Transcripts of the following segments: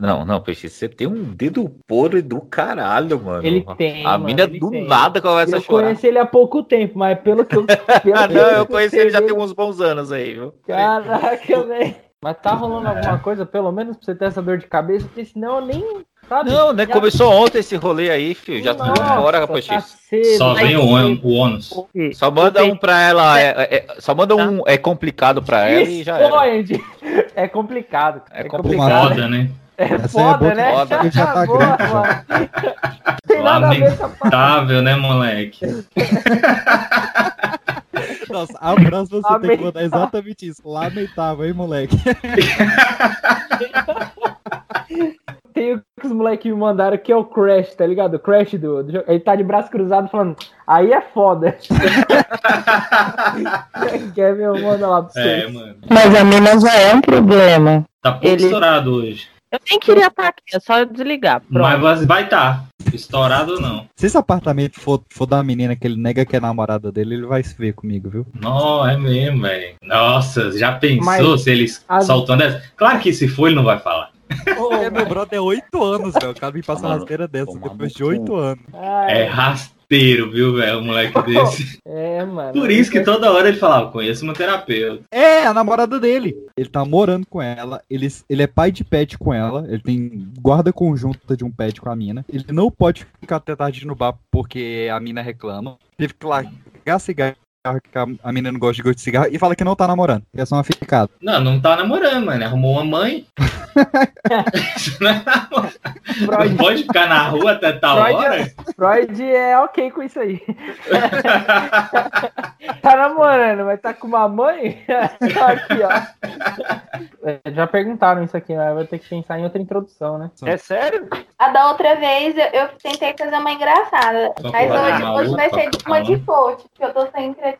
Não, não, Peixe, você tem um dedo podre do caralho, mano. Ele tem. A mano, mina do tem. nada começa Eu a chorar. conheci ele há pouco tempo, mas pelo que eu. Pelo Ah, que não, eu conheci ele já tem uns bons anos aí, viu? Caraca, velho. Mas tá rolando alguma coisa, pelo menos pra você ter essa dor de cabeça, porque senão eu nem. Sabe? Não, né? Já- Começou ontem esse rolê aí, filho. Já tô Nossa, fora, rapaz. tá cedo, Só tá vem o. O ônus. Só manda um pra ela. é- é- é- só manda um é complicado pra ela e já era. Expoende. É complicado. É É, complicado. complicado. Foda, né? É Essa é foda, boa né? foda. Ele já tá Boa. Tem Lamentável, né, moleque? Nossa, a próxima você tem que Lamentável. mandar exatamente isso. Lamentável, hein, moleque? Tem o que os moleques me mandaram que é o Crash, tá ligado? O Crash do, do jogo. Ele tá de braço cruzado falando, aí é foda. Quer ver? Eu mando lá pra você. É, mano. Mas a mina já é um problema. Tá pouco Ele- estourado hoje. Eu nem queria estar aqui, é só desligar. Pronto. Mas vai- estar. Estourado ou não. Se esse apartamento for, for da menina que ele nega que é namorada dele, ele vai se ver comigo, viu? Não, é mesmo, velho. Nossa, já pensou Mas- se eles As- soltando essa? Claro que se for, ele não vai falar. É, meu brother é 8 anos, velho. O cara me passa uma rasteira dessa tomar depois de 8 anos. Ai, É rasteiro, viu, velho? Um moleque desse. é, mano. Por isso que toda hora ele falava, conheço uma terapeuta. É, a namorada dele. Ele tá morando com ela, ele, ele é pai de pet com ela, ele tem guarda conjunta de um pet com a mina. Ele não pode ficar até tarde no bar porque a mina reclama. Teve que largar cigarro, que a, a mina não gosta de gosto de cigarro, e fala que não tá namorando, que é só uma ficada. Não, não tá namorando, mano. Arrumou uma mãe. Não é. Não pode ficar na rua até tal Freud hora? Freud é ok com isso aí. tá namorando, mas tá com uma mãe? aqui, ó. É, Já perguntaram isso aqui, né? Vai ter que pensar em outra introdução, né? É sério? A da outra vez eu, eu tentei fazer uma engraçada. Só Mas hoje, hoje vai ser pra uma de coach, porque eu tô sem criatividade.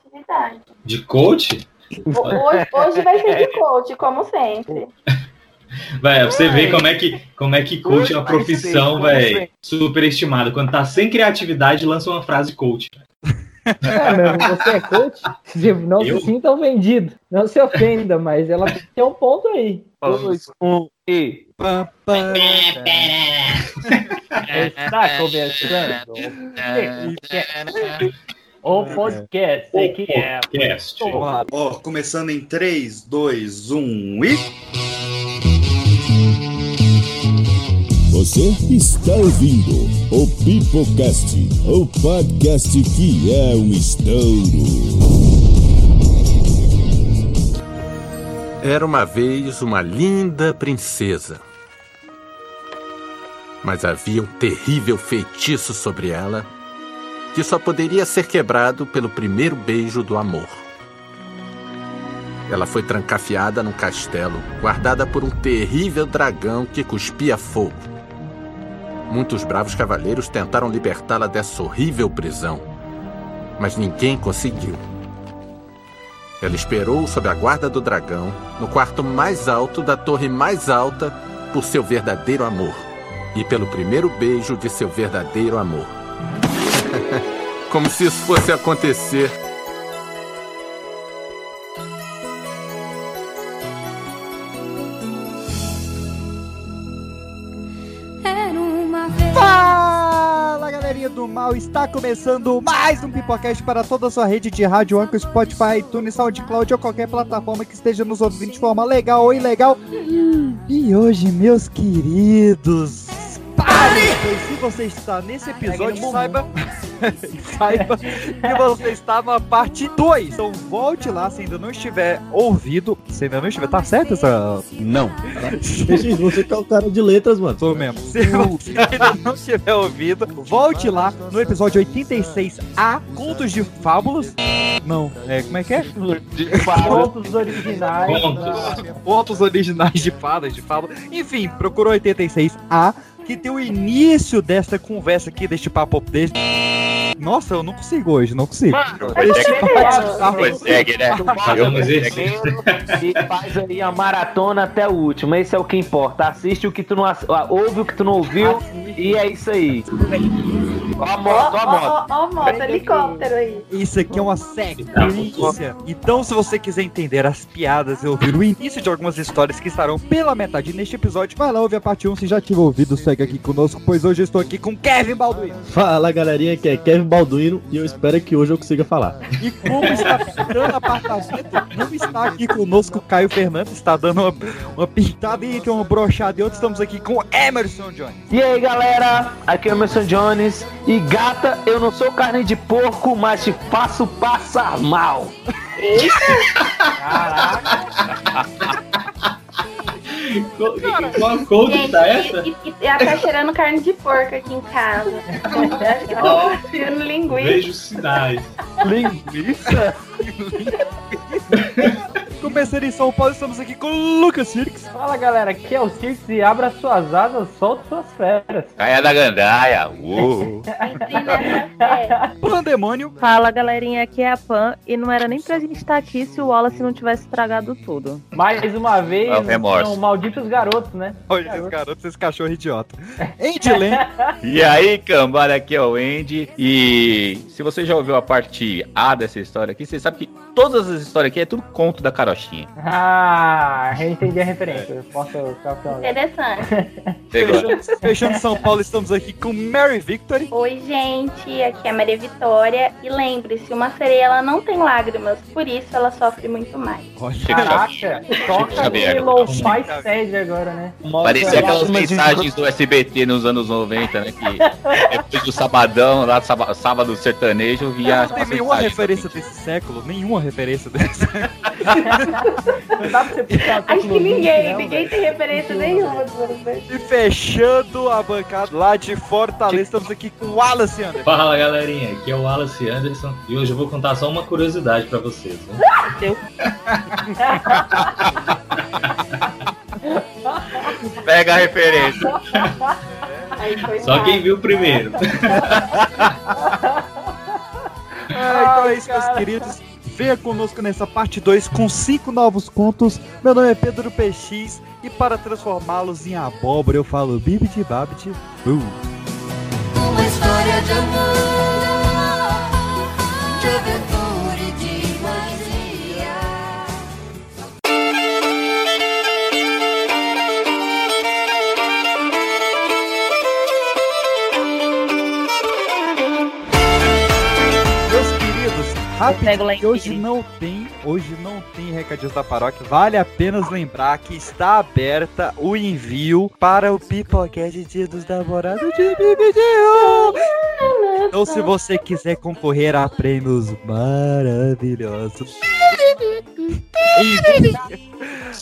De coach? Ho- Hoje, hoje vai ser de coach, como sempre. Pra você ver como é que, como é que coach é uma Vai profissão, velho, superestimada. Quando tá sem criatividade, lança uma frase coach. É, meu, você é coach? Não Eu? se sintam vendidos. Não se ofenda, mas ela tem um ponto aí. Dois, um e. Pam, Está começando o podcast que é. Podcast. Ó, começando em 3, 2, 1 e. Você está ouvindo o Pipocast, o podcast que é um estouro. Era uma vez uma linda princesa. Mas havia um terrível feitiço sobre ela que só poderia ser quebrado pelo primeiro beijo do amor. Ela foi trancafiada num castelo, guardada por um terrível dragão que cuspia fogo. Muitos bravos cavaleiros tentaram libertá-la dessa horrível prisão, mas ninguém conseguiu. Ela esperou sob a guarda do dragão, no quarto mais alto da torre mais alta, por seu verdadeiro amor e pelo primeiro beijo de seu verdadeiro amor. Como se isso fosse acontecer. Fala galerinha do mal, está começando mais um Pipocast para toda a sua rede de rádio, Anchor, Spotify, iTunes, SoundCloud ou qualquer plataforma que esteja nos ouvindo de forma legal ou ilegal. E hoje, meus queridos, parem! Pois se você está nesse episódio, saiba, saiba que você está na parte 2. Então volte lá se ainda não estiver ouvido. Se ainda não estiver, tá certo essa... Não. Você é o cara de letras, mano. Sou mesmo. Se você ainda não tiver ouvido, volte lá no episódio 86A, Contos de Fábulas. Não, é, como é que é? Pontos originais. Pontos. Pontos originais de fadas, de fábula. Enfim, procurou 86A, que tem o início desta conversa aqui, deste papo desse. Nossa, eu não consigo hoje, não consigo. Esse bate-papo- Consegue, né? Fazendo exercício. E faz aí a maratona até o último. Esse é o que importa. Assiste o que tu não ass... ouve o que tu não ouviu e é isso aí. Ó, a moto, ó, a moto. Ó, ó, moto, helicóptero aí. Isso aqui é uma sequência. Então, se você quiser entender as piadas e ouvir o início de algumas histórias que estarão pela metade neste episódio, vai lá ouvir a parte 1. Se já tiver ouvido, segue aqui conosco, pois hoje eu estou aqui com Kevin Balduino. Fala galerinha, que é Kevin Balduino e eu espero que hoje eu consiga falar. E como está ficando apartamento, não está aqui conosco Caio Fernandes, está dando uma, uma pintada entre uma brochada e outra. Estamos aqui com Emerson Jones. E aí galera, aqui é o Emerson Jones e gata, eu não sou carne de porco, mas te faço passar mal. Qual conta Gente, tá essa? e, e, e ela tá cheirando carne de porco aqui em casa. Acho que tô cheirando linguiça. Vejo sinais. Linguiça? Começando em São Paulo, estamos aqui com o Lucas Sirks. Fala galera, aqui é o Cirques e abra suas asas, solte suas feras. Caia da gandaia. Uh. Pandemônio. Fala galerinha, aqui é a Pan e não era nem pra gente estar aqui se o Wallace não tivesse estragado tudo. Mais uma vez, É são malditos garotos, né? Olha esse garoto, esse cachorro idiota. Andy Len. E aí, cambada, aqui é o Andy. E se você já ouviu a parte A dessa história aqui, você sabe que todas as histórias aqui é tudo conto da carochinha. Ah, eu entendi a referência. Eu posso falando. Interessante. Fechando, fechando São Paulo, estamos aqui com Mary Victory. Oi, gente, aqui é a Maria Vitória. E lembre-se, uma sereia ela não tem lágrimas, por isso ela sofre muito mais. Caraca, toca aquele lo-fi sad agora, né? Parecia aquelas mensagens do SBT nos anos 90, né? Que depois do sabadão, lá sábado, sábado sertanejo, via. Não tem as nenhuma referência desse século, nenhuma referência desse Não dá pra você puxar Acho que ninguém, não, ninguém tem referência nenhuma dos anos 20. E fechando a bancada lá de Fortaleza, estamos aqui com o Wallace Anderson. Fala galerinha, aqui é o Wallace Anderson e hoje eu vou contar só uma curiosidade pra vocês. Né? Pega a referência. Aí foi Só quem viu primeiro. Ah, então é isso, meus queridos. Venha conosco nessa parte 2 com cinco novos contos. Meu nome é Pedro PX e para transformá-los em abóbora eu falo bibidi babidi. Uh. Uma história de amor, que hoje não tem, hoje não tem recadinhos da paróquia. Vale apenas lembrar que está aberta o envio para o Pipocast Dia dos Namorados de BBDU. Então, se você quiser concorrer a prêmios maravilhosos,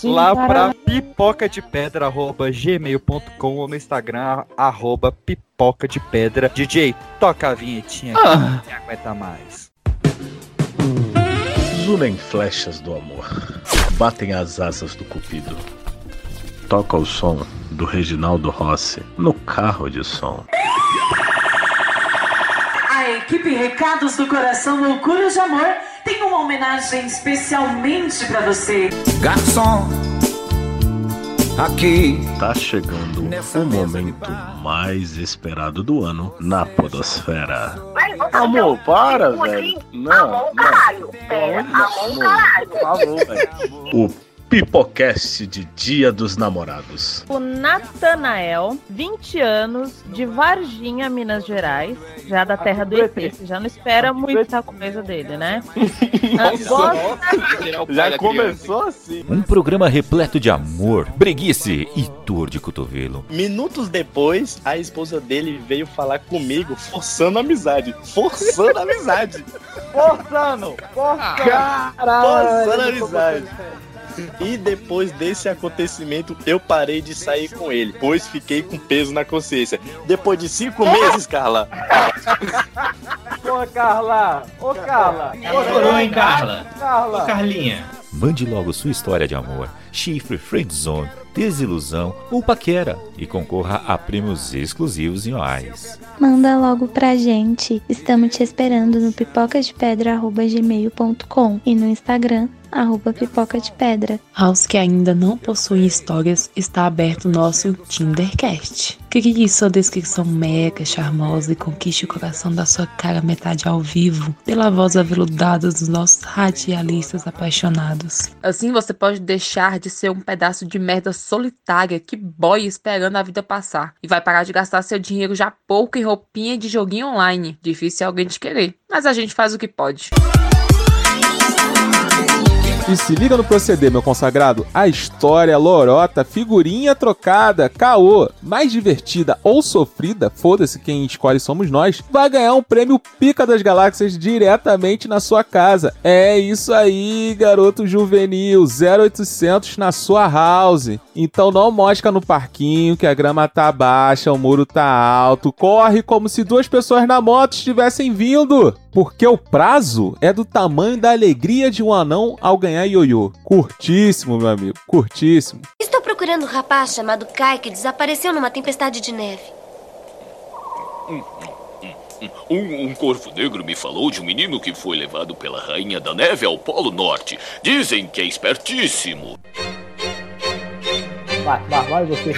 lá para pipoca de pedra gmail.com ou no Instagram arroba pipoca de pedra. DJ, toca a vinhetinha aqui, Ah. não aguenta mais. Zulem flechas do amor, batem as asas do cupido. Toca o som do Reginaldo Rossi no carro de som. A equipe Recados do Coração Loucuras de Amor tem uma homenagem especialmente pra você. Garçom, aqui tá chegando o momento mais esperado do ano na Podosfera. Amor, para, velho. Não, não. Por favor, velho. O Pipocast de Dia dos Namorados. O Natanael, 20 anos, de Varginha, Minas Gerais, já da terra do ET. Você já não espera muita coisa dele, né? Gosta- Já começou assim. Um programa repleto de amor, preguiça e dor de cotovelo. Minutos depois, a esposa dele veio falar comigo, forçando a amizade. Forçando a amizade. Forçando! Forçando! Forçando a amizade. E depois desse acontecimento, eu parei de sair com ele, pois fiquei com peso na consciência. Depois de cinco meses, Carla. Ô, Carla! Ô, Carla! Chorou, hein, Carla? Carla! Ô, Carlinha. Mande logo sua história de amor, chifre, friendzone, desilusão ou paquera e concorra a prêmios exclusivos em reais. Manda logo pra gente. Estamos te esperando no pipocasdepedra.gmail.com e no Instagram arroba pipoca de pedra. Aos que ainda não possuem histórias, está aberto o nosso Tindercast. Crie sua descrição mega charmosa e conquiste o coração da sua cara metade ao vivo pela voz aveludada dos nossos radialistas apaixonados. Assim você pode deixar de ser um pedaço de merda solitária que boia esperando a vida passar e vai parar de gastar seu dinheiro já pouco em roupinha de joguinho online. Difícil é alguém te querer, mas a gente faz o que pode. E se liga no proceder, meu consagrado. A história, lorota, figurinha trocada, caô, mais divertida ou sofrida, foda-se quem escolhe somos nós, vai ganhar um prêmio Pica das Galáxias diretamente na sua casa. É isso aí, garoto juvenil, 0800 na sua house. Então não mosca no parquinho que a grama tá baixa, o muro tá alto. Corre como se duas pessoas na moto estivessem vindo. Porque o prazo é do tamanho da alegria de um anão ao ganhar ioiô. Curtíssimo, meu amigo, curtíssimo. Estou procurando um rapaz chamado Kai que desapareceu numa tempestade de neve. Um, um corvo negro me falou de um menino que foi levado pela rainha da neve ao Polo Norte. Dizem que é espertíssimo. Vai, vai, vai você.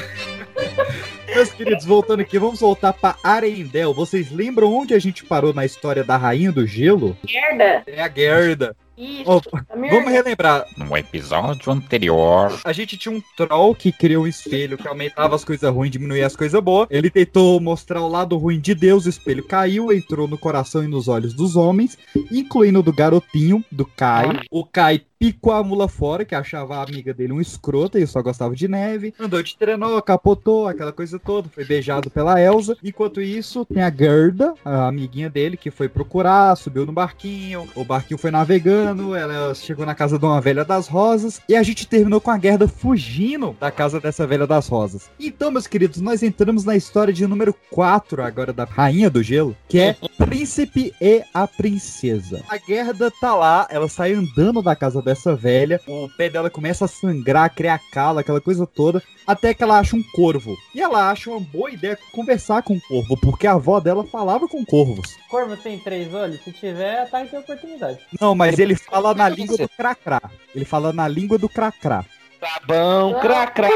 Meus queridos, voltando aqui, vamos voltar pra Arendelle. Vocês lembram onde a gente parou na história da Rainha do Gelo? Gerda. É a Gerda. Isso. Merda. vamos relembrar. No episódio anterior. A gente tinha um troll que criou um espelho que aumentava as coisas ruins, diminuía as coisas boas. Ele tentou mostrar o lado ruim de Deus, o espelho caiu, entrou no coração e nos olhos dos homens, incluindo do garotinho, do Kai. O Kai picou a mula fora, que achava a amiga dele um escroto e só gostava de neve. Andou de trenó, capotou, aquela coisa toda. Foi beijado pela Elsa. Enquanto isso, tem a Gerda, a amiguinha dele, que foi procurar, subiu no barquinho. O barquinho foi navegando, ela chegou na casa de uma velha das rosas. E a gente terminou com a Gerda fugindo da casa dessa velha das rosas. Então, meus queridos, nós entramos na história de número 4 agora da Rainha do Gelo, que é Príncipe e a Princesa. A Gerda tá lá, ela sai andando da casa dessa velha, o pé dela começa a sangrar, criar cala, aquela coisa toda, até que ela acha um corvo. E ela acha uma boa ideia conversar com o corvo, porque a avó dela falava com corvos. Corvo tem três olhos? Se tiver, tá em ter oportunidade. Não, mas ele fala na língua do cracrá. Ele fala na língua do cracrá. Sabão, cracrá.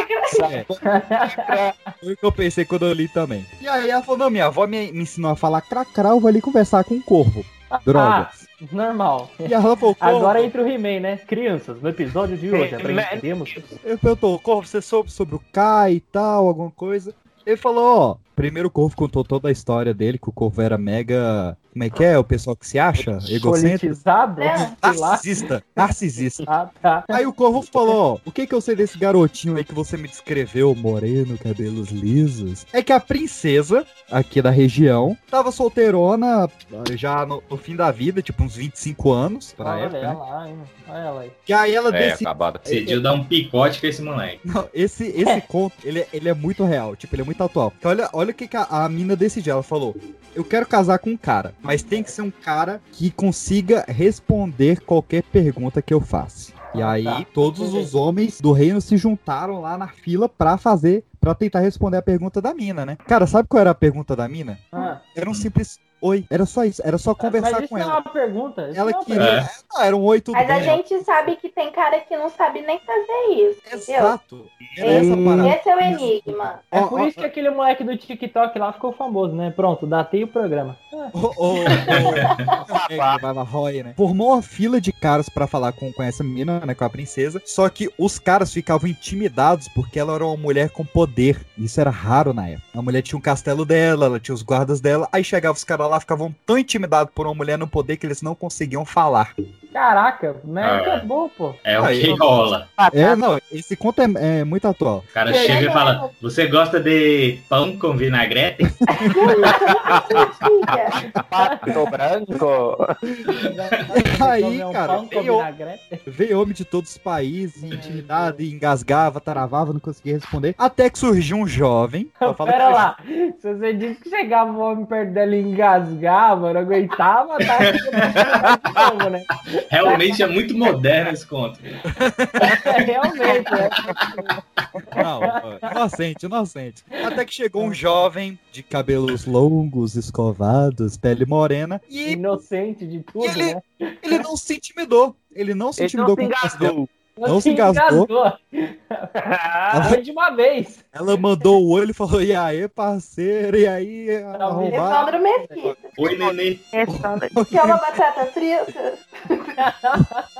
Foi o que eu pensei quando eu li também. E aí ela falou, não, minha avó me, me ensinou a falar cracrá, eu vou ali conversar com o corvo. Droga. Ah, normal. E ela falou, corvo. Agora entra o He-Man, né? Crianças, no episódio de hoje, aprenderemos. Eu perguntou, Corvo, você soube sobre o Kai e tal, alguma coisa? Ele falou, ó, primeiro o Corvo contou toda a história dele, que o Corvo era mega. Como é que é? O pessoal que se acha? Politizado? É. Narcisista. Narcisista. Ah, tá. Aí o Corvo falou, ó, o que que eu sei desse garotinho aí que você me descreveu, moreno, cabelos lisos? É que a princesa, aqui da região, tava solteirona já no, no fim da vida, tipo uns 25 anos, pra Olha época, né? ela hein? Olha ela aí. Que aí ela É, acabada. Decidiu dar um picote com esse moleque. Não, esse, esse conto, ele, é- ele é muito real, tipo, ele é muito atual. Porque olha, olha o que, que a, a mina decidiu. Ela falou: Eu quero casar com um cara, mas tem que ser um cara que consiga responder qualquer pergunta que eu faça. E aí, tá. todos os homens do reino se juntaram lá na fila pra fazer, pra tentar responder a pergunta da mina, né? Cara, sabe qual era a pergunta da mina? Ah, Era um simples oi. Era só isso, era só conversar mas isso com não é ela. uma pergunta. isso Ela não é uma queria. pergunta. Ah, era um oi, tudo Mas a bem. gente sabe que tem cara que não sabe nem fazer isso. entendeu? Exato. Era essa parada. Esse é o enigma. É por ó, isso que aquele moleque do TikTok lá ficou famoso, né? Pronto, datei o programa. Ô, ô, ô, é, vai lá, Roy, né? Formou uma fila de caras pra falar com, com essa menina, né? Com a princesa. Só que os caras ficavam intimidados porque ela era uma mulher com poder. Isso era raro na época. A mulher tinha um castelo dela, ela tinha os guardas dela. Aí chegava os caras lá, ficavam tão intimidados por uma mulher no poder que eles não conseguiam falar. Caraca, mas Ah. é bom, pô. É o que rola. É, não, esse conto é, é muito atual. O cara chega e fala: Você gosta de pão com vinagrete? Pato branco. Aí, um cara, pão com veio, veio homem de todos os países, intimidado, engasgava, taravava, não conseguia responder. Até que surgiu um jovem. Pera que- lá, se você disse que chegava o homem perto dela e engasgava, não aguentava, tá? de novo, né? Realmente é muito moderno esse conto. Realmente, né? Não, inocente, inocente. Até que chegou um jovem de cabelos longos, escovados, pele morena, e Inocente de tudo, ele- né? ele não se intimidou. Ele não se Ele intimidou não com o. Não se engasgou. Foi de uma vez. Ela mandou o olho e falou: E aí, parceiro? E aí, arrombado? Evandro Mesquita. Oi, nenê. Quer uma batata frita?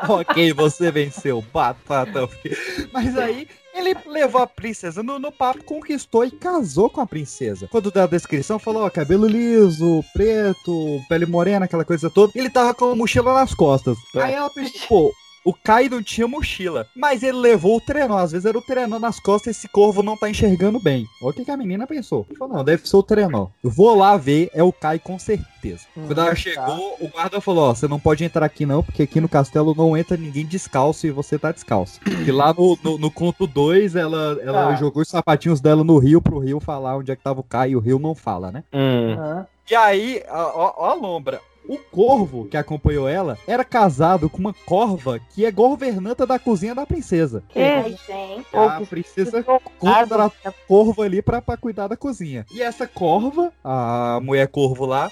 ok, você venceu, batata. frita. Mas aí ele levou a princesa no, no papo, conquistou e casou com a princesa. Quando deu a descrição, falou: ó, cabelo liso, preto, pele morena, aquela coisa toda. Ele tava com a mochila nas costas. Aí ela pensou: pô. O Kai não tinha mochila, mas ele levou o trenó. Às vezes era o trenó nas costas e esse corvo não tá enxergando bem. Olha o que, que a menina pensou. Ele falou, não, deve ser o trenó. Eu vou lá ver, é o Kai com certeza. Quando ela chegou, o guarda falou, ó, você não pode entrar aqui não, porque aqui no castelo não entra ninguém descalço e você tá descalço. E lá no, no, no conto 2, ela, ela Ah. jogou os sapatinhos dela no rio pro rio falar onde é que tava o Kai e o rio não fala, né? Aham. E aí, ó, ó- ó a lombra. O corvo que acompanhou ela era casado com uma corva que é governanta da cozinha da princesa. Ai, gente. A princesa contratou a corva ali pra, pra cuidar da cozinha. E essa corva, a mulher corvo lá,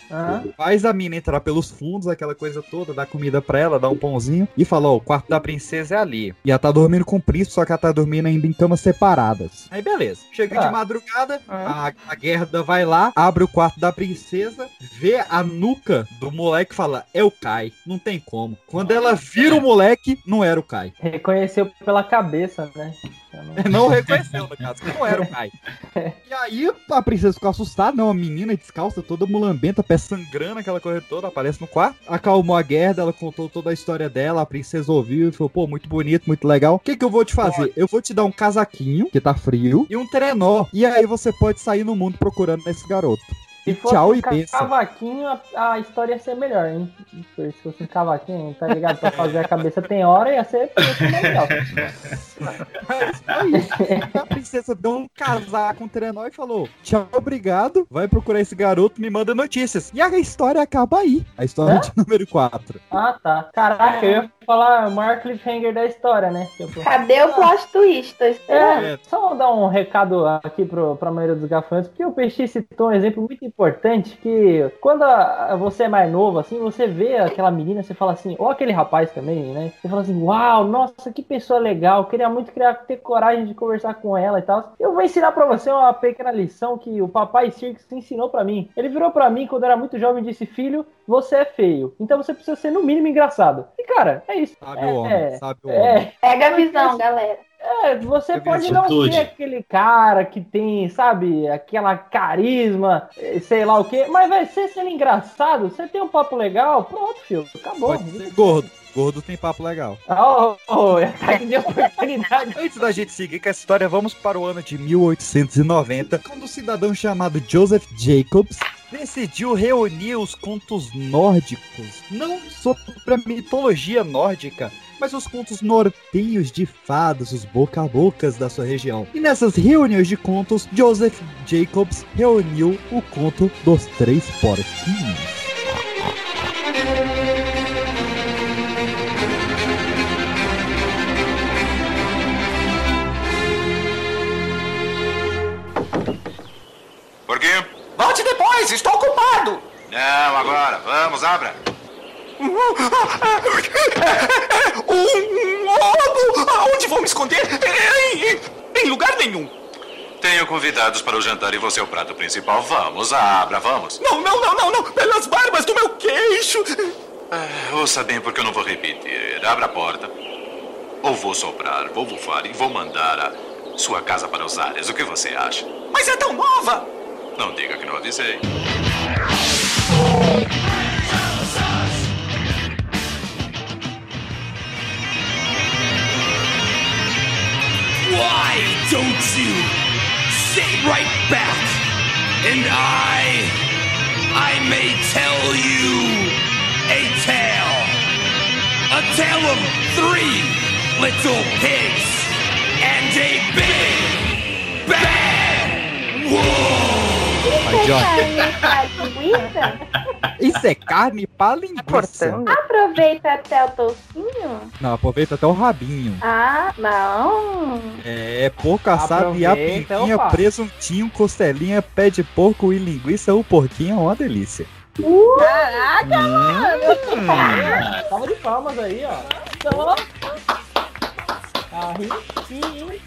faz a mina entrar pelos fundos, aquela coisa toda, dá comida pra ela, dá um pãozinho e fala: Ó, o quarto da princesa é ali. E ela tá dormindo com o príncipe, só que ela tá dormindo ainda em camas separadas. Aí beleza. Chega Ah. de madrugada, a, a Gerda vai lá, abre o quarto da princesa, vê a nuca do moleque fala: É o Kai. Não tem como. Quando ela vira o moleque, não era o Kai. Reconheceu pela cabeça, né? Não reconheceu, no caso, não era o Kai. E aí a princesa ficou assustada, não, a menina descalça, toda mulambenta, pé sangrando, aquela coisa toda, aparece no quarto. Acalmou a Gerda, ela contou toda a história dela, a princesa ouviu e falou, pô, muito bonito, muito legal. O que que eu vou te fazer? Eu vou te dar um casaquinho, que tá frio, e um trenó. E aí você pode sair no mundo procurando esse garoto. E Se fosse tchau um e ca- pensa. cavaquinho, a, a história ia ser melhor, hein? Se fosse um cavaquinho, tá ligado? Pra fazer a cabeça tem hora, ia ser, ia ser legal. a princesa deu um casaco com um trenó e falou: Tchau, obrigado. Vai procurar esse garoto, me manda notícias. E a história acaba aí. A história Hã? de número 4. Ah, tá. Caraca, eu ia falar o maior cliffhanger da história, né? Tipo, Cadê o plot twist? Tô esperando. É, só dar um recado aqui pro, pra maioria dos gafanhotos, porque o Peixe citou um exemplo muito importante, que quando a- você é mais novo, assim, você vê aquela menina, você fala assim, ou aquele rapaz também, né? Você fala assim, uau, nossa, que pessoa legal, queria muito criar, ter coragem de conversar com ela e tal. Eu vou ensinar pra você uma pequena lição que o papai Cirque ensinou pra mim. Ele virou pra mim quando era muito jovem e disse, filho, você é feio, então você precisa ser no mínimo engraçado. E cara, é isso. Sabe é, o homem, é, sabe o é. homem. Pega a visão, galera. É, você Pega pode não atitude. ser aquele cara que tem, sabe, aquela carisma, eh, sei lá o quê, mas vai ser sendo engraçado, você tem um papo legal, pronto, filho, acabou. Gordo. Gordo tem papo legal. Oh, oh, de oportunidade. Antes da gente seguir com essa história, vamos para o ano de 1890, quando um cidadão chamado Joseph Jacobs decidiu reunir os contos nórdicos, não sobre a mitologia nórdica, mas os contos nortenhos de fadas, os boca a bocas da sua região. E nessas reuniões de contos, Joseph Jacobs reuniu o conto dos três porquinhos. Por quê? Volte depois, estou ocupado. Não, agora. Vamos, abra. Um lobo! Aonde vou me esconder? Em, em- lugar nenhum. Tenho convidados para o jantar e você é o prato principal. Vamos, abra, vamos. Não, não, não, não, não! Pelas barbas do meu queixo! Ah, ouça bem porque eu não vou repetir. Abra a porta. Ou vou soprar, vou bufar e vou mandar a sua casa para os ares. O que você acha? Mas é tão nova! Não diga que não avisei. Why don't you stay right back? And I, I may tell you a tale. A tale of three little pigs and a big bad wolf. Johnny. linguiça? Isso é carne pra linguiça. Aproveita até o toucinho. Não, aproveita até o rabinho. Ah, não. É, porco assado e a opa. presuntinho, costelinha, pé de porco e linguiça. O porquinho é uma delícia. Caraca, Hum. mano! Tava de palmas aí, ó. Então,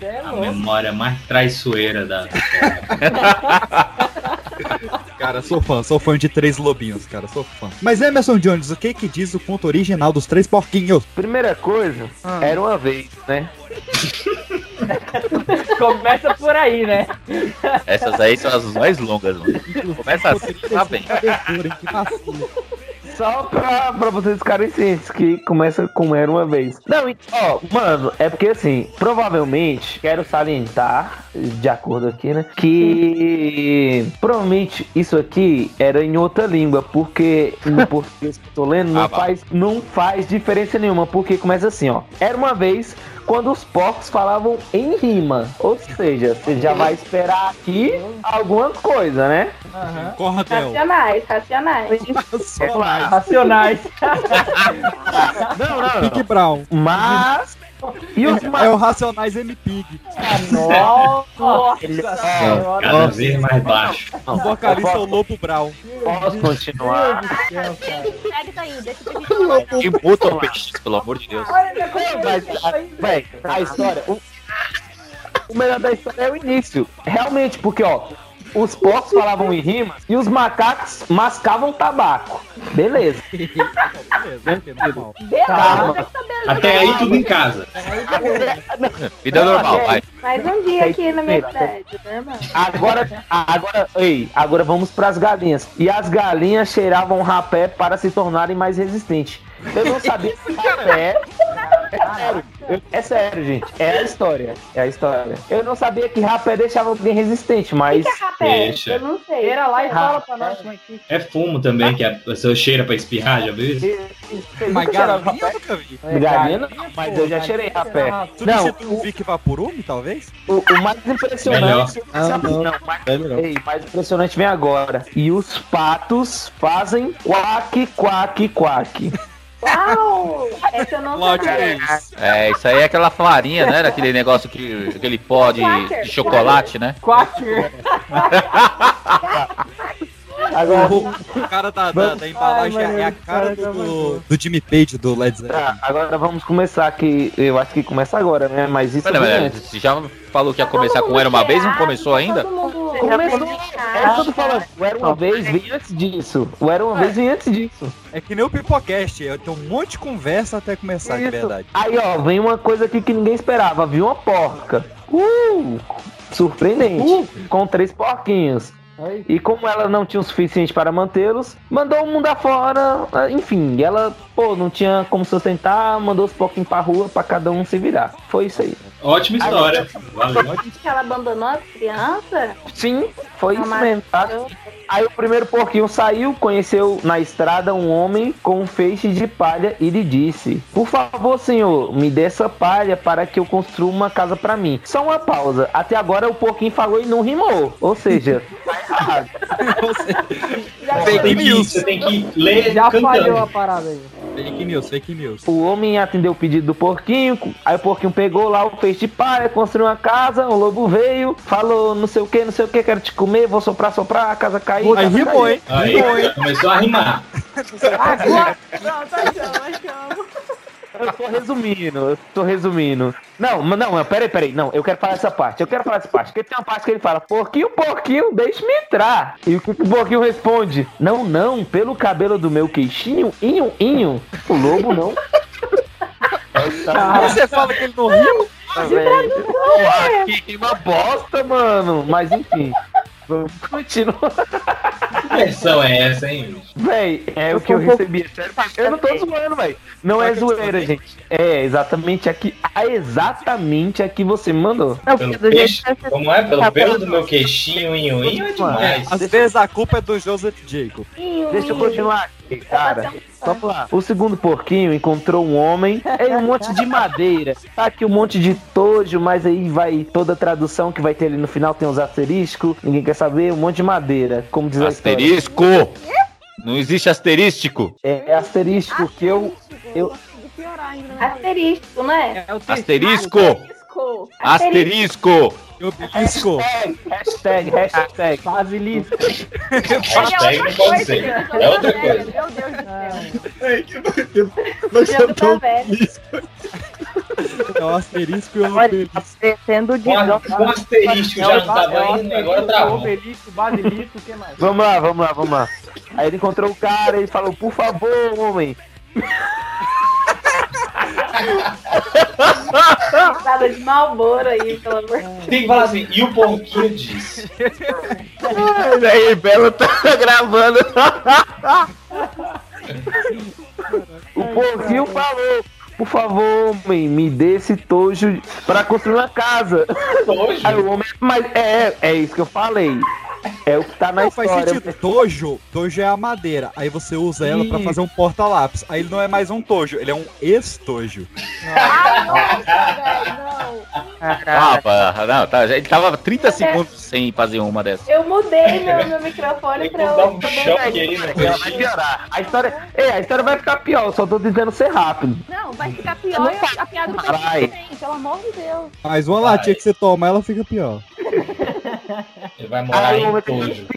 É A memória mais traiçoeira da. Cara, sou fã, sou fã de Três Lobinhos, cara, sou fã. Mas Emerson Jones, o que que diz o conto original dos Três Porquinhos? Primeira coisa, era uma vez, né? Começa por aí, né? Essas aí são as mais longas, mano. Começa assim, tá bem. Só pra, pra vocês ficarem cientes que começa como era uma vez. Não, ó, mano, é porque assim, provavelmente, quero salientar, de acordo aqui, né? Que provavelmente isso aqui era em outra língua, porque no português que eu tô lendo não, Ah, faz, não faz diferença nenhuma, porque começa assim, ó. Era uma vez quando os porcos falavam em rima. Ou seja, você já vai esperar aqui alguma coisa, né? Cordel. Racionais, racionais. Racionais. Não, não, Pig Brown. Mas. E os É o Racionais M-Pig. Nossa senhora. Cada vez mais baixo. O vocalista é o Lobo Brown. Posso continuar? Que puta o peixe, pelo amor de Deus. Véi, a história. O, o melhor da história é o início. Realmente, porque, ó. Os porcos falavam em rimas e os macacos mascavam tabaco. Beleza. Calma. Até aí tudo em casa. Vida normal, vai. Mais um dia aqui na minha cidade, normal. Agora, agora, ei, agora vamos pras galinhas. E as galinhas cheiravam rapé para se tornarem mais resistentes. Eu não sabia que rapé. É sério, é sério, gente. É a história. É a história. Eu não sabia que rapé deixava alguém resistente, mas. Deixa. Eu não sei. Era lá e fala pra nós como é que É fumo também, que a pessoa cheira pra espirrar, já viu isso? Mas galinha eu nunca vi. Galinha não, mas eu já cheirei rapé. Não, Substitui o Vic Vaporume, talvez? o, o mais impressionante. Ah, não. não, mais, É melhor. ei, mais impressionante vem agora. E os patos fazem quack, quack, quack. Uau! Essa eu não sabia. É, isso aí é aquela farinha, né? Daquele negócio que. aquele pó de, de chocolate, né? Quacker. Agora, O cara da, da, da embalagem Ai, mano, é a cara do, do, do Jimmy Page do Led Zeppelin. tá, agora vamos começar aqui. Eu acho que começa agora, né? Mas isso Pera, antes. você já falou que ia começar com Era uma vez, não começou ainda? Todo mundo Começou. É que tô falando. O Era uma vez vem antes disso. O Era uma vez vem antes disso. É que nem o Pipocast, eu tenho um monte de conversa até começar, de verdade. Aí, ó, vem uma coisa aqui que ninguém esperava. Viu uma porca. Uh! Surpreendente. Com três porquinhos. E como ela não tinha o suficiente para mantê-los, mandou o mundo afora. ah, Enfim, ela, pô, não tinha como sustentar, mandou os porquinhos pra rua pra cada um se virar. Foi isso aí. Ótima história. Valeu. que ela abandonou as crianças? Sim, foi isso Mas- mesmo, tá? Aí o primeiro porquinho saiu, conheceu na estrada um homem com um feixe de palha e lhe disse: Por favor, senhor, me dê essa palha para que eu construa uma casa pra mim. Só uma pausa. Até agora o porquinho falou e não rimou. Ou seja, tá errado. Você tem que, você tem que ler Já falhou a parada aí. Fake news, fake news. O homem atendeu o pedido do porquinho, aí o porquinho pegou lá o feixe de palha, construiu uma casa, o lobo veio, falou não sei o que, não sei o que, quero te comer, vou soprar, soprar, a casa caiu. Aí rimou, hein? Aí Rimou, hein? começou a rimar. Agora. Pronto, achamos, achamos. Eu tô resumindo, eu tô resumindo. Não, mas não, peraí, peraí. Não, eu quero falar essa parte. Eu quero falar essa parte. Porque tem uma parte que ele fala, porquinho, porquinho, deixe-me entrar. E o que, que o porquinho responde? Não, não, pelo cabelo do meu queixinho, inho, inho. O lobo não. Você fala que ele não riu? Tá, velho. Porra, que rima bosta, mano. Mas enfim. Vamos continuar. Que versão é essa, hein? bicho? Véi, é o que eu recebi. Sério, eu não tô zoando, véi. Não é zoeira, gente. É exatamente aqui. Ah, exatamente a que você mandou. Pelo peixe, como é? Pelo pelo do meu queixinho, inho, inho é demais. Às vezes a culpa é do Joseph Jacob. Deixa eu continuar aqui, cara. Vamos lá. O segundo porquinho encontrou um homem em um monte de madeira. Tá aqui um monte de tojo, mas aí vai toda a tradução que vai ter ali no final, tem uns asteriscos, ninguém quer saber, um monte de madeira. Como diz a história. Asterisco! Não existe asterístico! É, é asterisco que eu. eu Asterisco, né? É o Asterisco! Asterisco. Asterisco! Obelisco. Hashtag, hashtag. Basilisco. Hashtag não pode ser. É outra coisa. Meu Deus do céu. Ai, que Nós Dia do cantamos Travesti. É o asterisco e o obelisco. Descendo de Com a- com asterisco já não tava é o indo, agora asterisco, travou. Obelisco, basilisco, o que mais? Vamos lá, vamos lá, vamos lá. Aí ele encontrou o cara e falou, por favor, homem. Nada de Malboro aí, pelo amor de Deus. Tem que falar assim, e o porquinho disse. Ai, aí, Belo tá gravando. O porquinho falou, por favor, homem, me dê esse tojo pra construir uma casa. Tojo? Aí o homem, mas é, é isso que eu falei. É o que tá na Não, faz história. sentido. Tojo, tojo é a madeira. Aí você usa ela pra Isso. fazer um porta-lápis. Aí ele não é mais um tojo, ele é um estojo. Ah, pá, não, tá, ele tava 30 segundos sem fazer uma dessas. Eu mudei meu, meu microfone pra um poder. Ela vai piorar. A história, é, a história vai ficar pior, eu só tô dizendo ser rápido. Não, vai ficar pior e a piada do pelo amor de Deus. Mas uma latinha que você toma, ela fica pior. Ele vai morar Aí, em Tojo.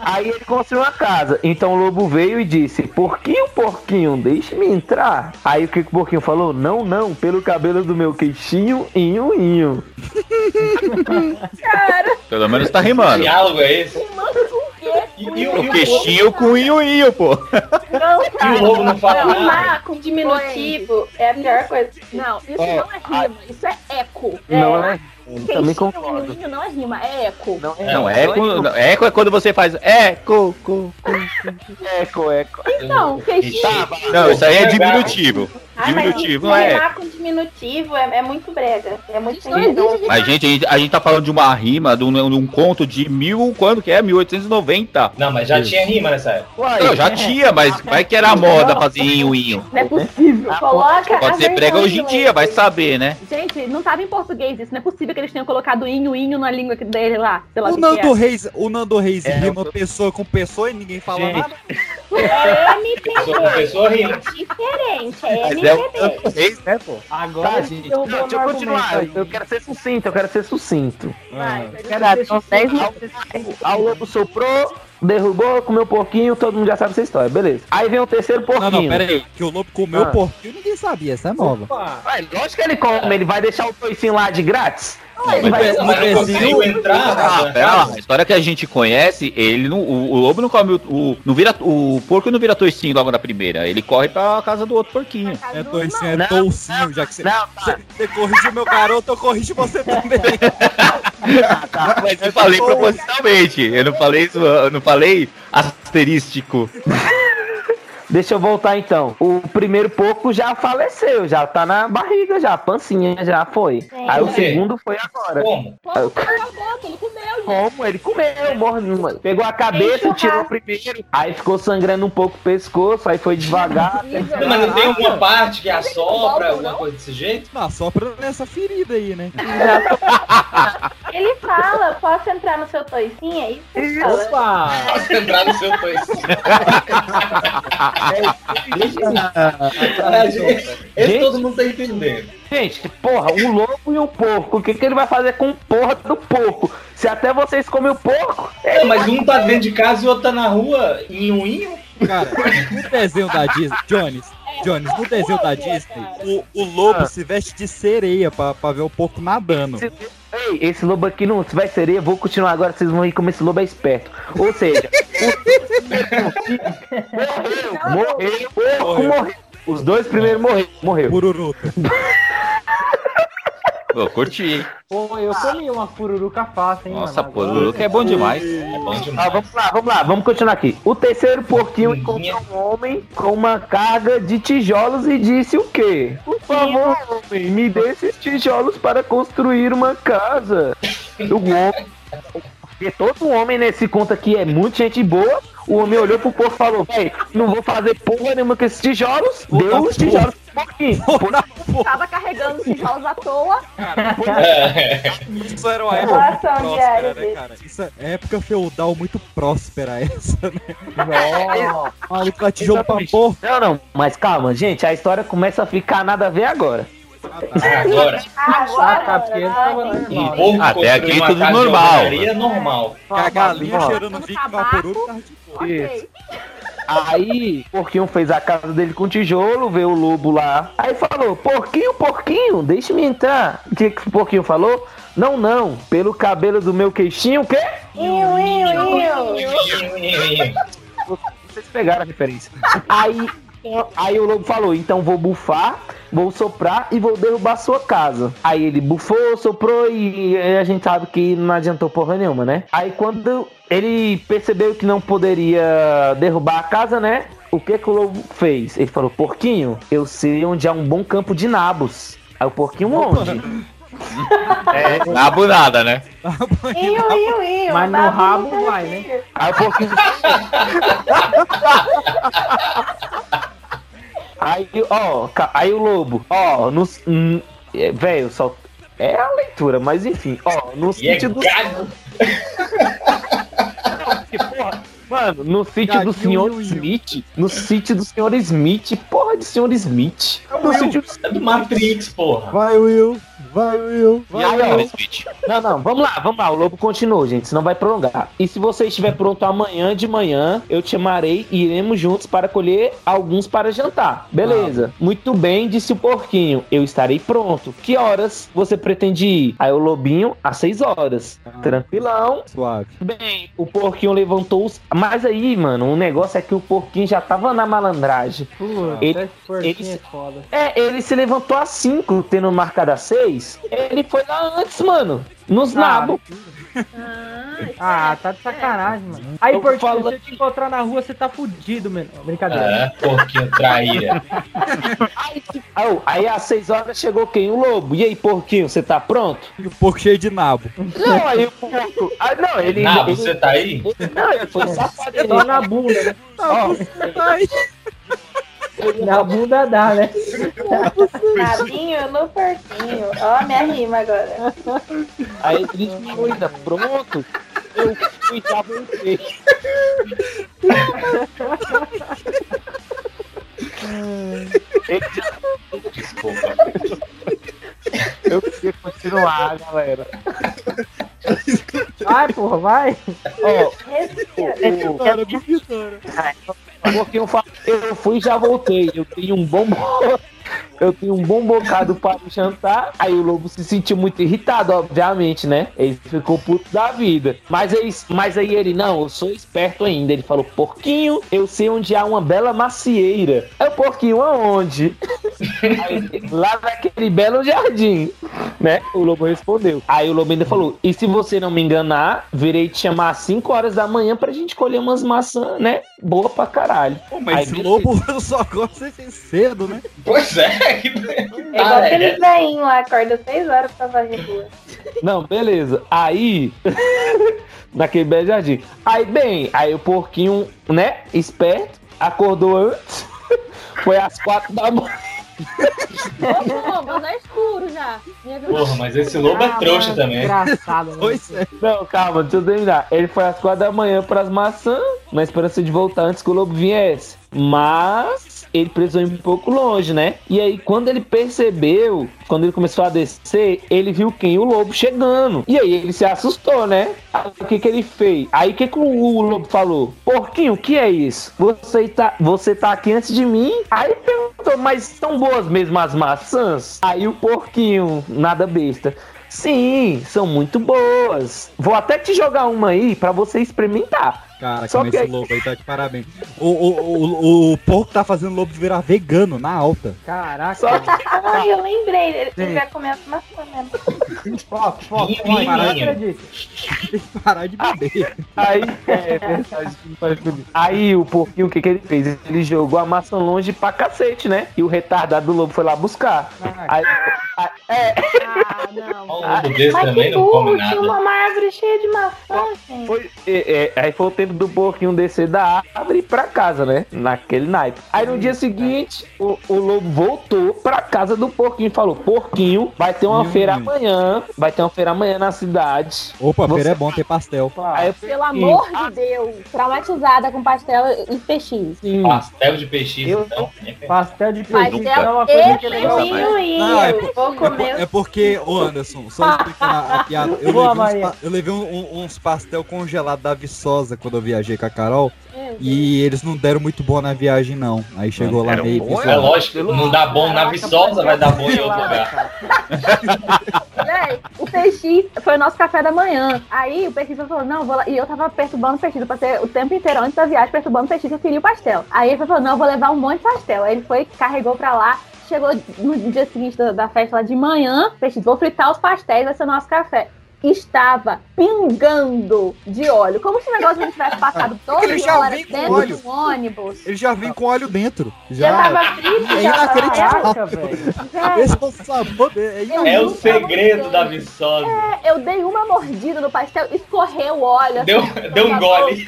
aí ele construiu uma casa. Então o lobo veio e disse: Porquinho, porquinho, deixe-me entrar. Aí o que, que o porquinho falou? Não, não, pelo cabelo do meu queixinho, inho, inho. Pelo menos tá rimando. diálogo é esse? E, e, o- queixinho com o inho-inho, pô. Não, E o lobo não fala nada? Rimar com diminutivo é a pior coisa. Não, isso É, não é rima, isso é eco. Não é? Também concordo. não é rima, é eco. Não, Não, eco, não, eco é quando você faz eco, co, co. Eco, eco. Então, queixinho. Não, isso aí é diminutivo. Ah, mas Diminutivo não é. rimar com diminutivo é, é muito brega. É muito retorno. Mas, gente, a gente, a gente tá falando de uma rima, de um, de um conto de mil, quando que é? 1890. Não, mas já tinha rima nessa época. Uai, Não, já tinha, mas vai que era moda fazer inho-inho. Não é possível. Coloca a Pode ser em hoje em dia, vai saber, né? Gente, não tava em português isso. Não é possível que eles tenham colocado inho, inho na língua dele lá. Sei lá O que Nando que é. Reis, o Nando Reis É, rima pessoa com pessoa e ninguém fala Gente. nada. É MPB. Pessoa rima. Diferente, é é o MPB. Reis, né, pô? Agora Tá, gente. Não, deixa eu continuar. Eu quero ser sucinto, eu quero ser sucinto. Vai, Verdade, são 10 minutos. Aí o lobo soprou, derrubou, comeu porquinho, todo mundo já sabe essa história, beleza. Aí vem o terceiro Não, porquinho. não, pera aí. Que o lobo comeu Ah. porquinho, ninguém sabia. Essa é nova. Ué, lógico que ele come, ele vai deixar o toicinho lá de grátis? Mas, mas não entrar Ah, na pera lá, a história que a gente conhece, ele não, o, o lobo não come o, o- não vira o porco não vira toicinho logo na primeira, ele corre pra casa do outro porquinho. É toicinho, é toucinho, já que você. Não, tá. Você, corrige o meu garoto, eu corrijo você também. Mas eu falei propositalmente, eu não falei isso, eu não falei asterístico. Deixa eu voltar então. O primeiro porco já faleceu, já tá na barriga já, pancinha já foi. Aí o segundo foi agora. Como? O- Acabou, ele comeu. Como? Ele comeu. Pegou a cabeça, tirou churrasco. primeiro, aí ficou sangrando um pouco o pescoço, aí foi devagar. Não, mas não tem alguma parte que assopra, alguma coisa desse jeito? Não, sopra nessa ferida aí, né? Ele fala, posso entrar no seu toicinho? É isso. Opa! Posso entrar no seu toicinho. Esse todo mundo tá entendendo. Gente, porra, um lobo e um porco. O que, que ele vai fazer com o porra do porco? Se até vocês comem o porco, É, mas um tá dentro de casa e o outro tá na rua, inho, inho. Cara, no desenho da Disney, Jones, Jones, no desenho da Disney, o, o lobo Ah. se veste de sereia pra, pra ver o porco nadando. Ei, esse lobo aqui não se vai sereia, vou continuar agora, vocês vão ver como esse lobo é esperto. Ou seja, o morreu, morreu, porco morreu. Os dois primeiros morreram, morreu. Pô, curti. Pô, eu comi uma pururuca fácil, hein, Nossa, mano. que é bom demais. É bom Ah, demais. vamos lá, vamos lá, vamos continuar aqui. O terceiro porquinho encontrou um homem com uma carga de tijolos e disse o quê? Por favor, homem, me dê esses tijolos para construir uma casa. O homem, porque todo homem nesse conto aqui é muito gente boa. O homem olhou pro porco e falou: Véi, não vou fazer porra nenhuma com esses tijolos. Deu os tijolos pro porquinho. Tava carregando os tijolos à toa. Isso era uma época Relação muito próspera, né, cara? Isso é época feudal muito próspera essa, né? Nossa. Maluco, tijolo pra porco. Não, não, mas calma, gente, a história começa a ficar nada a ver agora. Agora. Um normal. porco Até aqui tudo normal. é normal. A galinha cheirando vinho vaporub, tá de Isso. Aí, o porquinho fez a casa dele com tijolo, veio o lobo lá. Aí falou: Porquinho, porquinho, deixa-me entrar. O que, que o porquinho falou? Não, não, pelo cabelo do meu queixinho, o quê? Iu, iu, iu. Vocês pegaram a referência. Aí, aí o lobo falou: então vou bufar, vou soprar e vou derrubar sua casa. Aí ele bufou, soprou e a gente sabe que não adiantou porra nenhuma, né? Aí quando ele percebeu que não poderia derrubar a casa, né? O que, que o lobo fez? Ele falou: Porquinho, eu sei onde há um bom campo de nabos. Aí o porquinho onde? É, nabo nada, né? Iu, iu, iu. Mas no rabo vai, né? certo. Aí o porquinho. aí, ó, aí o lobo, ó, no. hum, é, Velho, só. É a leitura, mas enfim, ó, no E é sítio do. Porra, Mano, no sítio do senhor. Smith, no sítio do senhor Smith, porra de senhor Smith. No sítio É do Matrix, porra. Vai, Will. Vai, Will. Aí, ó, Não, não, vamos lá, vamos lá. O lobo continuou, gente, senão vai prolongar. E se você estiver pronto amanhã de manhã, eu te chamarei e iremos juntos para colher alguns para jantar. Beleza. Muito bem, disse o porquinho. Eu estarei pronto. Que horas você pretende ir? Aí o lobinho, às seis horas. Tranquilão. Suave. Bem, o porquinho levantou os. Mas aí, mano, o negócio é que o porquinho já tava na malandragem. Puta, Ele- ele- é foda. É, ele se levantou às 5, tendo marcado às 6. Ele foi lá antes, mano. Nos Ah, nabos. Ah, tá de sacanagem, mano. Aí, falo- se eu te encontrar na rua, você tá fudido, mano. Brincadeira. É, porquinho traíra. Aí, aí, aí às 6 horas chegou quem? O lobo. E aí, porquinho, você tá pronto? E o porco cheio de nabo. Não, aí o porco. Ah, não, ele. Nabo, ele- você tá aí? ele- não, ele foi safado. Ele, Só na bunda, né? ó, Na bunda dá, né? Nabinho no porquinho. Ó, minha rima agora. aí ele ficou ainda pronto. Eu fui já voltei. Ele já- Desculpa. Eu queria continuar, galera. Vai, porra, vai. Ó, Respira. o- Porque eu, eu fui e já voltei. Eu tenho um bom. Eu tenho um bom bocado para jantar. Aí o lobo se sentiu muito irritado, obviamente, né? Ele ficou puto da vida. Mas aí, mas aí ele, não, eu sou esperto ainda. Ele falou, porquinho, eu sei onde há uma bela macieira. É o porquinho aonde? Aí, lá naquele belo jardim, né? O lobo respondeu. Aí o lobo ainda falou: E se você não me enganar, virei te chamar às 5 horas da manhã pra gente colher umas maçãs, né? Boa pra caralho. Pô, mas Aí, lobo só gosta de ser cedo, né? Pois é. que- É igual aqueles veinhos lá, acorda 6 horas pra varrer rua. Não, beleza. Aí. naquele belo jardim. Aí, bem, aí o porquinho, né? Esperto, acordou antes. Foi às 4 da manhã. Ô, mas é escuro já. Minha Porra, mas esse lobo é trouxa também. Engraçado, né? Pois é. Não, calma, deixa eu terminar. Ele foi às quatro da manhã pras maçãs, na esperança de voltar antes que o lobo viesse. Mas ele precisou ir um pouco longe, né? E aí, quando ele percebeu, quando ele começou a descer, ele viu quem? O lobo chegando. E aí ele se assustou, né? Aí, o que que ele fez? Aí o que, que o, o lobo falou? Porquinho, o que é isso? Você tá, você tá aqui antes de mim? Aí perguntou, mas são boas mesmo as maçãs? Aí o porquinho, nada besta. Sim, são muito boas. Vou até te jogar uma aí pra você experimentar. Cara, Só mas que esse aí- lobo aí tá de parabéns. O, o, o, o porco tá fazendo o lobo virar vegano na alta. Caraca. Só que Ah, eu lembrei. Ele, ele vai comer as maçãs mesmo. Foco, foco, acredito. Tem que parar de beber. aí, é, verdade, não faz tudo. aí o porquinho, o que, que ele fez? Ele jogou a maçã longe pra cacete, né? E o retardado do lobo foi lá buscar. Aí, aí- é, Ah, não. Lobo desse Mas também que não come burro, tinha uma árvore cheia de maçã, gente. foi, é, é, aí foi o tempo do porquinho descer da árvore pra casa, né? Naquele naipe. Aí no dia seguinte, o, o lobo voltou pra casa do porquinho e falou: Porquinho, vai ter uma Hum. feira amanhã. Vai ter uma feira amanhã na cidade. Opa, Você- feira é bom ter pastel. Aí Pelo amor de Deus. Traumatizada com pastel e peixinhos. Sim. Pastel de peixe, Eu- então. Pastel de Pastel peixe é uma coisa que é legal. Não, é porco É, por- mesmo. é porque, ô Anderson, só explicando a, a piada, eu Boa, levei, uns, eu levei um- um- uns pastel congelados da Viçosa quando eu viajei com a Carol. E eles não deram muito bom na viagem, não. Aí chegou lá deram meio bom, é lógico, não dá bom na Viçosa, vai dar bom em outro lugar. Véi, o PX foi o nosso café da manhã. Aí o PX falou, não, vou lá. E eu tava perturbando o PX. Eu passei o tempo inteiro antes da viagem perturbando o PX que eu queria o pastel. Aí ele falou, não, eu vou levar um monte de pastel. Aí ele foi, carregou pra lá. Chegou no dia seguinte da, da festa lá de manhã. PX, vou fritar os pastéis, vai ser o nosso café. Estava pingando de óleo. Como se o negócio não tivesse passado todo Ele já hora vem com dentro óleo. do ônibus. Ele já vem com óleo dentro. Já Já, tava frito, é já inacreditável. Esse é o sabor É o nunca segredo da Viçosa. É, eu dei uma mordida no pastel, escorreu o óleo. Deu, assim, deu um gole.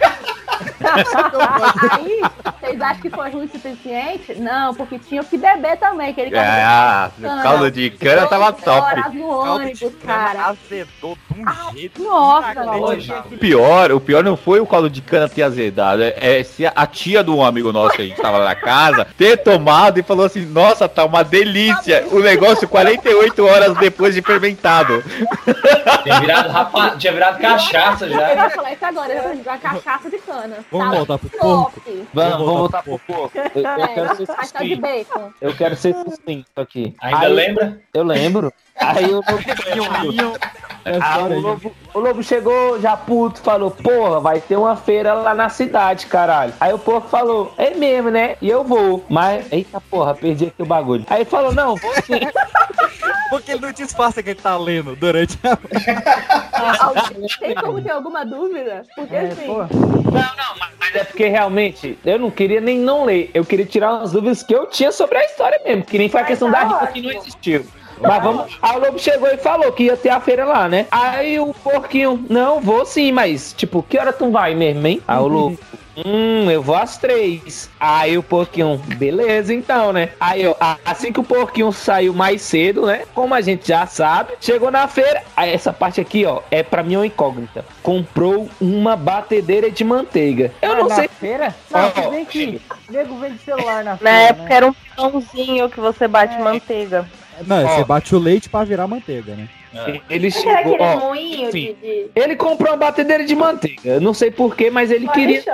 Aí, vocês acham que foi ruim o suficiente? Não, porque tinha que beber também, que ele Ah, o caldo de cana tava top. horas no ônibus, cara. Azedou de um jeito. Nossa, O pior, o pior não foi o caldo de cana ter azedado, é, é se a tia de um amigo nosso que a gente tava lá na casa ter tomado e falou assim, nossa, tá uma delícia. O negócio 48 horas depois de fermentado. Tinha virado, rapa... Tinha virado cachaça Eu já. queria falar isso agora, eu ia uma cachaça de cana. Vamos Tava voltar pro top. Vamos, vamos voltar pro porco. Eu, eu quero ser É, pastel de sucinto. Eu quero ser sucinto aqui. Ainda Aí- lembra? Eu lembro. Aí o lobo, Ah, o, lobo, o lobo chegou já puto, falou, porra, vai ter uma feira lá na cidade, caralho. Aí o porco falou, é mesmo, né? E eu vou. Mas, eita porra, perdi aqui o bagulho. Aí ele falou, não, vou sim. Porque ele não disfarça que ele tá lendo durante a. Tem como ter alguma dúvida? Porque assim. Não, não, mas, mas é porque realmente eu não queria nem não ler. Eu queria tirar umas dúvidas que eu tinha sobre a história mesmo, que nem foi a questão da rifa que não existiu. Mas vamos. Aí o Lobo chegou e falou que ia ter a feira lá, né? Aí o porquinho, não, vou sim, mas tipo, que hora tu vai mesmo, hein? Aí o Lobo. Hum, eu vou às três. Aí o porquinho, beleza então, né? Aí eu, a- assim que o porquinho saiu mais cedo, né? Como a gente já sabe, chegou na feira. Aí essa parte aqui, ó, é pra mim uma incógnita. Comprou uma batedeira de manteiga. Eu Ah, não na sei. feira? Não, Ó, se bem que nego vende celular na Na feira, época né? era um pãozinho que você bate manteiga. Não, Ó. você bate o leite pra virar manteiga, né? Ele Será chegou, ó, enfim, de, ele comprou uma batedeira de manteiga. Eu não sei porquê, mas ele queria.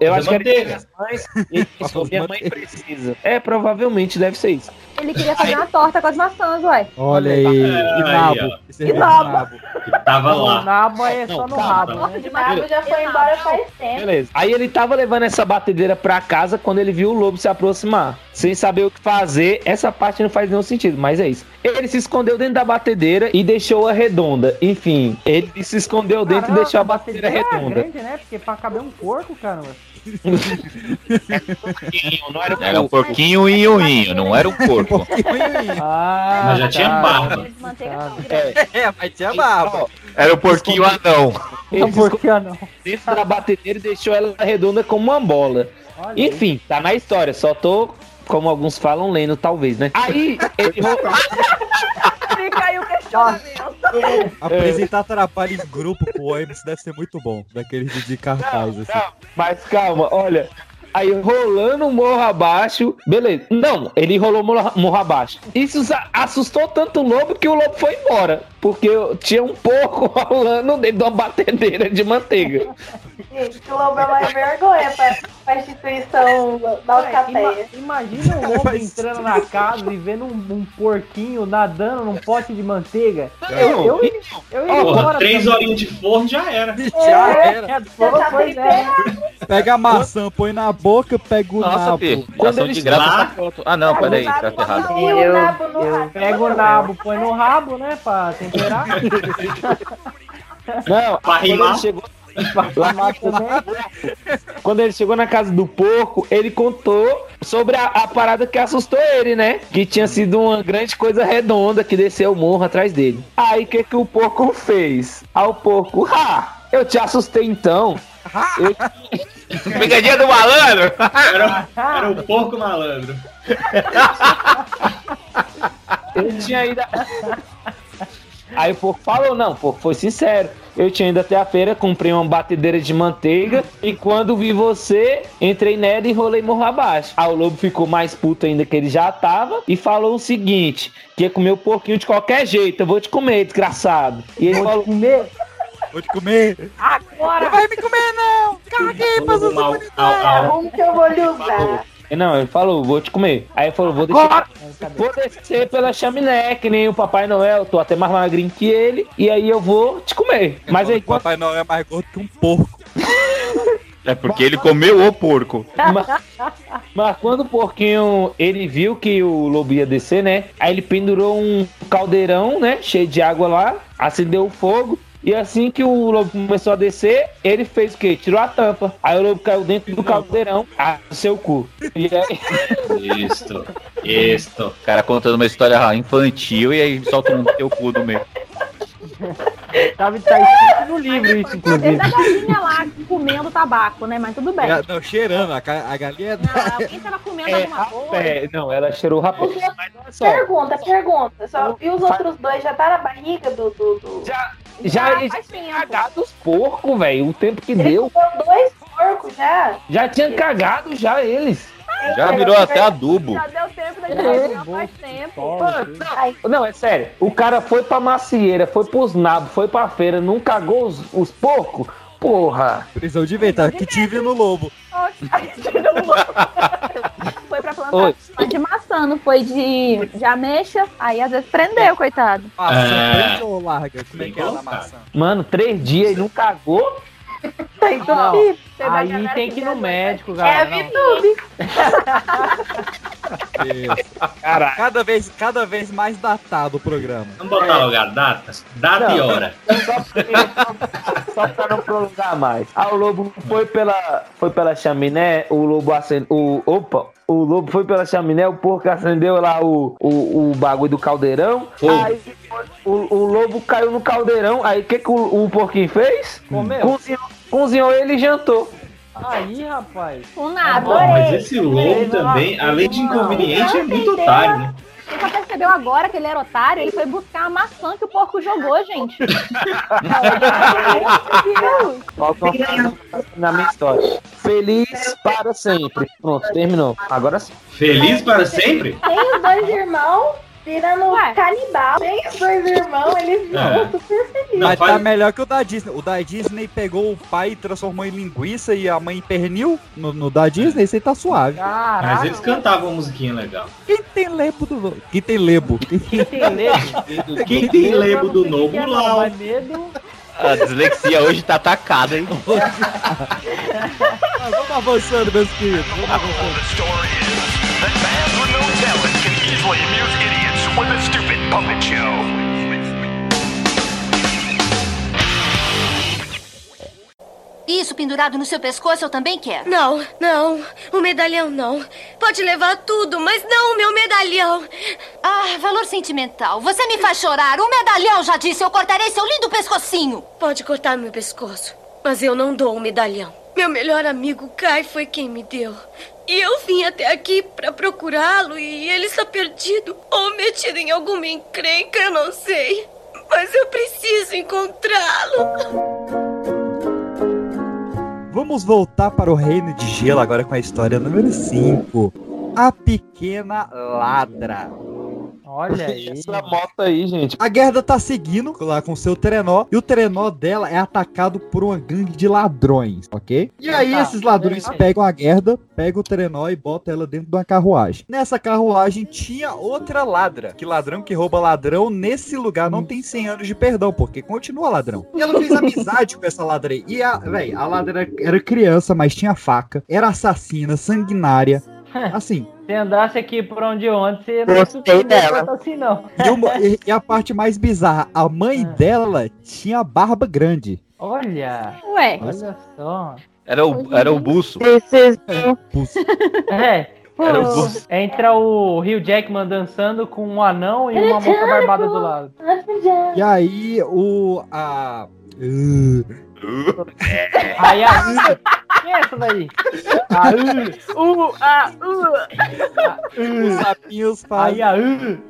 Eu acho que era de manteiga. minhas mães. Isso, minha mãe precisa. É, provavelmente deve ser isso. Ele queria fazer uma torta com as maçãs, ué. Olha aí. E nabo. é nabo. nabo. Tava O lá. nabo é só no rabo, Torta de Nabo já foi embora faz tempo. Beleza. Aí ele tava levando essa batedeira pra casa quando ele viu o lobo se aproximar. Sem saber o que fazer, essa parte não faz nenhum sentido, mas é isso. Ele se escondeu dentro da batedeira e deixou a redonda. Enfim, ele se escondeu dentro e deixou a batedeira é redonda. grande, né? Porque pra caber um porco, caramba. Não era Era um porquinho e um inho, não era um porco. Ah, Mas já tinha barba. Manteiga não, É, mas tinha barba. Era um porquinho anão. Ele Não, se por que não? dentro da batedeira e deixou ela redonda como uma bola. Olha aí. Enfim, tá na história, só tô, como alguns falam, lendo, talvez, né? Aí, ele Fica aí o questionamento. Apresentar trabalho em grupo pro ônibus deve ser muito bom. Daqueles de- cartaz, assim. Não, mas calma, olha. Aí rolando o morro abaixo. Beleza. Não, ele rolou morro, morro abaixo. Isso assustou tanto o lobo que o lobo foi embora. Porque tinha um porco rolando dentro de uma batedeira de manteiga. Gente, o lobo é uma vergonha pra, pra instituição da alcateia. ima- imagina um lobo entrando na casa e vendo um, um porquinho nadando num pote de manteiga. Eu, eu, eu, eu ia Porra, embora três horinhas de forno já era. Já era. É, tá pois é. Pega a maçã, põe na boca, pega o Nossa, nabo. Pê. Quando Ação ele de graça lá- tá pronto. Ah, não, peraí, tá errado. E o nabo Eu o põe no rabo, né? Pra Não, Pra quando rimar. ele chegou. Quando ele chegou na casa do porco, ele contou sobre a, a parada que assustou ele, né? Que tinha sido uma grande coisa redonda que desceu o morro atrás dele. Aí o que, que o porco fez? Ao porco, ah, eu te assustei então. Eu, Pegadinha do malandro! Era, era o porco malandro. eu tinha ido. Aí o porco falou, não, porco foi sincero. Eu tinha ido até a feira, comprei uma batedeira de manteiga e quando vi você, entrei nela e rolei morro abaixo. Aí o lobo ficou mais puto ainda que ele já tava e falou o seguinte, que ia comer o porquinho de qualquer jeito, eu vou te comer, desgraçado. E ele falou, comer? Vou te comer. Agora! Não vai me comer, não! Caguei essas humanidades! Como que eu vou lhe usar? Não, ele falou, vou te comer. Aí ele falou, vou deixar. Vou descer pela chaminé, que nem o Papai Noel. Tô até mais magrinho que ele. E aí eu vou te comer. Mas aí. Papai Noel é mais gordo que um porco. É porque ele comeu o porco. Mas, mas quando o porquinho ele viu que o lobo ia descer, né? Aí ele pendurou um caldeirão, né? Cheio de água lá, acendeu o fogo. E assim que o lobo começou a descer, ele fez o quê? Tirou a tampa. Aí o lobo caiu dentro do caldeirão, ah, seu cu. E aí... Isto, isto. O cara contando uma história infantil e aí solta um teu cu do meio. Tava tá escrito no livro isso, inclusive. Desde a galinha lá comendo tabaco, né? Mas tudo bem. É, Não, cheirando, a, a galinha. Não, alguém tava comendo alguma coisa. É, não, ela cheirou rapaz. só. Pergunta, pergunta. Só, e os outros dois já tá na barriga do. do, do... Já, já eles tinham cagado os porcos, velho. O tempo que deu. Foram dois porcos já. Já tinha cagado já eles. Já virou até adubo. Já deu tempo da É, gente faz tempo. Não, não, é sério. O cara foi pra macieira, foi pros nabos, foi pra feira, não cagou os, os porcos? Porra. Prisão de ventre, que tive no lobo. Foi pra Oi. plantação de maçã, não foi de, de ameixa. Aí às vezes prendeu, coitado. Maçã É. prende ou larga? Como é que é na maçã? Mano, três dias e não cagou? Não, aí tem que ir no médico, É galera. a VTube. Caraca. Cada vez, cada vez mais datado o programa. Vamos botar logo a data? Data e hora. Só pra não prolongar mais. Ah, o lobo foi pela, foi pela chaminé, o lobo acendeu. O, opa! O lobo foi pela chaminé, o porco acendeu lá o, o, o bagulho do caldeirão. Aí o, o lobo caiu no caldeirão. Aí o que, que o, o porquinho fez? Comeu. Cozinhou, cozinhou ele e jantou. Aí, rapaz. Com nada. Ó, mas esse lobo também, além de inconveniente, é muito otário, né? Você só percebeu agora que ele era otário? Ele foi buscar a maçã que o porco jogou, gente. Falta na minha história. Feliz para sempre. Pronto, terminou. Agora sim. Feliz para sempre? Tem os dois irmãos virando canibal. Tem os dois irmãos, eles É. ficam super felizes. Mas tá melhor que o da Disney. O da Disney pegou o pai e transformou em linguiça e a mãe em pernil. No, no da Disney, isso aí tá suave. Mas eles cantavam uma musiquinha legal. Quem tem lebo do. Quem tem lebo? Quem tem lebo? Quem tem lebo do Novo medo. A dislexia hoje tá atacada, hein? Mas vamos avançando, meus queridos. Vamos avançando. With a stupid puppet show. Isso pendurado no seu pescoço eu também quero. Não, não. O medalhão não. Pode levar tudo, mas não o meu medalhão. Ah, valor sentimental. Você me faz chorar. O medalhão já disse, eu cortarei seu lindo pescocinho. Pode cortar meu pescoço, mas eu não dou o medalhão. Meu melhor amigo Kai foi quem me deu. E eu vim até aqui pra procurá-lo e ele está perdido ou metido em alguma encrenca, eu não sei. Mas eu preciso encontrá-lo. Vamos voltar para o Reino de Gelo agora com a história número 5. A Pequena Ladra. Olha aí. Essa moto aí, gente. A Gerda tá seguindo lá com seu trenó e o trenó dela é atacado por uma gangue de ladrões, ok? E aí Tá, esses ladrões beleza. pegam a Gerda, pegam o trenó e botam ela dentro de uma carruagem. Nessa carruagem tinha outra ladra, que ladrão que rouba ladrão nesse lugar não tem 100 anos de perdão, porque continua ladrão. E ela fez amizade com essa ladra aí. E a, véi, a ladra era criança, mas tinha faca, era assassina, sanguinária. Assim, Se andasse aqui por onde ontem, você Gostei conseguia dela. assim, não. E, uma- e- e a parte mais bizarra, a mãe dela tinha barba grande. Olha. Ué. Olha só. Era o, era o buço. É. Era o buço. Entra o Rio Jackman dançando com um anão e uma moça barbada do lado. E aí o. A. Aí a. é essa daí? A, uh, uh, a, uh. Os sapinhos fazem. Aí, a, inho.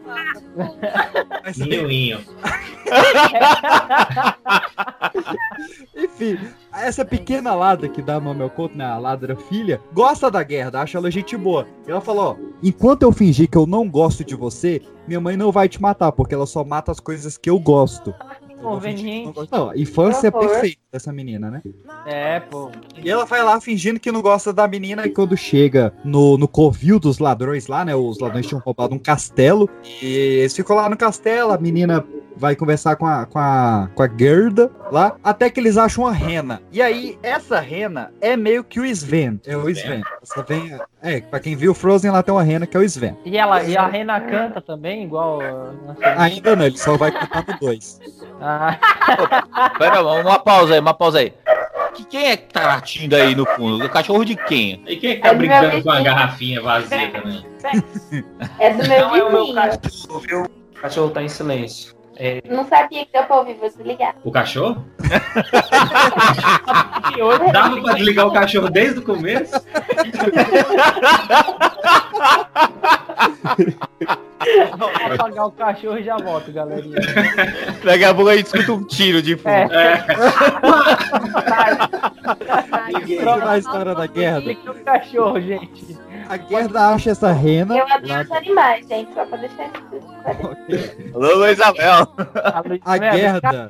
Enfim, essa pequena ladra que dá nome ao conto, né? A ladra filha, gosta da Gerda, acha ela gente boa. E ela falou: ó, enquanto eu fingir que eu não gosto de você, minha mãe não vai te matar, porque ela só mata as coisas que eu gosto. Conveniente. Não, infância favor. perfeita dessa menina, né? É, pô. E ela vai lá fingindo que não gosta da menina e quando chega no, no covil dos ladrões lá, né? Os ladrões tinham roubado um castelo e eles ficam lá no castelo, a menina vai conversar com a, com a, com a Gerda lá, até que eles acham uma rena. E aí, essa rena é meio que o Sven. É o Sven. Essa vem, é, pra quem viu Frozen lá tem uma rena que é o Sven. E, ela, e a Rena canta também, igual. Ainda não, ele só vai cantar no 2. Ah. Pera, uma pausa aí, uma pausa aí. Que, quem é que tá latindo aí no fundo? O cachorro de quem? E quem é que tá brincando com a garrafinha vazia também? É do meu Não é o meu cachorro, viu? O cachorro tá em silêncio. É, Não sabia que deu pra ouvir você ligar. O cachorro? Dava pra desligar o cachorro desde o começo? Vou apagar o cachorro e já volto, galerinha. Daqui a pouco a gente escuta um tiro de fundo. É. Droga a história da Gerda. Explica o cachorro, gente. A Gerda acha essa rena. Eu adoro lá- os animais, gente, só pra deixar isso. Alô, Luizabel. A Gerda.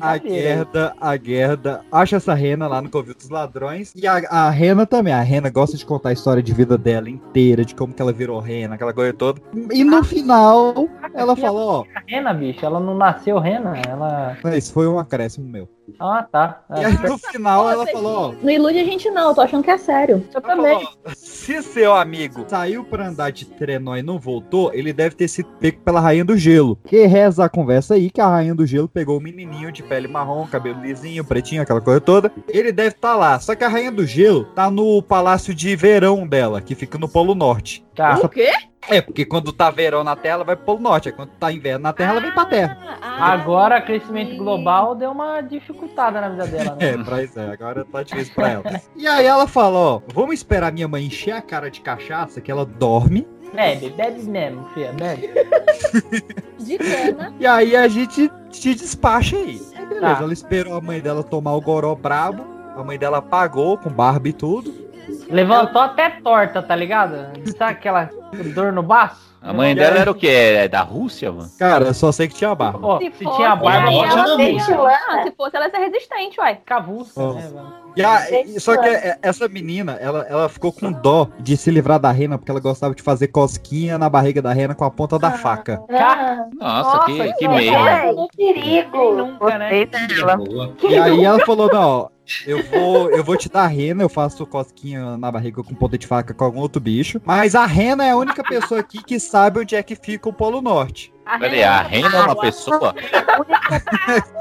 A. Gerda, a Gerda acha essa rena lá no Covil dos Ladrões. E a, a Rena também. A Rena gosta de contar a história de vida dela inteira, de como que ela virou rena, aquela coisa toda. E no final, ela falou, ó. A Rena, bicho, ela não nasceu Rena, ela. Isso foi um acréscimo meu. Ah, tá. E aí no final ela falou, ó. Não ilude a gente não, eu tô achando que é sério. Eu também. Se seu amigo saiu pra andar de trenó e não voltou, ele deve ter sido pego pela Rainha do Gelo. Que reza a conversa aí que a Rainha do Gelo pegou o menininho de pele marrom, cabelo lisinho, pretinho, aquela coisa toda. Ele deve estar lá. Só que a Rainha do Gelo tá no palácio de verão dela, que fica no Polo Norte. Tá. O quê? É, porque quando tá verão na Terra, ela vai pro Polo Norte. Aí quando tá inverno na Terra, ela vem pra Terra. Agora, crescimento global deu uma dificultada na vida dela, né? É, pra isso é. Agora tá difícil pra ela. E aí ela fala, ó, vamos esperar minha mãe encher a cara de cachaça, que ela dorme. Bebe, bebe mesmo, filha, bebe. De cana. E aí a gente te despacha aí. Aí beleza, Tá. ela esperou a mãe dela tomar o goró brabo. A mãe dela pagou com barba e tudo. Levantou até torta, tá ligado? Sabe aquela dor no baço? A mãe dela era o quê? É da Rússia, mano? Cara, eu só sei que tinha barba. Ó, se, tinha fosse, barba, aí ela. Ah, se fosse, ela ia ser resistente, uai. Cavusca, Ó. né, a- só que é- essa menina, ela, ela ficou com dó de se livrar da rena, porque ela gostava de fazer cosquinha na barriga da rena com a ponta da faca. Ah, Nossa, que, que Nossa, meio. é um perigo. Nunca, né? Boa. E aí ela falou, não, ó, eu vou, eu vou te dar a rena, eu faço cosquinha na barriga com ponta de faca com algum outro bicho. Mas a rena é a única pessoa aqui que sabe onde é que fica o Polo Norte. Peraí, a rena é uma pessoa?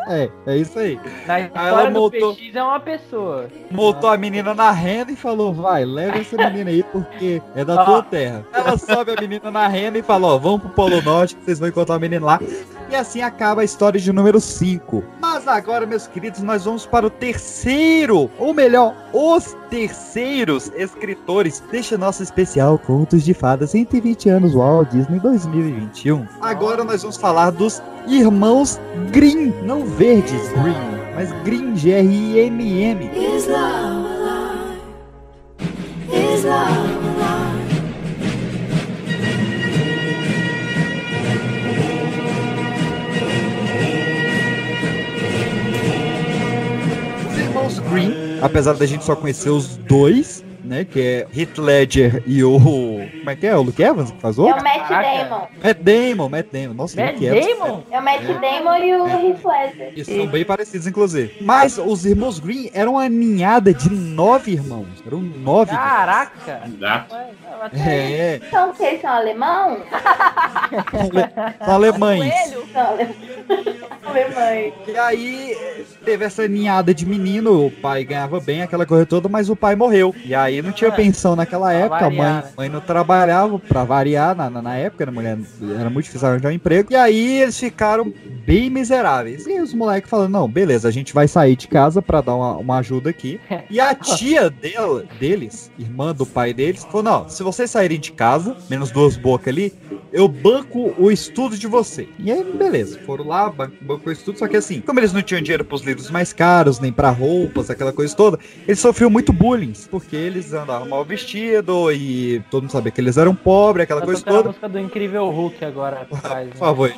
É, é isso aí. Na história ela do montou, PX é uma pessoa. montou a menina na rena e falou, vai, leva essa menina aí porque é da Ó. tua terra. Ela sobe a menina na rena e falou, ó, vamos pro Polo Norte que vocês vão encontrar a menina lá. E assim acaba a história de número 5. Mas agora, meus queridos, nós vamos para o terceiro, ou melhor, os terceiros escritores deste nosso especial Contos de Fadas 120 anos Walt Disney 2021. Agora nós vamos falar dos irmãos Grimm, não verdes Grimm, mas Grimm, G-R-I-M-M. Is love alive? Is love alive? Os irmãos Green, apesar da gente só conhecer os dois, né? Que é Heath Ledger e o. Como é que é? O Luke Evans que faz É outro? o Matt Damon. Matt Damon, Matt Damon. Nossa, Matt Luke Evans. Damon? É o Matt Damon e o Heath Ledger. Eles são bem parecidos, inclusive. Mas os irmãos Green eram uma ninhada de nove irmãos. Eram nove. Caraca! É, São o quê? São alemão? são alemães. Alemães. E aí teve essa ninhada de menino, o pai ganhava bem aquela coisa toda, mas o pai morreu. E aí aí não tinha pensão naquela época, a mãe, né? mãe não trabalhava pra variar na, na, na época, a mulher era muito difícil arranjar um emprego. E aí eles ficaram bem miseráveis. E os moleques falando, não, beleza, a gente vai sair de casa pra dar uma, uma ajuda aqui. E a tia dele, deles, irmã do pai deles, falou, não, se vocês saírem de casa, menos duas bocas ali, eu banco o estudo de você. E aí, beleza, foram lá, ban- bancou o estudo, só que assim, como eles não tinham dinheiro pros livros mais caros, nem pra roupas, aquela coisa toda, eles sofriam muito bullying, porque eles andavam mal vestido e todo mundo sabia que eles eram pobres, aquela coisa tocando a toda. música do Incrível Hulk agora por trás. né? Por favor.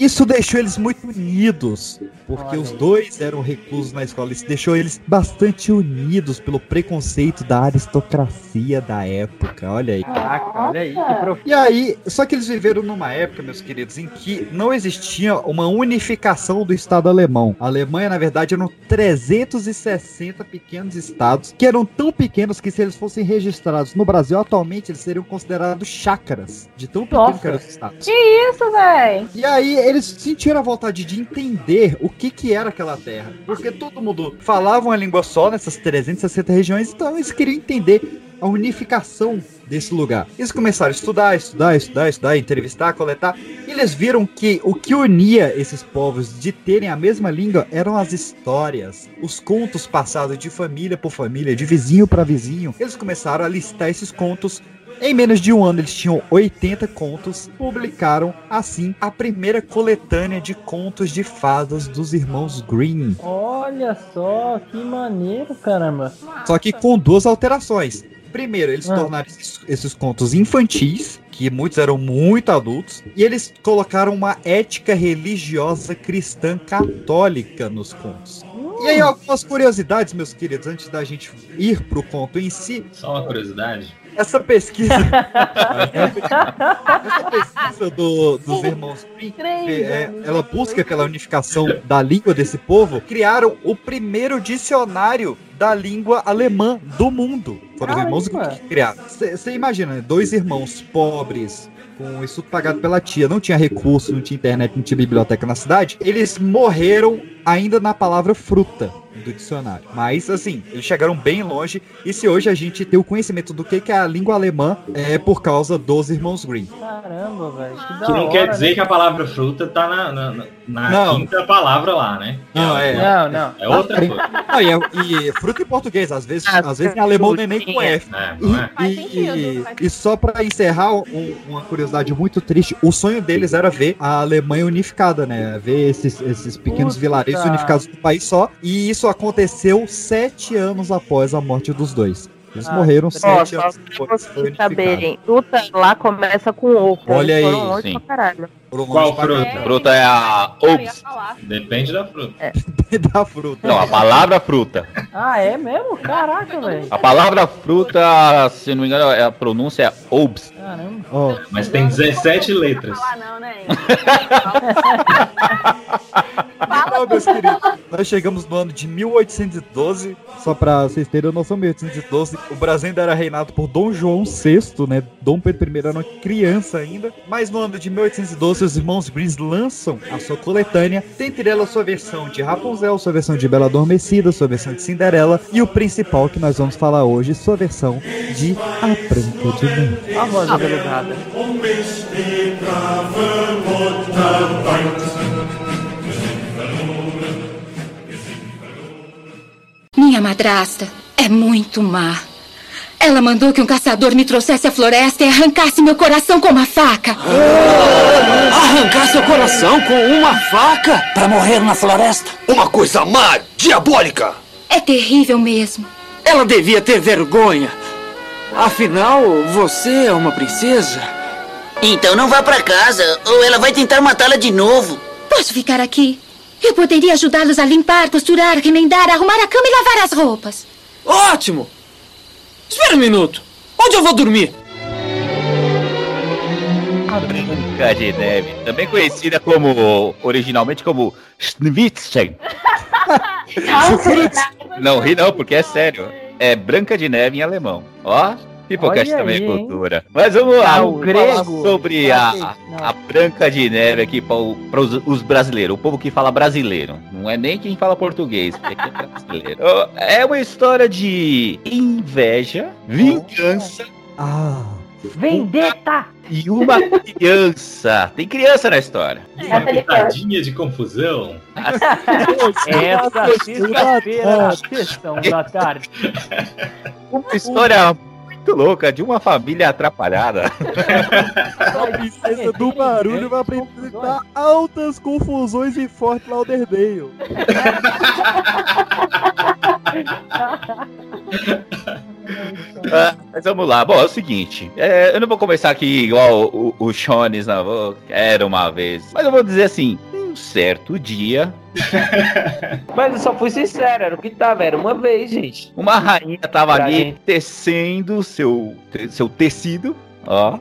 Isso deixou eles muito unidos, porque os dois eram reclusos na escola. Isso deixou eles bastante unidos pelo preconceito da aristocracia da época. Olha aí. Caraca, olha aí que profundo. E aí, só que eles viveram numa época, meus queridos, em que não existia uma unificação do Estado alemão. A Alemanha, na verdade, eram 360 pequenos estados, que eram tão pequenos que se eles fossem registrados no Brasil atualmente, eles seriam considerados chácaras, de tão pequeno Nossa. que eram os estados. Que isso, véi? E aí eles sentiram a vontade de entender o que que era aquela terra. Porque todo mundo falava uma língua só nessas 360 regiões, então eles queriam entender a unificação desse lugar. Eles começaram a estudar, estudar, estudar, estudar, entrevistar, coletar. E eles viram que o que unia esses povos de terem a mesma língua eram as histórias, os contos passados de família por família, de vizinho para vizinho. Eles começaram a listar esses contos em menos de um ano eles tinham 80 contos, publicaram assim a primeira coletânea de contos de fadas dos irmãos Green. Olha só, que maneiro, caramba. Só que com duas alterações. Primeiro, eles Ah. tornaram esses, esses contos infantis, que muitos eram muito adultos, e eles colocaram uma ética religiosa cristã católica nos contos. E aí, algumas curiosidades, meus queridos, antes da gente ir pro conto em si. Só uma curiosidade. Essa pesquisa. essa pesquisa do- dos irmãos Grimm, é, ela busca pela unificação da língua desse povo, criaram o primeiro dicionário da língua alemã do mundo. Foram os irmãos que criaram. Você imagina, né? dois irmãos pobres, com isso pagado pela tia, não tinha recurso, não tinha internet, não tinha biblioteca na cidade, eles morreram ainda na palavra fruta do dicionário. Mas, assim, eles chegaram bem longe. E se hoje a gente tem o conhecimento do que que é a língua alemã, é por causa dos irmãos Green. Caramba, velho. Que da Que não hora, quer dizer né? que a palavra fruta tá na, na, na- Não. quinta palavra lá, né? Não, é. Não, não. É outra coisa. Ah, e, é- e fruta em português, às vezes, às vezes em alemão não é nem com F. É, não é? E, e- e só pra encerrar, um- uma curiosidade muito triste, o sonho deles era ver a Alemanha unificada, né? Ver esses, esses pequenos Puta. vilarejos unificados no país só. E isso aconteceu sete anos após a morte dos dois. Eles Ah, morreram sete anos depois. vocês saberem, fruta lá começa com o. Olha aí, foram longe sim. Qual pra fruta? Fruta é a Obs. Depende da fruta. da fruta. Não, a palavra fruta. Ah, é mesmo? Caraca, velho. A palavra fruta, se não me engano, é a pronúncia é Obs. Caramba. Ó, Mas tem 17 letras. Ah, não, né? Ó, meus queridos, nós chegamos no ano de 1812, só pra vocês terem noção, 1812, o Brasil ainda era reinado por Dom João VI, né? Dom Pedro I era uma criança ainda, mas no ano de 1812 os irmãos Greens lançam a sua coletânea, dentre elas sua versão de Rapunzel, sua versão de Bela Adormecida, sua versão de Cinderela e o principal que nós vamos falar hoje, sua versão de A Branca de Neve. A voz aveludada. Minha madrasta é muito má. Ela mandou que um caçador me trouxesse à floresta e arrancasse meu coração com uma faca. Arrancar seu coração com uma faca para morrer na floresta? Uma coisa má, diabólica! É terrível mesmo. Ela devia ter vergonha. Afinal, você é uma princesa. Então não vá pra casa, ou ela vai tentar matá-la de novo. Posso ficar aqui? Eu poderia ajudá-los a limpar, costurar, remendar, arrumar a cama e lavar as roupas. Ótimo! Espera um minuto. Onde eu vou dormir? A Branca de Neve, também conhecida como, originalmente como Schneewittchen. Não ri não, porque é sério. É Branca de Neve em alemão. Ó, Pipocast também aí, é hein? cultura. Mas vamos lá, Ah, o vamos grego. falar sobre a, a Branca de Neve aqui para os, os brasileiros, o povo que fala brasileiro. Não é nem quem fala português, porque aqui é brasileiro. É uma história de inveja, vingança Ah. Vendetta! e uma criança. Tem criança na história. Uma pitadinha de confusão. Essa sexta-feira na sessão da tarde. Uma história muito louca de uma família atrapalhada. A princesa do barulho vai apresentar altas confusões em Fort Lauderdale. Ah, mas vamos lá. Bom, é o seguinte. é, eu não vou começar aqui igual o, o Shones, não. Vou, era uma vez. Mas eu vou dizer assim: um certo dia, Mas eu só fui sincero, era o que tava, era uma vez, gente. uma rainha tava Pra ali gente. tecendo seu, te- seu tecido. Ó.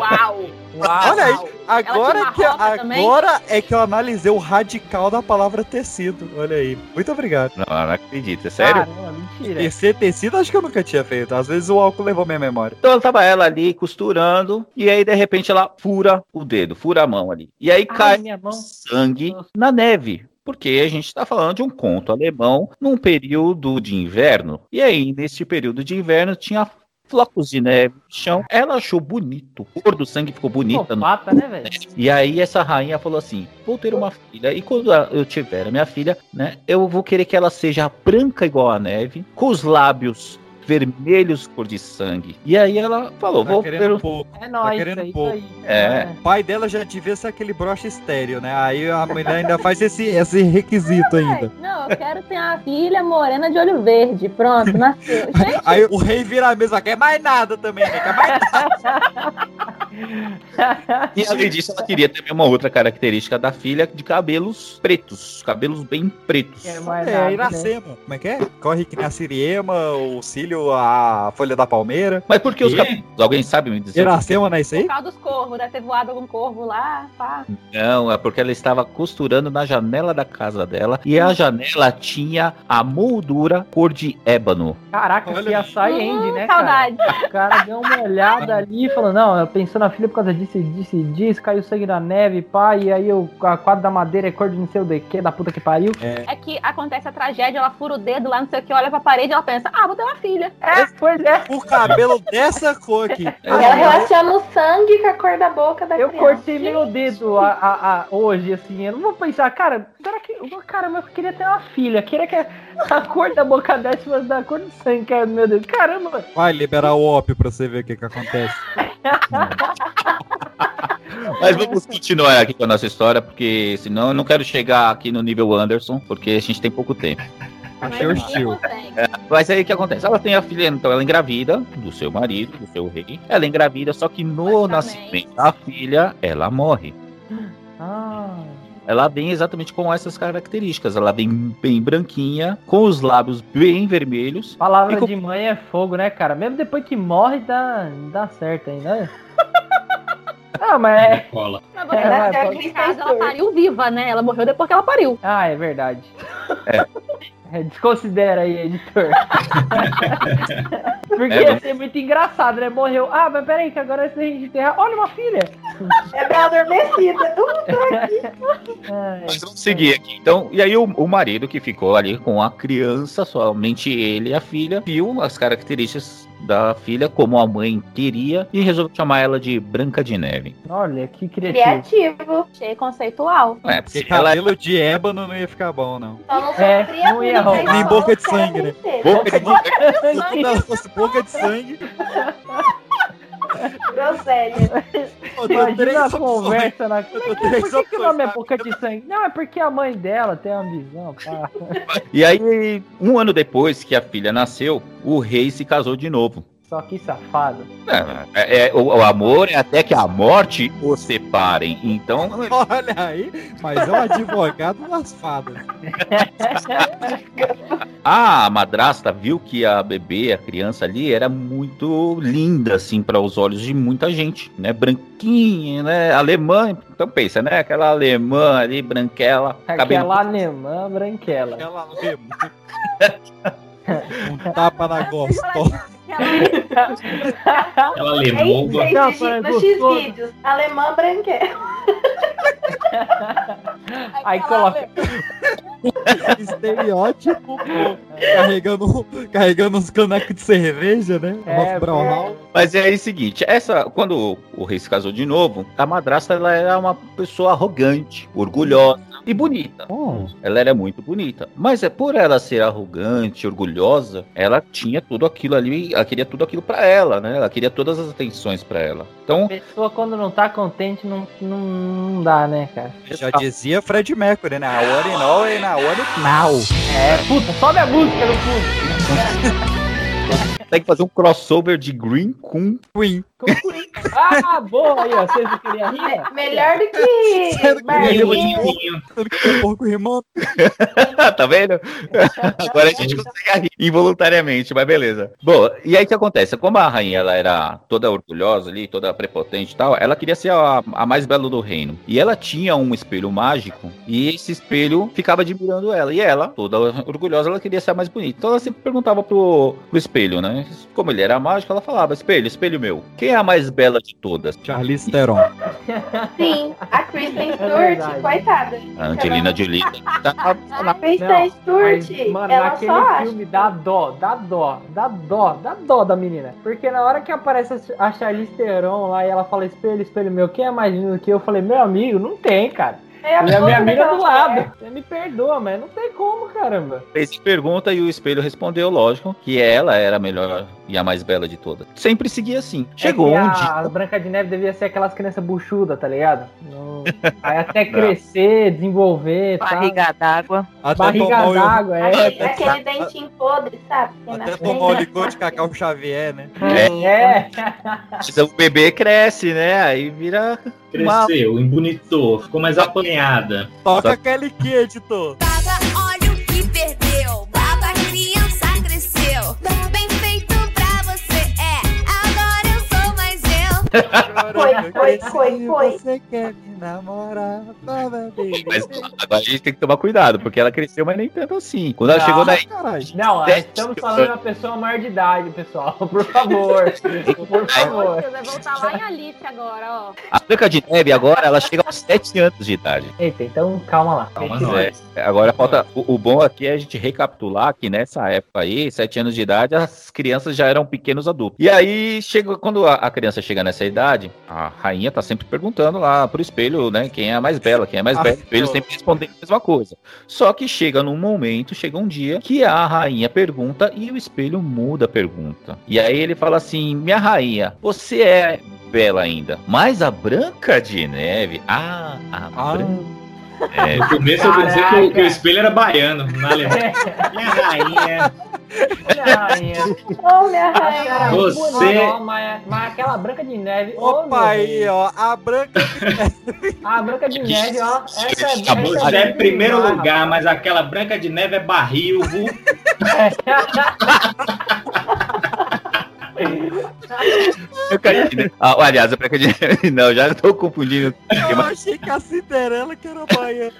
Uau! Olha aí, agora, que, agora é que eu analisei o radical da palavra tecido. Olha aí. Muito obrigado. Não, não acredito, é sério? Caramba, mentira. Tecer tecido acho que eu nunca tinha feito. Às vezes o álcool levou minha memória. Então tava ela ali costurando, e aí de repente ela fura o dedo, fura a mão ali. E aí cai minha mão. sangue na neve. Porque a gente está falando de um conto alemão num período de inverno. E aí, nesse período de inverno, tinha flocos de neve no chão. Ela achou bonito. A cor do sangue ficou bonita. no- Psicopata, né, velho? E aí essa rainha falou assim: vou ter uma filha. E quando eu tiver a minha filha, né, eu vou querer que ela seja branca igual a neve, com os lábios vermelhos cor de sangue. E aí ela falou: Tá vou querendo um pouco. É Tá nóis, querendo é isso pouco. aí. É. O pai dela já devia ser aquele broche estéreo, né? Aí a mulher ainda faz esse, esse requisito ainda. Não, eu quero ter uma filha morena de olho verde. Pronto, nasceu. Gente, Aí o rei vira a mesa, quer mais nada também, né? Quer mais E além disso, ela queria também uma outra característica da filha de cabelos pretos, cabelos bem pretos. É É, nada, né? Iracema. Como é que é? Corre que nem a Siriema, o cílio, a folha da palmeira. Mas por que os cabelos? Alguém sabe me dizer? Iracema não é isso aí? por causa dos corvos, deve ter voado algum corvo lá, pá. Não, é porque ela estava costurando na janela da casa dela e a janela tinha a moldura cor de ébano. Caraca, Olha que aí. açaí end, né, Hum, saudade. cara? O cara deu uma olhada ali e falou, não, eu pensou na filha por causa disso, disso e disso, caiu sangue na neve, pá, e aí o a quadro da madeira é cor de não sei o de que, da puta que pariu. É que acontece a tragédia, ela fura o dedo lá, não sei o que, olha pra parede e ela pensa, ah, vou ter uma filha. É, pois é. O cabelo dessa cor aqui. Ela relaciona o sangue com a cor da boca da Eu criança. cortei meu dedo a, a- a- hoje, assim, eu não vou pensar, cara, será que. Caramba, eu queria ter uma filha, queria que a cor da boca dessa fosse da cor do sangue, que é meu dedo. Caramba! Vai liberar o ópio pra você ver o que que acontece. Mas vamos continuar aqui com a nossa história, porque senão eu não quero chegar aqui no nível Anderson, porque a gente tem pouco tempo. Achei hostil. É, mas aí o que acontece? Ela tem a filha, então ela engravida do seu marido, do seu rei. Ela engravida, só que no nascimento da filha, ela morre. Ah, Ela vem exatamente com essas características. Ela vem bem branquinha, com os lábios bem vermelhos. palavra com- de mãe é fogo, né, cara? Mesmo depois que morre, dá, dá certo ainda, né? Ah, mas é. Cola. Mas você É, caso, ela pariu viva, né? Ela morreu depois que ela pariu. Ah, é verdade. É. É, Desconsidera aí, editor. Porque É, ia ser muito engraçado, né? Morreu. Ah, mas peraí, que agora se a gente enterrar. Olha uma filha! É bem adormecida. Mas vamos seguir aqui. Então, e aí o, o marido que ficou ali com a criança, somente ele e a filha, viu as características da filha como a mãe queria e resolveu chamar ela de Branca de Neve. olha, que criativo. Criativo. Achei conceitual. É, Porque porque ela cabelo de ébano não ia ficar bom, não. Só não É, não ia rolar. mas Nem boca de sangue, né? boca de fosse boca de sangue, Groselha. eu três Imagina a conversa na. Eu dou Por três que, que o nome é boca de sangue? Não, é porque a mãe dela tem uma visão, pá. E aí, um ano depois que a filha nasceu, o rei se casou de novo. Só que safado. É, é, o, o amor é até que a morte os separem. Então, Olha aí, mas é um advogado das fadas. a madrasta viu que a bebê, a criança ali, era muito linda, assim, para os olhos de muita gente, né? Branquinha, né? Alemã. Então pensa, né? Aquela alemã ali, branquela, cabelo Aquela alemã branquela. Ela lembra. Um tapa na gostosa. Ela É isso Não, Gigi, foi no gostoso. X-Vídeos. Alemã branquela. Aí coloca. Estereótipo. Carregando, carregando uns canecos de cerveja, né? É, Brownhall. Mas é o seguinte, essa, quando o rei se casou de novo, a madrasta ela era uma pessoa arrogante, orgulhosa e bonita. Ela era muito bonita. Mas é por ela ser arrogante, orgulhosa, ela tinha tudo aquilo ali, ela queria tudo aquilo pra ela, né? Ela queria todas as atenções pra ela. Então, A pessoa quando não tá contente não, não, não dá, né, cara? Já dizia Fred Mercury, né? A hora e now e na hora e now. É, puta, sobe a música no fundo. tem que fazer um crossover de Green com Queen. Ah, boa aí, ó. Vocês não queriam rir? Melhor do que. Tudo que é porco rimando. tá vendo? Agora a gente consegue rir involuntariamente, mas beleza. Bom, e aí o que acontece? Como a rainha ela era toda orgulhosa ali, toda prepotente e tal, ela queria ser a, a mais bela do reino. E ela tinha um espelho mágico, e esse espelho ficava admirando ela. E ela, toda orgulhosa, ela queria ser a mais bonita. Então ela sempre perguntava pro, pro espelho, né? Como ele era mágico, ela falava: Espelho, espelho meu, quem é a mais bela de todas? Charlize Theron. Sim, a Kristen É Stewart, coitada. A Angelina Jolie. Tá, A Kristen Não, Stewart, mas, mano, ela naquele só acha. filme dá dó, dá dó, dá dó, dá dó da menina. Porque na hora que aparece a Charlize Theron lá e ela fala espelho, espelho meu, quem é mais lindo que eu? Eu falei, meu amigo, não tem, cara. É a minha amiga do lado. Você me perdoa, mas não tem como, caramba. Fez pergunta e o espelho respondeu, lógico, que ela era a melhor e a mais bela de todas. Sempre seguia assim. Chegou É um a, dia. A Branca de Neve devia ser aquelas crianças buchudas, tá ligado? Não- Aí até Não. crescer, desenvolver, tá? Barriga d'água. Barriga d'água, é. Aquele, aquele dentinho podre, sabe? Até tomar o licor de Cacau Xavier, né? É. Mas O bebê cresce, né? Aí vira. Cresceu, embonitou, ficou mais apanhada. Toca aquele que, editor. Foi, foi, foi, foi. Você quer me namorar? Baba, baby. Mas agora a gente tem que tomar cuidado, porque ela cresceu, mas nem tanto assim. Quando ela Ah, chegou na. Caralho. Não, nós estamos falando de uma pessoa maior de idade, pessoal. Por favor. Por favor. Você vai voltar lá em Alice agora, ó. A Branca de Neve agora, ela chega aos 7 anos de idade. Eita, então calma lá. Calma, nós. É, agora falta. O, o bom aqui é a gente recapitular que nessa época aí, 7 anos de idade, as crianças já eram pequenos adultos. E aí, chega, quando a, a criança chega nessa idade, a rainha tá sempre perguntando lá pro espelho, né? Quem é a mais bela, quem é a mais Ah, bela. O espelho sempre respondendo a mesma coisa. Só que chega num momento, chega um dia, que a rainha pergunta e o espelho muda a pergunta. E aí ele fala assim: Minha rainha, você é bela ainda, mas a Branca de Neve. Ah, a Ah. Branca. É, No começo eu vou dizer que que o espelho era baiano, na Alemanha. Minha rainha. Minha rainha. Ô, minha rainha. Você- ó, mas, mas aquela branca de neve. Opa aí, Deus. ó. A branca. A branca de neve, ó. Essa, essa, Tá Você é muito primeiro lugar, mas aquela branca de neve é barril, de Neve. Ah, aliás, a Branca de Neve. Não, já tô confundindo. Eu achei que a Cinderela que era baiana.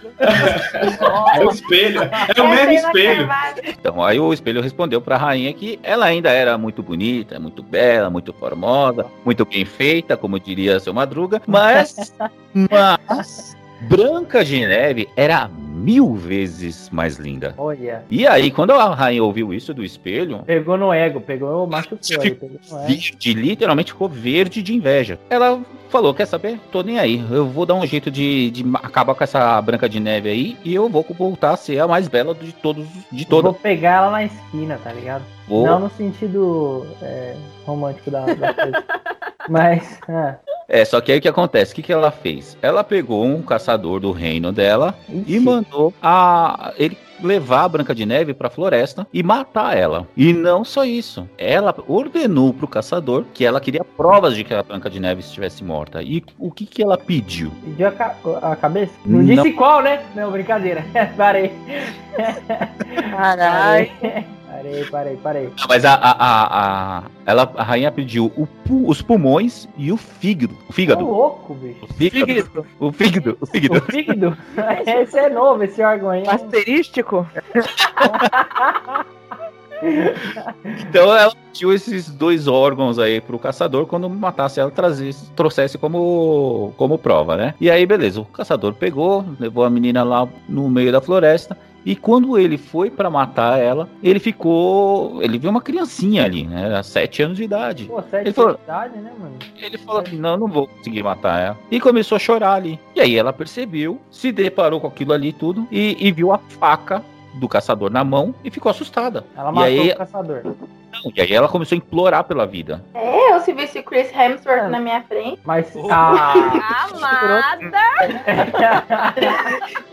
É o espelho. É o mesmo espelho. Então, aí o espelho respondeu pra rainha que ela ainda era muito bonita, muito bela, muito formosa, muito bem feita, como diria seu Madruga, mas, mas Branca de Neve era mil vezes mais linda. Olha. E aí, quando a rainha ouviu isso do espelho, Pegou no ego, pegou o machucou aí. Pegou no ego. verde, literalmente ficou verde de inveja. Ela falou: Quer saber? Tô nem aí. Eu vou dar um jeito de, de acabar com essa Branca de Neve aí e eu vou voltar a ser a mais bela de todos, de todas. Vou pegar ela na esquina, tá ligado? Vou- Não no sentido é, romântico da, da coisa. Mas, ah, É, só que aí o que acontece? O que, que ela fez? Ela pegou um caçador do reino dela e mandou a ele levar a Branca de Neve pra floresta e matar ela. E não só isso. Ela ordenou pro caçador que ela queria provas de que a Branca de Neve estivesse morta. E o que, que ela pediu? pediu a, ca- a cabeça? Não, Não. disse qual, né? Não, brincadeira. parei. Caralho. Parei, parei, parei. Ah, Mas a, a, a, a- ela, a rainha pediu o pu- os pulmões e o fígado. O fígado. louco, bicho. O fígado. O fígado. O O fígado. fígado? Esse é novo, esse órgão aí. Asterístico? Então ela pediu esses dois órgãos aí pro caçador quando matasse ela, trazesse, trouxesse como, como prova, né? E aí, beleza, o caçador pegou, levou a menina lá no meio da floresta. E quando ele foi pra matar ela, ele ficou. Ele viu uma criancinha ali, né? Era sete anos de idade. Pô, sete Ele falou- de idade, né, mano? Ele falou assim: não, não vou conseguir matar ela. E começou a chorar ali. E aí ela percebeu, se deparou com aquilo ali tudo e, e viu a faca do caçador na mão e ficou assustada. Ela e matou aí, o caçador. não, e aí ela começou a implorar pela vida. É, eu se visse o Chris Hemsworth na minha frente. Mas. Ah, Amada!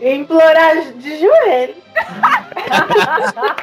Implorar de joelho.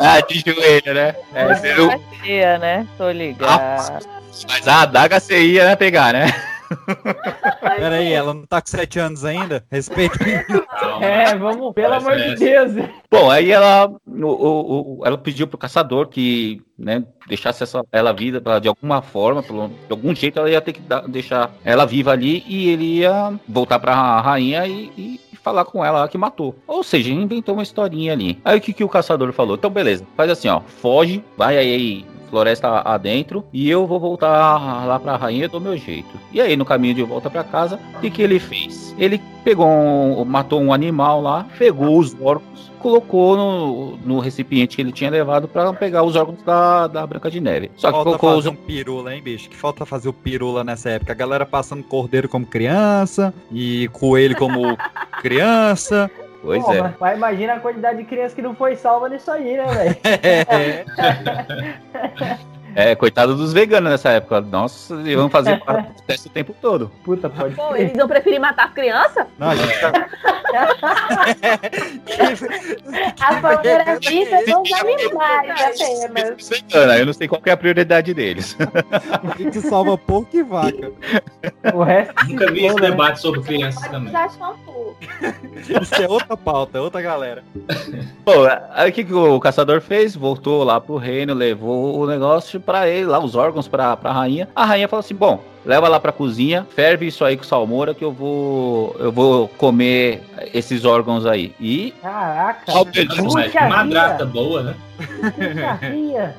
Ah, de joelho, né? É, você não- Batia, né? Tô ligado. Mas a adaga você ia né, pegar, né? Pera aí, ela não tá com 7 anos ainda? Respeita. É, vamos, pelo amor de. Deus. Bom, aí ela, o- o- o- ela pediu pro caçador que né, deixasse essa, ela viva pra- de alguma forma, pelo- de algum jeito ela ia ter que dar- deixar ela viva ali e ele ia voltar pra rainha e, e falar com ela que matou. Ou seja, inventou uma historinha ali. Aí o que, que o caçador falou? Então, beleza, faz assim, ó, foge, vai aí floresta adentro e eu vou voltar lá pra rainha do meu jeito. E aí, no caminho de volta pra casa, o que, que ele fez? Ele pegou, um, matou um animal lá, pegou os órgãos, colocou no, no recipiente que ele tinha levado pra pegar os órgãos da, da Branca de Neve. Só que Falta colocou os fazer um pirula, hein, bicho? Que falta fazer o pirula nessa época. A galera passando cordeiro como criança e coelho como criança. Pois Pô, é. mas- mas imagina a quantidade de criança que não foi salva nisso aí, né, velho? É, coitado dos veganos nessa época. Nossa, eles vão fazer teste o tempo todo. Puta, pode Pô, eles iam preferir matar as crianças? Não, a gente tá... A favorita são os animais apenas. Vegana, eu não sei qual que é a prioridade deles. A gente salva porco e vaca. O resto. Nunca vi esse debate sobre crianças também. Isso é outra pauta, é outra galera. Bom, aí o que, que o caçador fez? Voltou lá pro reino, levou o negócio pra ele, lá os órgãos pra, pra rainha. A rainha falou assim: bom, leva lá pra cozinha, ferve isso aí com salmoura que eu vou eu vou comer esses órgãos aí. E, Caraca. Vida. boa, né?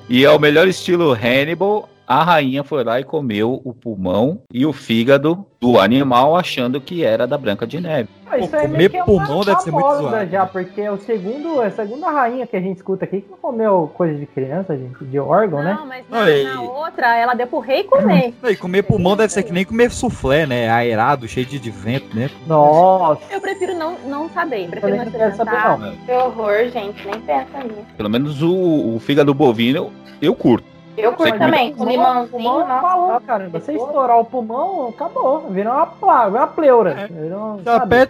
E ao melhor estilo Hannibal, a rainha foi lá e comeu o pulmão e o fígado do animal, achando que era da Branca de Neve. Ah, Isso Pô, comer meio que é pulmão deve ser muito zoado. já, porque é o segundo, é a segunda rainha que a gente escuta aqui que não comeu coisa de criança, gente, de órgão, né? Não, mas na, outra, ela deu pro rei comer. E comer pulmão deve ser que nem comer soufflé, né? Aerado, cheio de, de vento, né? Nossa. Eu prefiro não, não saber. Prefiro não não saber, não. Que horror, gente. Nem pensa nisso. Pelo menos o, o fígado bovino eu curto. Eu curto também. Com Pulmão, limãozinho, pulmão nossa. falou, cara. Você estourar o pulmão, acabou. Virou uma plaga, uma pleura. Virou, Já sabe?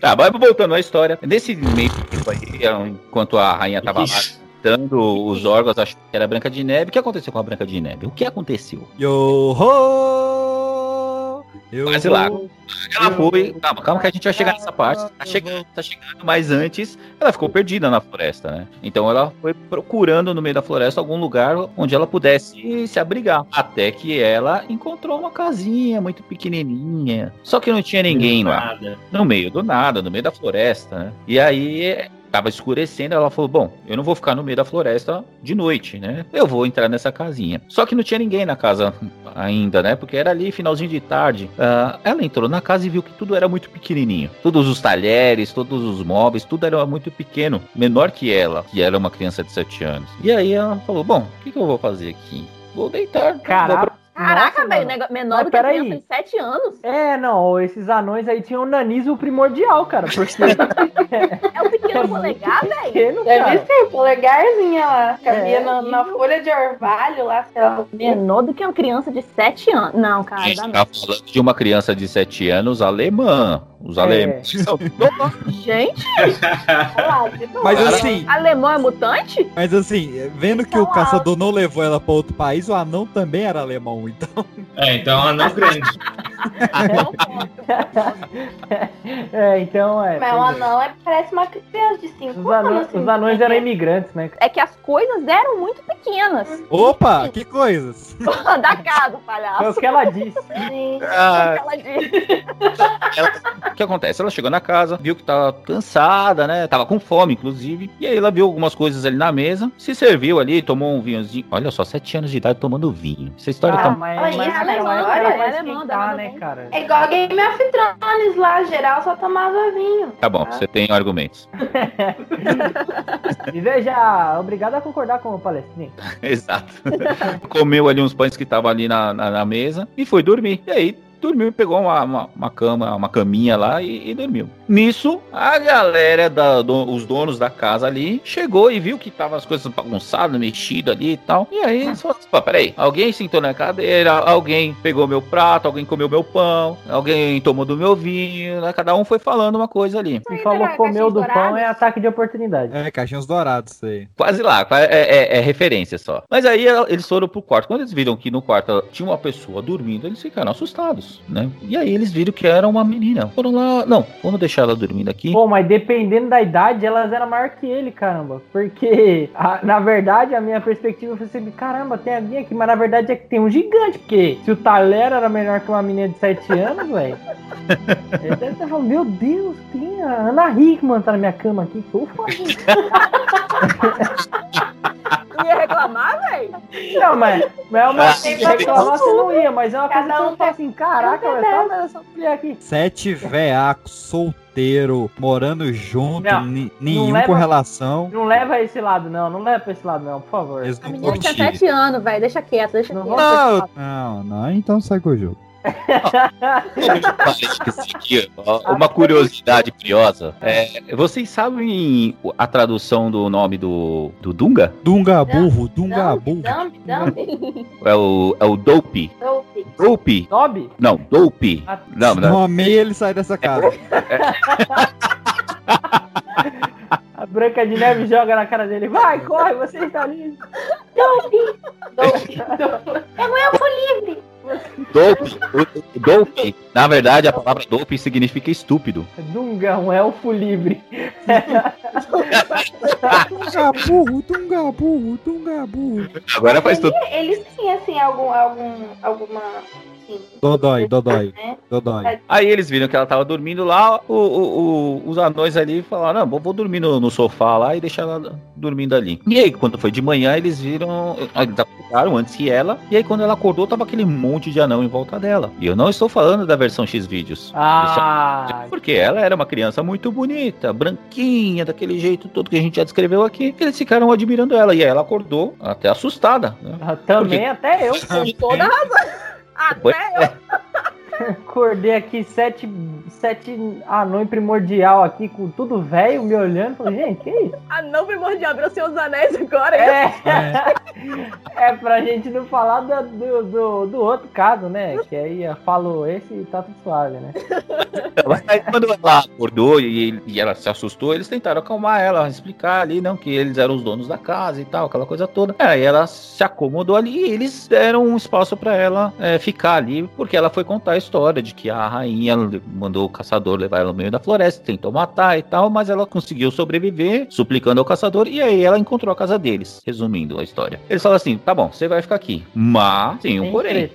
Tá, mas voltando à história. Nesse meio tempo aí, enquanto a rainha tava lá dando os órgãos, achando que era Branca de Neve, o que aconteceu com a Branca de Neve? O que aconteceu? Yo ho! Eu Quase lá. vou- Ela foi. Calma, calma que a gente vai chegar nessa parte. Tá chegando, tá chegando, mas antes ela ficou perdida na floresta, né? Então ela foi procurando no meio da floresta algum lugar onde ela pudesse se abrigar. Até que ela encontrou uma casinha muito pequenininha. Só que não tinha ninguém lá. No meio do nada, no meio da floresta, né? E aí tava escurecendo, ela falou: Bom, eu não vou ficar no meio da floresta de noite, né? Eu vou entrar nessa casinha. Só que não tinha ninguém na casa ainda, né? Porque era ali finalzinho de tarde. Ah, ela entrou na casa e viu que tudo era muito pequenininho. Todos os talheres, todos os móveis, tudo era muito pequeno, menor que ela, que era uma criança de 7 anos. E aí ela falou: Bom, o que, que eu vou fazer aqui? Vou deitar. Caraca. Caraca, velho, menor Mas do que a criança de 7 anos. É, não, esses anões aí tinham nanismo primordial, cara. Porque É o pequeno polegar, velho. Deve cara. ser, polegarzinha lá. Cabia É, na, na folha de orvalho lá, sei lá. Menor do que uma criança de 7 anos. Não, cara, Gente, dá não. tá falando de uma criança de 7 anos alemã. Os É. alemães são Gente, Mas assim, alemão é mutante? mas assim, vendo que o caçador não levou ela pra outro país, o anão também era alemão, então. É, então é anão grande. É, então é. Mas um é. anão é, parece uma criança de 5 Os anões, os anões eram imigrantes, né? É que as coisas eram muito pequenas. Opa, que coisas. da casa, palhaço. Foi o que ela disse. Sim, Ah. Ela disse. O que acontece? Ela chegou na casa, viu que tava cansada, né? Tava com fome, inclusive. E aí ela viu algumas coisas ali na mesa, se serviu ali, tomou um vinhozinho. Olha só, sete anos de idade tomando vinho. Essa história Ah, tá. mas, mas isso, naquela alemão, época era olha, pra cara? É igual Game of Thrones lá, geral só tomava vinho. Tá bom, você tem argumentos. E veja, obrigado a concordar com o palestrinho. Exato. Comeu ali uns pães que estavam ali na, na, na mesa e foi dormir. E aí dormiu e pegou uma, uma, uma cama, uma caminha lá e, e dormiu. Nisso, a galera, da, do- os donos da casa ali, chegou e viu que tava as coisas bagunçadas, mexidas ali e tal. E aí eles falaram assim, pô, peraí, alguém sentou na cadeira, alguém pegou meu prato, alguém comeu meu pão, alguém tomou do meu vinho, né? Cada um foi falando uma coisa ali. Se falou comeu do pão é ataque de oportunidade. É, caixinhos dourados, isso aí. Quase lá, qua- é, é- é referência só. Mas aí eles foram pro quarto. Quando eles viram que no quarto tinha uma pessoa dormindo, eles ficaram assustados, né? E aí eles viram que era uma menina. Foram lá, não, vamos deixar ela dormindo aqui. Pô, mas dependendo da idade, elas eram maior que ele, caramba. Porque, a- na verdade, a minha perspectiva foi assim, caramba, tem alguém aqui, mas na verdade é que tem um gigante. Porque se o Tyler era menor que uma menina de 7 anos, velho. Ele deve estar falando, meu Deus, tem a Ana Hickman tá na minha cama aqui. Não ia reclamar, velho? Não, mas, mas é uma Ah, tem reclamar, que- você não ia, mas é uma coisa que Cada um você fala assim, caraca, velho, tá vendo essa mulher aqui. Sete veacos, solteiro, morando junto, Não, ni- não nenhum leva- com relação. Não leva esse lado, não. Não leva pra esse lado, não, por favor. Eles A não menina tinha curtiram. 7 anos, velho. Deixa quieto, deixa quieto. Não, não, não, então sai com o jogo. Uma curiosidade curiosa. É, vocês sabem a tradução do nome do, do Dunga? Dunga burro, Dunga burro. É o, é o Dope. Dope. Dope? Não, Dope. Não, não. Nomei ele sai dessa casa. A Branca de Neve joga na cara dele. Vai, corre, você está livre. Dope. Dope. Dope. É um elfo livre. Dope. Dope. Na verdade, a palavra dope significa estúpido. Dunga, um elfo livre. Dunga burro, Dunga burro, Dunga burro. Agora faz tudo. Eles têm, assim, algum, algum, alguma, Dodói, Dodói, né? Dodói. Aí eles viram que ela tava dormindo lá, o- o- o- os anões ali falaram, não, vou, vou dormir no, no sofá lá e deixar ela dormindo ali. E aí, quando foi de manhã, eles viram, eles acordaram antes que ela, e aí quando ela acordou, tava aquele monte de anão em volta dela. E eu não estou falando da versão X-Vídeos. Ah, Porque ela era uma criança muito bonita, branquinha, daquele jeito todo que a gente já descreveu aqui. Eles ficaram admirando ela. E aí ela acordou até assustada. Né? também até eu. Com toda razão. Até eu. Acordei aqui sete, sete anões primordial aqui, com tudo velho, me olhando. Falei, gente, que isso? Anão primordial, virou Senhor dos Anéis agora. É. É pra gente não falar do, do, do, do outro caso, né? Que aí eu falo esse e tá tudo suave, né? Mas aí, quando ela acordou e, e ela se assustou, eles tentaram acalmar ela, explicar ali, não, que eles eram os donos da casa e tal, aquela coisa toda. Aí ela se acomodou ali e eles deram um espaço pra ela é, ficar ali, porque ela foi contar a história de que a rainha mandou o caçador levar ela no meio da floresta, tentou matar e tal, mas ela conseguiu sobreviver, suplicando ao caçador, e aí ela encontrou a casa deles, resumindo a história. Eles falaram assim: tá bom, você vai ficar aqui, mas tem um porém.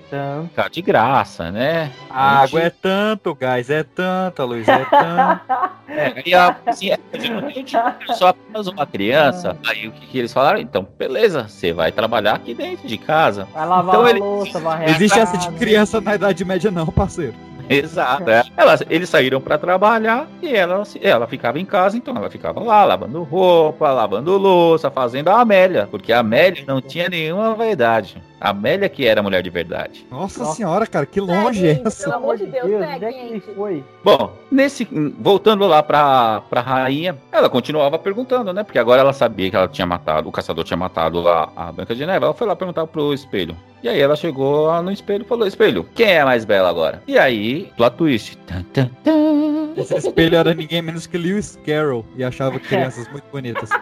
Tá de graça, né? A água é tanto, gás é tanto, a luz é tanto. É, e a, assim, é, geralmente, eu sou apenas uma criança. Aí o que, que eles falaram? Então, beleza, você vai trabalhar aqui dentro de casa. Vai lavar Então a ele- louça, varrer a Existe essa de criança na Idade Média, não, parceiro. Exato. é. Elas, eles saíram pra trabalhar e ela, se- ela ficava em casa, então ela ficava lá lavando roupa, lavando louça, fazendo a Amélia, porque a Amélia não tinha nenhuma vaidade. A Amélia que era mulher de verdade. Nossa, senhora, cara, que longe é essa? Pelo amor de Deus, Deus, né, onde é que foi? Bom, nesse voltando lá pra, pra rainha, ela continuava perguntando, né? Porque agora ela sabia que ela tinha matado, o caçador tinha matado a, a Branca de Neve. Ela foi lá perguntar pro espelho. E aí ela chegou lá no espelho e falou: Espelho, quem é mais bela agora? E aí, plot twist. Tan, tan, tan. Esse espelho era ninguém menos que Lewis Carroll e achava crianças muito bonitas.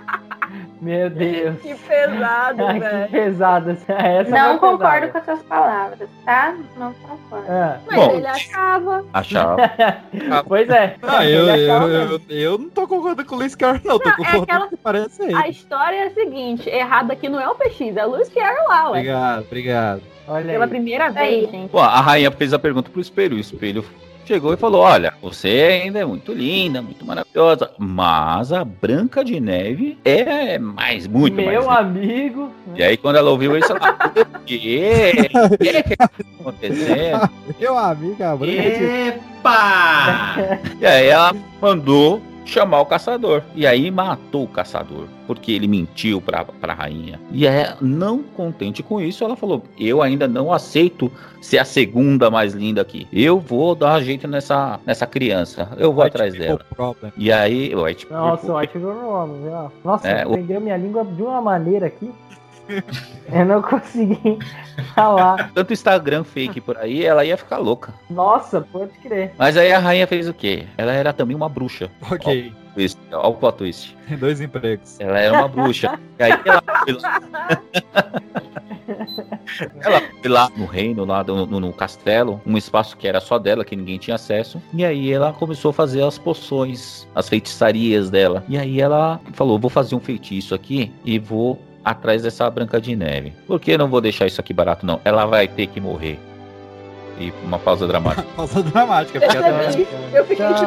Meu Deus. Que pesado, Ai, que velho. pesado. Essa Não foi concordo pesada. com as suas palavras, tá? Não concordo. Ah. Mas Bom. ele achava. Achava. Pois é. Ah, eu, eu, eu, eu não tô concordando com o Luiz Carlos, não. Tô Não, é concordando aquela- com o que parece ele. A história é a seguinte: errado aqui não é o PX, é o Luiz Carroll lá, ué. Obrigado, obrigado. Olha Pela aí. primeira Aí. vez, gente. Pô, a rainha fez a pergunta pro espelho. O espelho chegou e falou: Olha, você ainda é muito linda, muito maravilhosa, mas a Branca de Neve é mais, muito mais. Meu linda." amigo. E aí, quando ela ouviu isso, ela falou: O quê? O que que tá acontecendo? Meu amigo, a branca de- Epa! E aí, ela mandou chamar o caçador. E aí, matou o caçador, porque ele mentiu pra, pra rainha. E aí, não contente com isso, ela falou: Eu ainda não aceito ser a segunda mais linda aqui. Eu vou dar um jeito nessa, nessa criança. Eu vou atrás dela. Problem. E aí, o White Nossa, o White? Nossa, É, o- prendeu minha língua de uma maneira aqui. Eu não consegui falar. tanto Instagram fake por aí, ela ia ficar louca. Nossa, pode crer. Mas aí a rainha fez o quê? Ela era também uma bruxa. Ok, Twist, Olha o plot twist. dois empregos. Ela era uma bruxa. E aí ela foi lá. Ela foi lá no reino, lá do- no, no castelo, um espaço que era só dela, que ninguém tinha acesso. E aí ela começou a fazer as poções, as feitiçarias dela. E aí ela falou: vou fazer um feitiço aqui e vou atrás dessa Branca de Neve. Por que eu não vou deixar isso aqui barato, não? Ela vai ter que morrer. E uma pausa dramática. Pausa dramática, porque ela... Eu fiquei tipo.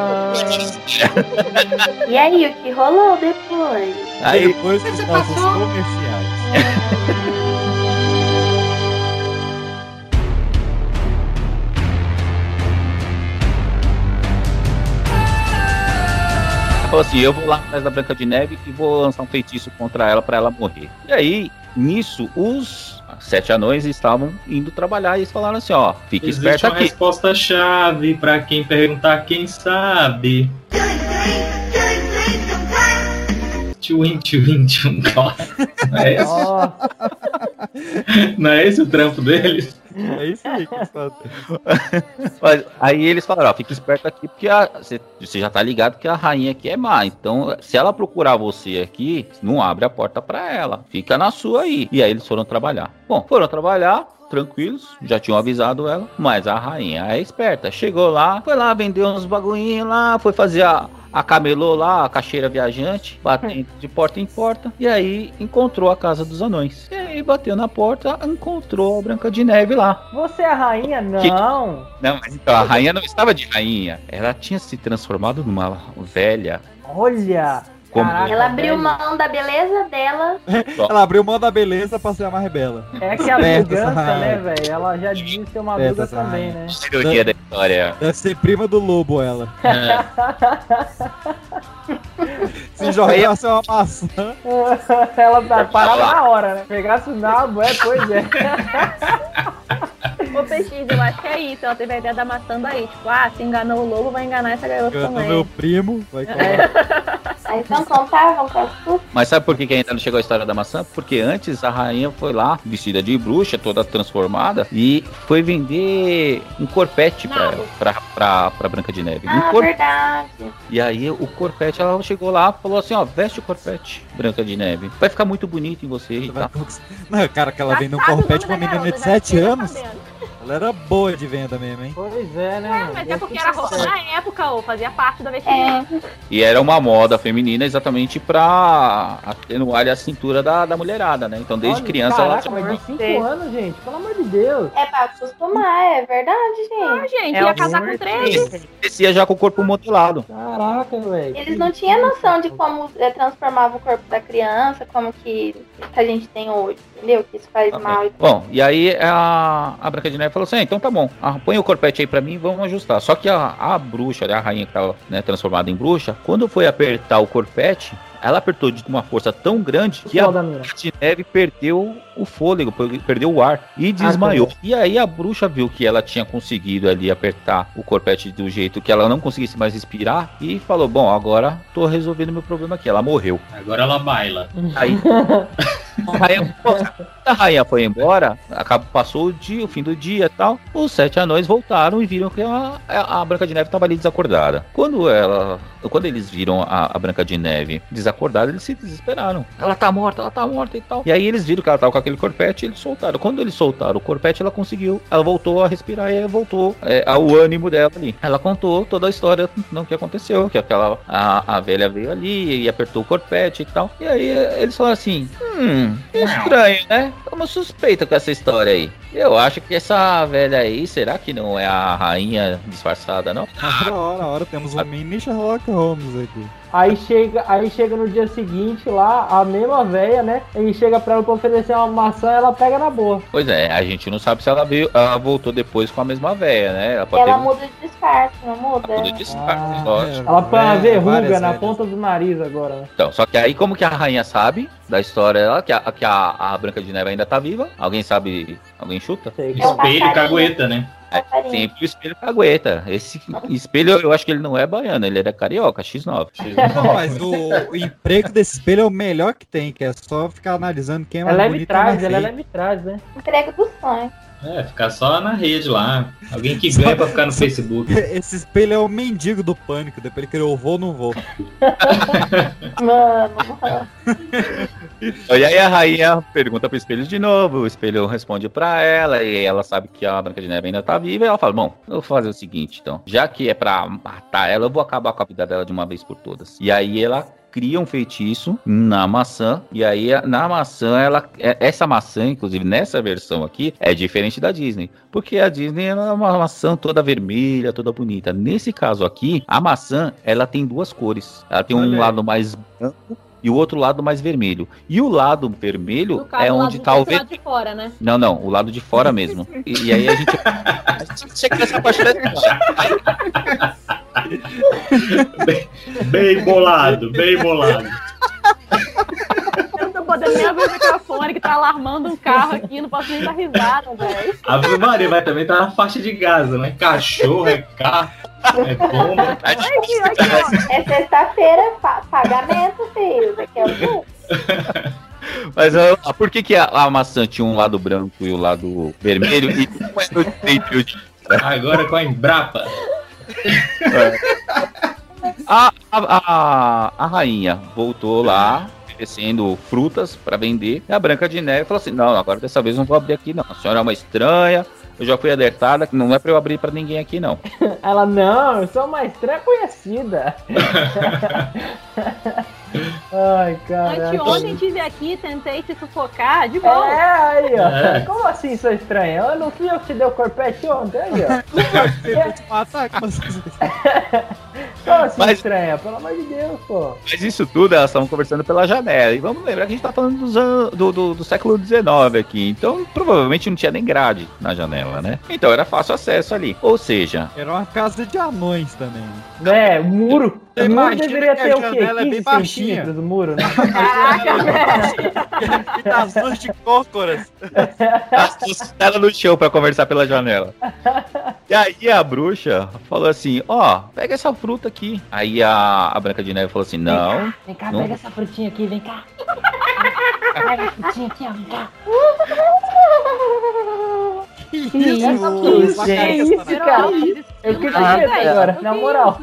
E aí, o que rolou depois? Aí Depois dos nossos comerciais. falou assim: eu vou lá atrás da Branca de Neve e vou lançar um feitiço contra ela pra ela morrer. E aí, nisso, os sete anões estavam indo trabalhar e eles falaram assim: ó, fica Existe esperto uma aqui. resposta-chave pra quem perguntar quem sabe. Tchuim, tchuim, tchum, Não é esse? Não é esse o trampo deles? É isso aí que está. Mas aí eles falaram: ó, fica esperto aqui, porque você você já tá ligado que a rainha aqui é má. Então, se ela procurar você aqui, não abre a porta pra ela. Fica na sua aí. E aí eles foram trabalhar. Bom, foram trabalhar. Tranquilos, já tinham avisado ela, mas a rainha é esperta. Chegou lá, foi lá vender uns bagulhinhos lá, foi fazer a, a camelô lá, a caixeira viajante, batendo de porta em porta, e aí encontrou a casa dos anões. E aí bateu na porta, encontrou a Branca de Neve lá. você é a rainha? Não. Não, mas então a rainha não estava de rainha. Ela tinha se transformado numa velha. Olha. Como- Caraca, Ela abriu mão da beleza dela. Ela abriu mão da beleza pra ser a mais rebela. É que a Esperta vingança, né, velho? Ela já disse ser uma bruga essa também, né? Ironia da história. Deve ser prima do lobo, ela. É. Se jogasse uma maçã. Ela tá- parava na hora, né? Pegasse o nabo, é, pois é. Ô, PX, eu acho que é isso. Ela teve a ideia da maçã daí. Tipo, ah, se enganou o lobo, vai enganar essa garota Engana também. meu primo. Vai Ah, então contavam com as suas. Mas sabe por que, que ainda não chegou a história da maçã? Porque antes a rainha foi lá, vestida de bruxa, toda transformada, e foi vender um corpete pra ela, pra, pra, pra Branca de Neve. Um Ah, cor- verdade. E aí o corpete, ela chegou lá falou assim, ó, veste o corpete, Branca de Neve. Vai ficar muito bonito em você e tal. Não, cara, que ela vende um corpete pra uma menina de 7 anos. Ela era boa de venda mesmo, hein? Pois é, né? Mas é porque era roupa da época, ou fazia parte da vestimenta. E era uma moda feminina exatamente pra atenuar a cintura da, da mulherada, né? Então desde Olha, criança caraca, ela mas de 5 anos, gente, pelo amor de Deus. É pra acostumar, é verdade, gente. Ah, gente, É ia casar com 13. descia já com o corpo modelado. Caraca, velho. Eles não tinham noção de como é, transformava o corpo da criança, como que, que a gente tem hoje, entendeu? Que isso faz mal. e Bom, e aí a, a Branca de Neve falou assim: "Ah, então tá bom, ah, põe o corpete aí pra mim e vamos ajustar. Só que a, a bruxa, né, a rainha que tava né, transformada em bruxa, quando foi apertar o corpete, ela apertou de uma força tão grande que a de Neve perdeu o fôlego, per- perdeu o ar e desmaiou. E aí a bruxa viu que ela tinha conseguido ali apertar o corpete do jeito que ela não conseguisse mais respirar e falou: Bom, agora tô resolvendo meu problema aqui. Ela morreu. Agora ela baila. Aí a rainha, a rainha foi embora, acabou, passou o dia, o fim do dia e tal. Os sete anões voltaram e viram que a, a Branca de Neve estava ali desacordada. Quando ela quando eles viram a, a Branca de Neve desacordada, eles se desesperaram. Ela tá morta, ela tá morta e tal. E aí eles viram que ela tava com aquele corpete e eles soltaram. Quando eles soltaram o corpete, ela conseguiu, ela voltou a respirar e voltou é, ao ânimo dela ali. Ela contou toda a história do que aconteceu, que aquela a, a velha veio ali e apertou o corpete e tal. E aí eles falaram assim: hum, estranho, né? Estamos suspeita com essa história aí. Eu acho que essa velha aí, será que não é a rainha disfarçada, não? Ora, ora, ora, temos um mini Sherlock Holmes aqui. Aí chega, aí chega no dia seguinte lá, a mesma véia, né? Ele chega pra ela pra oferecer uma maçã, ela pega na boa. Pois é, a gente não sabe se ela veio, ela voltou depois com a mesma véia, né? Ela pode Ela ter muda de disfarce, não muda? muda de disfarce, lógico. Ela põe uma É, verruga na ponta do nariz agora, né? Então, só que aí como que a rainha sabe da história dela, que a, que a, a Branca de Neve ainda tá viva? Alguém sabe? Alguém chuta? Espelho e cagueta, né? É, sempre o espelho cagueta. Esse espelho, eu acho que ele não é baiano, ele era carioca, X9. Não, mas o, o emprego desse espelho é o melhor que tem, que é só ficar analisando quem é mais Ela é bonito e vitrás, mais ela é feio. vitrás, né? Emprego do sonho. É, ficar só na rede lá. Alguém que ganha pra ficar no Facebook. Esse espelho é o mendigo do pânico, depois ele criou vou não vou. Mano, E aí a rainha pergunta pro espelho de novo, o espelho responde pra ela, e ela sabe que a Branca de Neve ainda tá viva, e ela fala, bom, eu vou fazer o seguinte, então, já que é pra matar ela, eu vou acabar com a vida dela de uma vez por todas. E aí ela cria um feitiço na maçã, e aí na maçã, ela, é- essa maçã, inclusive nessa versão aqui, é diferente da Disney, porque a Disney é uma maçã toda vermelha, toda bonita. Nesse caso aqui, a maçã, ela tem duas cores. Ela tem um Olha aí. lado mais branco e o outro lado mais vermelho. E o lado vermelho No caso, é onde do- tá o lado ver... de fora, né? Não, não, o lado de fora mesmo. E, e aí a gente. A gente chega nessa parte da Bem bolado, bem bolado. Eu não podendo nem abrir o microfone que tá alarmando um carro aqui, não posso nem dar risada, velho. Ave Maria, vai também tá na faixa de Gaza, né? Cachorro, é carro, é bomba. Aqui, aqui, ó. É sexta-feira, pa- pagamento, filho. Isso aqui é o? Mas ah, por que, que a, a maçã tinha um lado branco e o lado vermelho? E não é no de. Agora com a Embrapa. A, a, a, a rainha voltou lá, oferecendo frutas pra vender. E a Branca de Neve falou assim: Não, agora dessa vez não vou abrir aqui, não. A senhora é uma estranha. Eu já fui alertada que não é pra eu abrir pra ninguém aqui, não. Ela, não, eu sou uma estranha conhecida. Ai, caralho. Anteontem tive aqui, tentei te sufocar, de boa. É, aí, ó. É. Como assim, sou estranha? Eu não fui eu que te dei o corpete ontem, aí, ó. Como assim, Mas- estranha? Pelo amor de Deus, pô. Mas isso tudo elas estavam conversando pela janela. E vamos lembrar que a gente tá falando dos anos- do, do, do século XIX aqui. Então, provavelmente não tinha nem grade na janela, né? Então era fácil acesso ali. Ou seja, Era uma casa de anões também. É, muro. Você O muro deveria ter o quê? janela é 15 bem baixinha. centímetros o muro, né? E das duas de cócoras. as duas ela no chão pra conversar pela janela. E aí a bruxa falou assim: Ó, pega essa fruta aqui. Aí a, a Branca de Neve falou assim: Não. Vem cá, não pega essa frutinha aqui, vem cá. Pega a frutinha aqui, ó, vem cá. Que isso, isso, Que isso, cara? Eu fiquei com medo agora, na moral.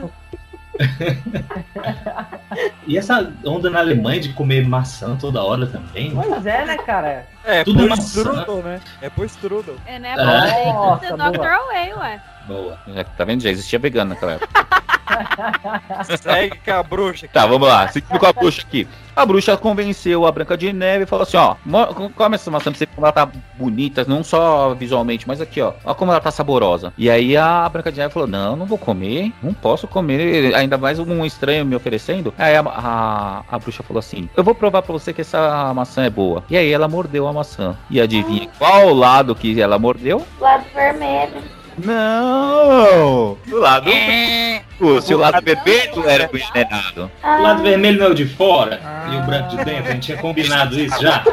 E essa onda na Alemanha de comer maçã toda hora também? Pois é, né, cara? É, Tudo por maçã. strudel, né? É por strudel. É, né? É. Nossa, Dr. Away, ué. Boa. Já, tá vendo? Já existia vegano naquela época. Segue com a bruxa. Tá, vamos lá. Seguindo com a bruxa aqui. A bruxa convenceu a Branca de Neve e falou assim: ó, come essa maçã pra você como ela tá bonita, não só visualmente, mas aqui, ó. Olha como ela tá saborosa. E aí a Branca de Neve falou: não, não vou comer, não posso comer, ainda mais um estranho me oferecendo. Aí a, a, a bruxa falou assim: eu vou provar pra você que essa maçã é boa. E aí ela mordeu a maçã. E adivinha qual lado que ela mordeu? Lado vermelho. Não! Do lado. Pô, se o lado vermelho era envenenado. O lado vermelho não é o de fora e o branco de dentro. A gente tinha combinado isso já.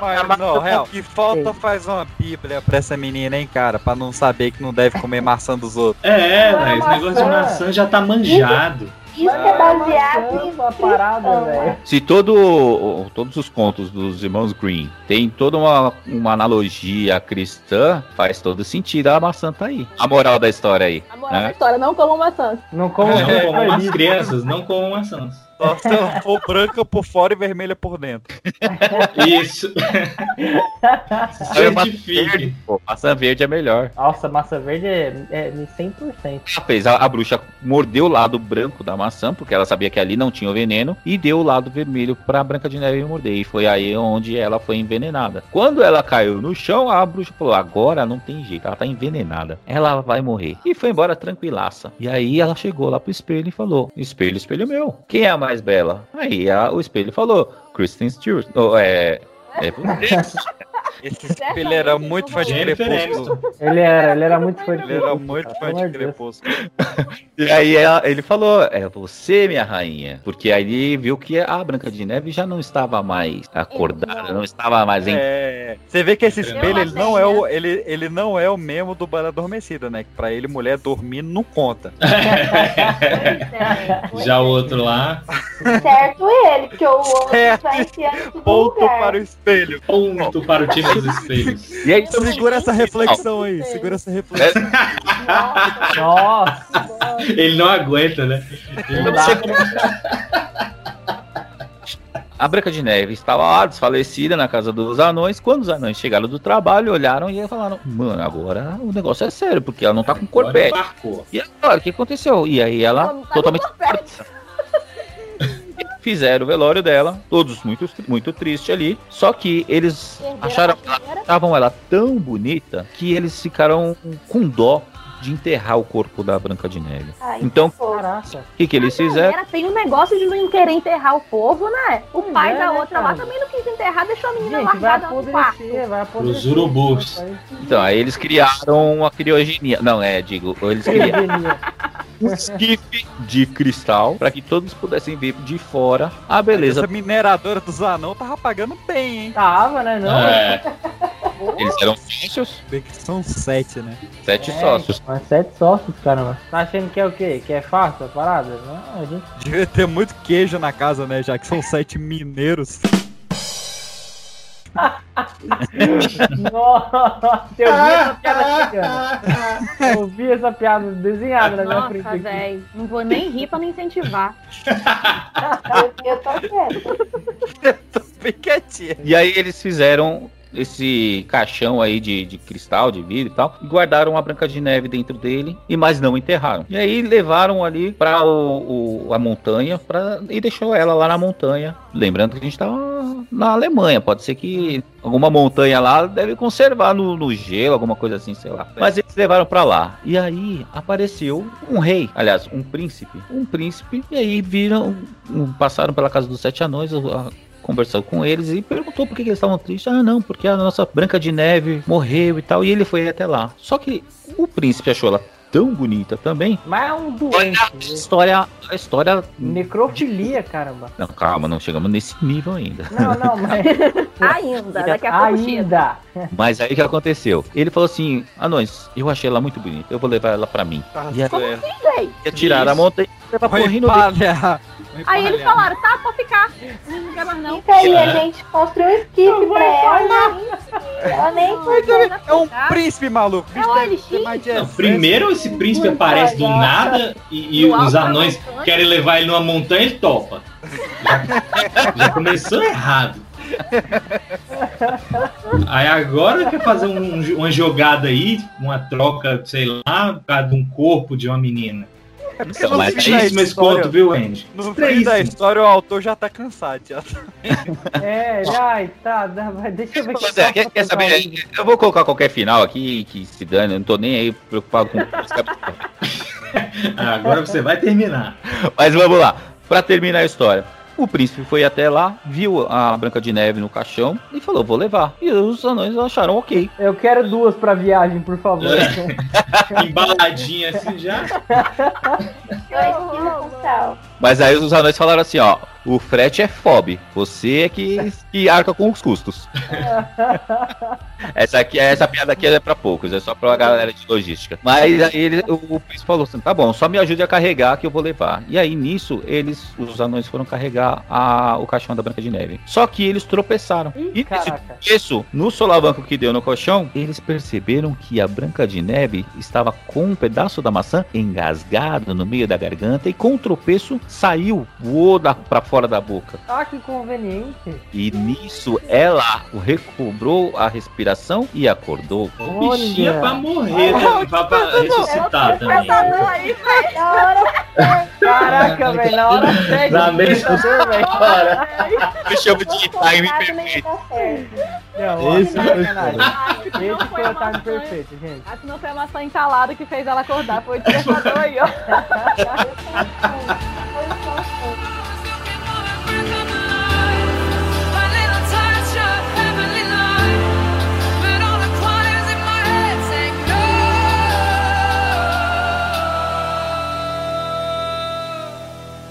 Mas, não, real, que falta faz uma bíblia pra essa menina, hein, cara? Pra não saber que não deve comer maçã dos outros. É, mas esse negócio de maçã já tá manjado. Isso que é baseado em a parada, velho. Se todo, todos os contos dos irmãos Green tem toda uma, uma analogia cristã, faz todo sentido a maçã tá aí. A moral da história aí. A moral da né? história, não como maçãs. Não como Não comam as crianças, não comam maçãs. Ela for branca por fora e vermelha por dentro. Isso. Maçã verde, pô, maçã verde é melhor. Nossa, massa verde é, é 100%. Ela fez, a, a bruxa mordeu o lado branco da maçã, porque ela sabia que ali não tinha o veneno, e deu o lado vermelho pra Branca de Neve morder. E foi aí onde ela foi envenenada. Quando ela caiu no chão, a bruxa falou: agora não tem jeito, ela tá envenenada. Ela vai morrer. E foi embora tranquilaça. E aí ela chegou lá pro espelho e falou: Espelho, espelho meu. Quem é a mais bela? Aí a- o espelho falou: Kristen Stewart. Oh, é. É. Esse espelho era muito fã de Crepúsculo. Ele era, ele era muito fã de Ele era muito fã de. Crepúsculo. E aí ela- ele falou, é você, minha rainha. Porque aí ele viu que a Branca de Neve já não estava mais acordada, não estava mais em. É, você vê que esse espelho ele não, é o, ele, ele não é o mesmo do Bela Adormecida, né? Que pra ele, mulher dormir não conta. Já o outro lá. Certo ele, porque o outro Certo. vai enfiando em todo Ponto lugar. para o espelho. Ponto para o dos espelhos. E aí, Segura essa reflexão aí, segura essa reflexão. Nossa, Ele não aguenta, né? Ele não a Branca de Neve estava lá, desfalecida, na casa dos anões. Quando os anões chegaram do trabalho, olharam e falaram: Mano, agora o negócio é sério, porque ela não tá com corpete. E agora, o que aconteceu? E aí ela, Ela tá totalmente. Fizeram o velório dela, todos muito, muito tristes ali. Só que eles Perderam acharam, achavam ela tão bonita que eles ficaram com dó de enterrar o corpo da Branca de Neve. Ai, Então, o que, que eles fizeram? Tem um negócio de não querer enterrar o povo, né? O Pois pai é, da né, outra lá cara? também não quis enterrar, deixou a menina Gente, vai largada no quarto. Os urubus. Então, aí eles criaram uma criogenia. Não, é, digo, eles criaram um esquife de cristal para que todos pudessem ver de fora a beleza. Essa mineradora dos anão tava pagando bem, hein? Tava, né? Não? É, Eles eram sócios, são sete, né? sete É, sócios. Mas sete sócios, caramba. Tá achando que é o quê? Que é fácil a parada? Não, a gente. Devia ter muito queijo na casa, né? Já que são sete mineiros. Nossa, eu vi essa piada chegando. Eu vi essa piada desenhada na minha frente. Nossa, velho. Não vou nem rir pra não incentivar. eu, eu tô quieta. Bem quietinha. E aí eles fizeram esse caixão aí de, de cristal, de vidro e tal, e guardaram a Branca de Neve dentro dele, e mas não enterraram. E aí levaram ali para a montanha pra, e deixou ela lá na montanha. Lembrando que a gente tava na Alemanha, pode ser que alguma montanha lá deve conservar no, no gelo, alguma coisa assim, sei lá. Mas eles levaram para lá. E aí apareceu um rei, aliás, um príncipe. Um príncipe, e aí viram, passaram pela casa dos sete anões, conversou com eles e perguntou por que, que eles estavam tristes. Ah, não, porque a nossa Branca de Neve morreu e tal. E ele foi até lá. Só que o príncipe achou ela tão bonita também. Mas é um doente. A história. A história. Necrofilia, caramba. Não, calma, não chegamos nesse nível ainda. Não, não, mas. Ainda, daqui a pouco. Ainda. Mas aí o que aconteceu? Ele falou assim: Anões, eu achei ela muito bonita, eu vou levar ela pra mim. e aí, Como assim, ia tirar a montanha e levar pro reino dele. Aí eles falaram, tá, pode ficar. Não quer mais não. Fica aí, a gente construiu um esquife pra ela. Ela nem É um príncipe maluco. É? Não, primeiro esse príncipe aparece do nada e, e os anões querem levar ele numa montanha e ele topa. Já, já começou errado. Aí agora quer fazer um- uma jogada aí, uma troca, sei lá, por causa de um corpo de uma menina. É porque Então, no mas fim da Tristíssimo esse história- conto, viu, Andy? No fim da história, o autor já tá cansado. Já. É, ai, tá, deixa eu ver Mas é, quer, quer saber? Eu vou colocar qualquer final aqui que se dane, eu não tô nem aí preocupado com Agora você vai terminar. Mas vamos lá, pra terminar a história. O príncipe foi até lá, viu a Branca de Neve no caixão e falou: Vou levar. E os anões acharam ok. Eu quero duas pra viagem, por favor. Embaladinha assim já. Dois quilos com sal. Mas aí os anões falaram assim, ó. O frete é FOB. Você é que, que arca com os custos. Essa, aqui, essa piada aqui é pra poucos, é só pra galera de logística. Mas aí ele, o, o príncipe falou assim: tá bom, só me ajude a carregar que eu vou levar. E aí nisso, eles, os anões foram carregar a, o caixão da Branca de Neve. Só que eles tropeçaram. e nesse tropeço, no solavanco que deu no colchão, eles perceberam que a Branca de Neve estava com um pedaço da maçã engasgado no meio da garganta e com o tropeço saiu, voou da, pra fora da boca. Ah, que conveniente. E nisso ela recobrou a respiração e acordou. Bichinha pra morrer, né? Pra, pra ressuscitar também. Caraca, velho, na hora certa. Na mesma hora. Eu chamo de time perfeito. Não, Esse olha, foi foda. Esse foi o time perfeito, gente. Acho que não foi a maçã entalada que fez ela acordar, foi o despertador aí, ó.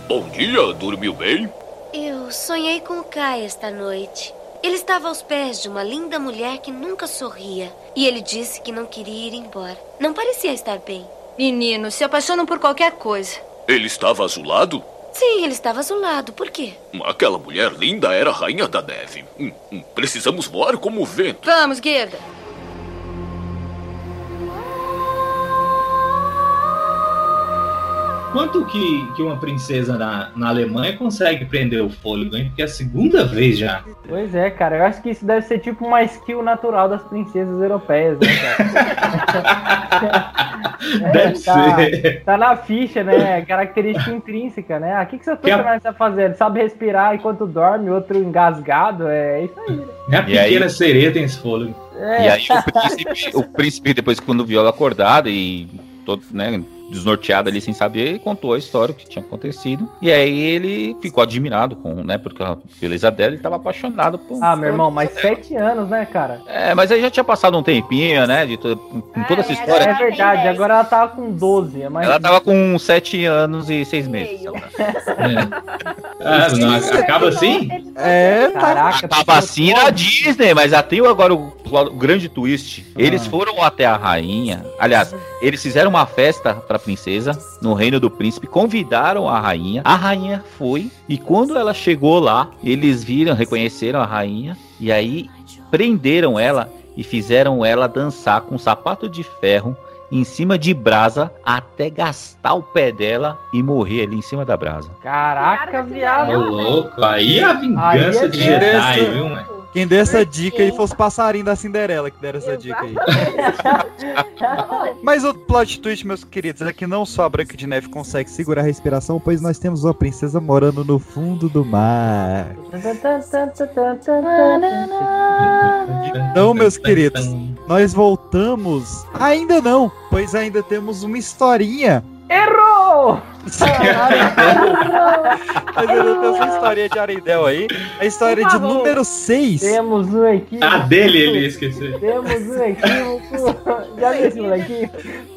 Bom dia, dormiu bem? Eu sonhei com o Kai esta noite. Ele estava aos pés de uma linda mulher que nunca sorria. E ele disse que não queria ir embora. Não parecia estar bem. Meninos se apaixonam por qualquer coisa. Ele estava azulado? Sim, ele estava azulado. Por quê? Aquela mulher linda era a rainha da neve. Hum, hum, precisamos voar como o vento. Vamos, Gerda. Quanto que, que uma princesa na, na Alemanha consegue prender o fôlego, hein? Porque é a segunda vez já. Pois é, cara, eu acho que isso deve ser tipo uma skill natural das princesas europeias, né, cara? Deve tá, ser. Tá na ficha, né? Característica intrínseca, né? Ah, o que, que seu Que a- personagem tá fazendo? Ele sabe respirar enquanto dorme, outro engasgado, é isso aí, né? Nem a E aí- pequena sereia tem esse fôlego. É. E aí o príncipe, o príncipe, depois quando viu ela acordada e todo, né, desnorteado ali sem saber, contou a história o que tinha acontecido. E aí ele ficou admirado com, né, porque a beleza dela, ele tava apaixonado por. Ah, meu irmão, mas sete anos, né, cara? É, mas aí já tinha passado um tempinho, né, de to- com toda essa É história. verdade, agora ela tava com 12, é mais Ela tava com sete anos e seis meses. Ah, não, acaba assim? É, Caraca, Tava assim na Disney, mas já tem agora o, o grande twist. Eles foram até a rainha. Aliás, eles fizeram uma festa pra princesa no reino do príncipe, convidaram a rainha. A rainha foi e quando ela chegou lá, eles viram, reconheceram a rainha e aí prenderam ela e fizeram ela dançar com um sapato de ferro em cima de brasa até gastar o pé dela e morrer ali em cima da brasa. Caraca, viado. Ô, louco, aí a vingança Aí é de. Jedi, viu, mano? Quem deu essa dica aí foi os passarinhos da Cinderela que deram essa dica aí. Mas o plot twist, meus queridos, é que não só a Branca de Neve consegue segurar a respiração, pois nós temos uma princesa morando no fundo do mar. Então, meus queridos, nós voltamos. Ainda não, pois ainda temos uma historinha. Errou! Temos uma historinha de Arendelle aí. A história de número 6. Temos um equívoco. A dele ele ia esquecer. Temos um equívoco. Já viu esse molequinho?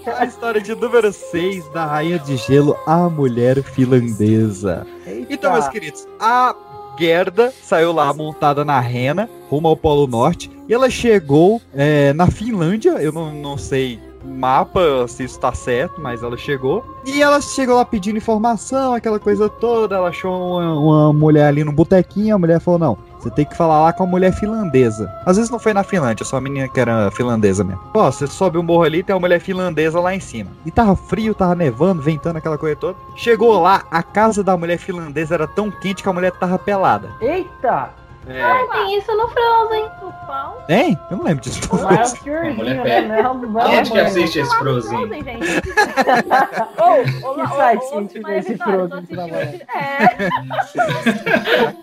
A história de número 6 da Rainha de Gelo, a mulher finlandesa. Então, meus queridos, a Gerda saiu lá montada na rena, rumo ao Polo Norte, e ela chegou é, na Finlândia, eu não, não sei mapa se isso tá certo, mas ela chegou. E ela chegou lá pedindo informação, aquela coisa toda, ela achou uma, uma mulher ali no botequinho, a mulher falou, não, você tem que falar lá com a mulher finlandesa. Às vezes não foi na Finlândia, só a menina que era finlandesa mesmo. Ó, você sobe o morro ali, tem uma mulher finlandesa lá em cima. E tava frio, tava nevando, ventando aquela coisa toda. Chegou lá, a casa da mulher finlandesa era tão quente que a mulher tava pelada. Eita! Ah, tem isso no Frozen. Tem? Eu não lembro disso. Mas é o mulher né? Não, não, Quem é que assiste esse Frozen? Ô, ô, Que ô, site ô, esse Frozen É.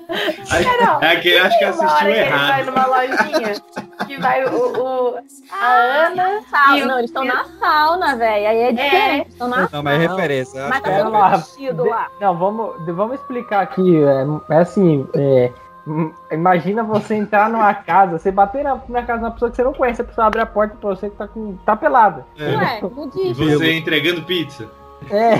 É que acho que assistiu ele vai errado. numa lojinha que vai o, o- a Ana Sauna. e o Não, eles estão na sauna, velho. Aí é diferente. Estão na Não, mas é referência. Mas é tá todo lá. vestido lá. Não, vamos, vamos explicar aqui. É, é assim, é, imagina você entrar numa casa, você bater na, na casa de uma pessoa que você não conhece, a pessoa abre a porta pra você que tá, com, tá pelada. Ué, não E você entregando pizza. É.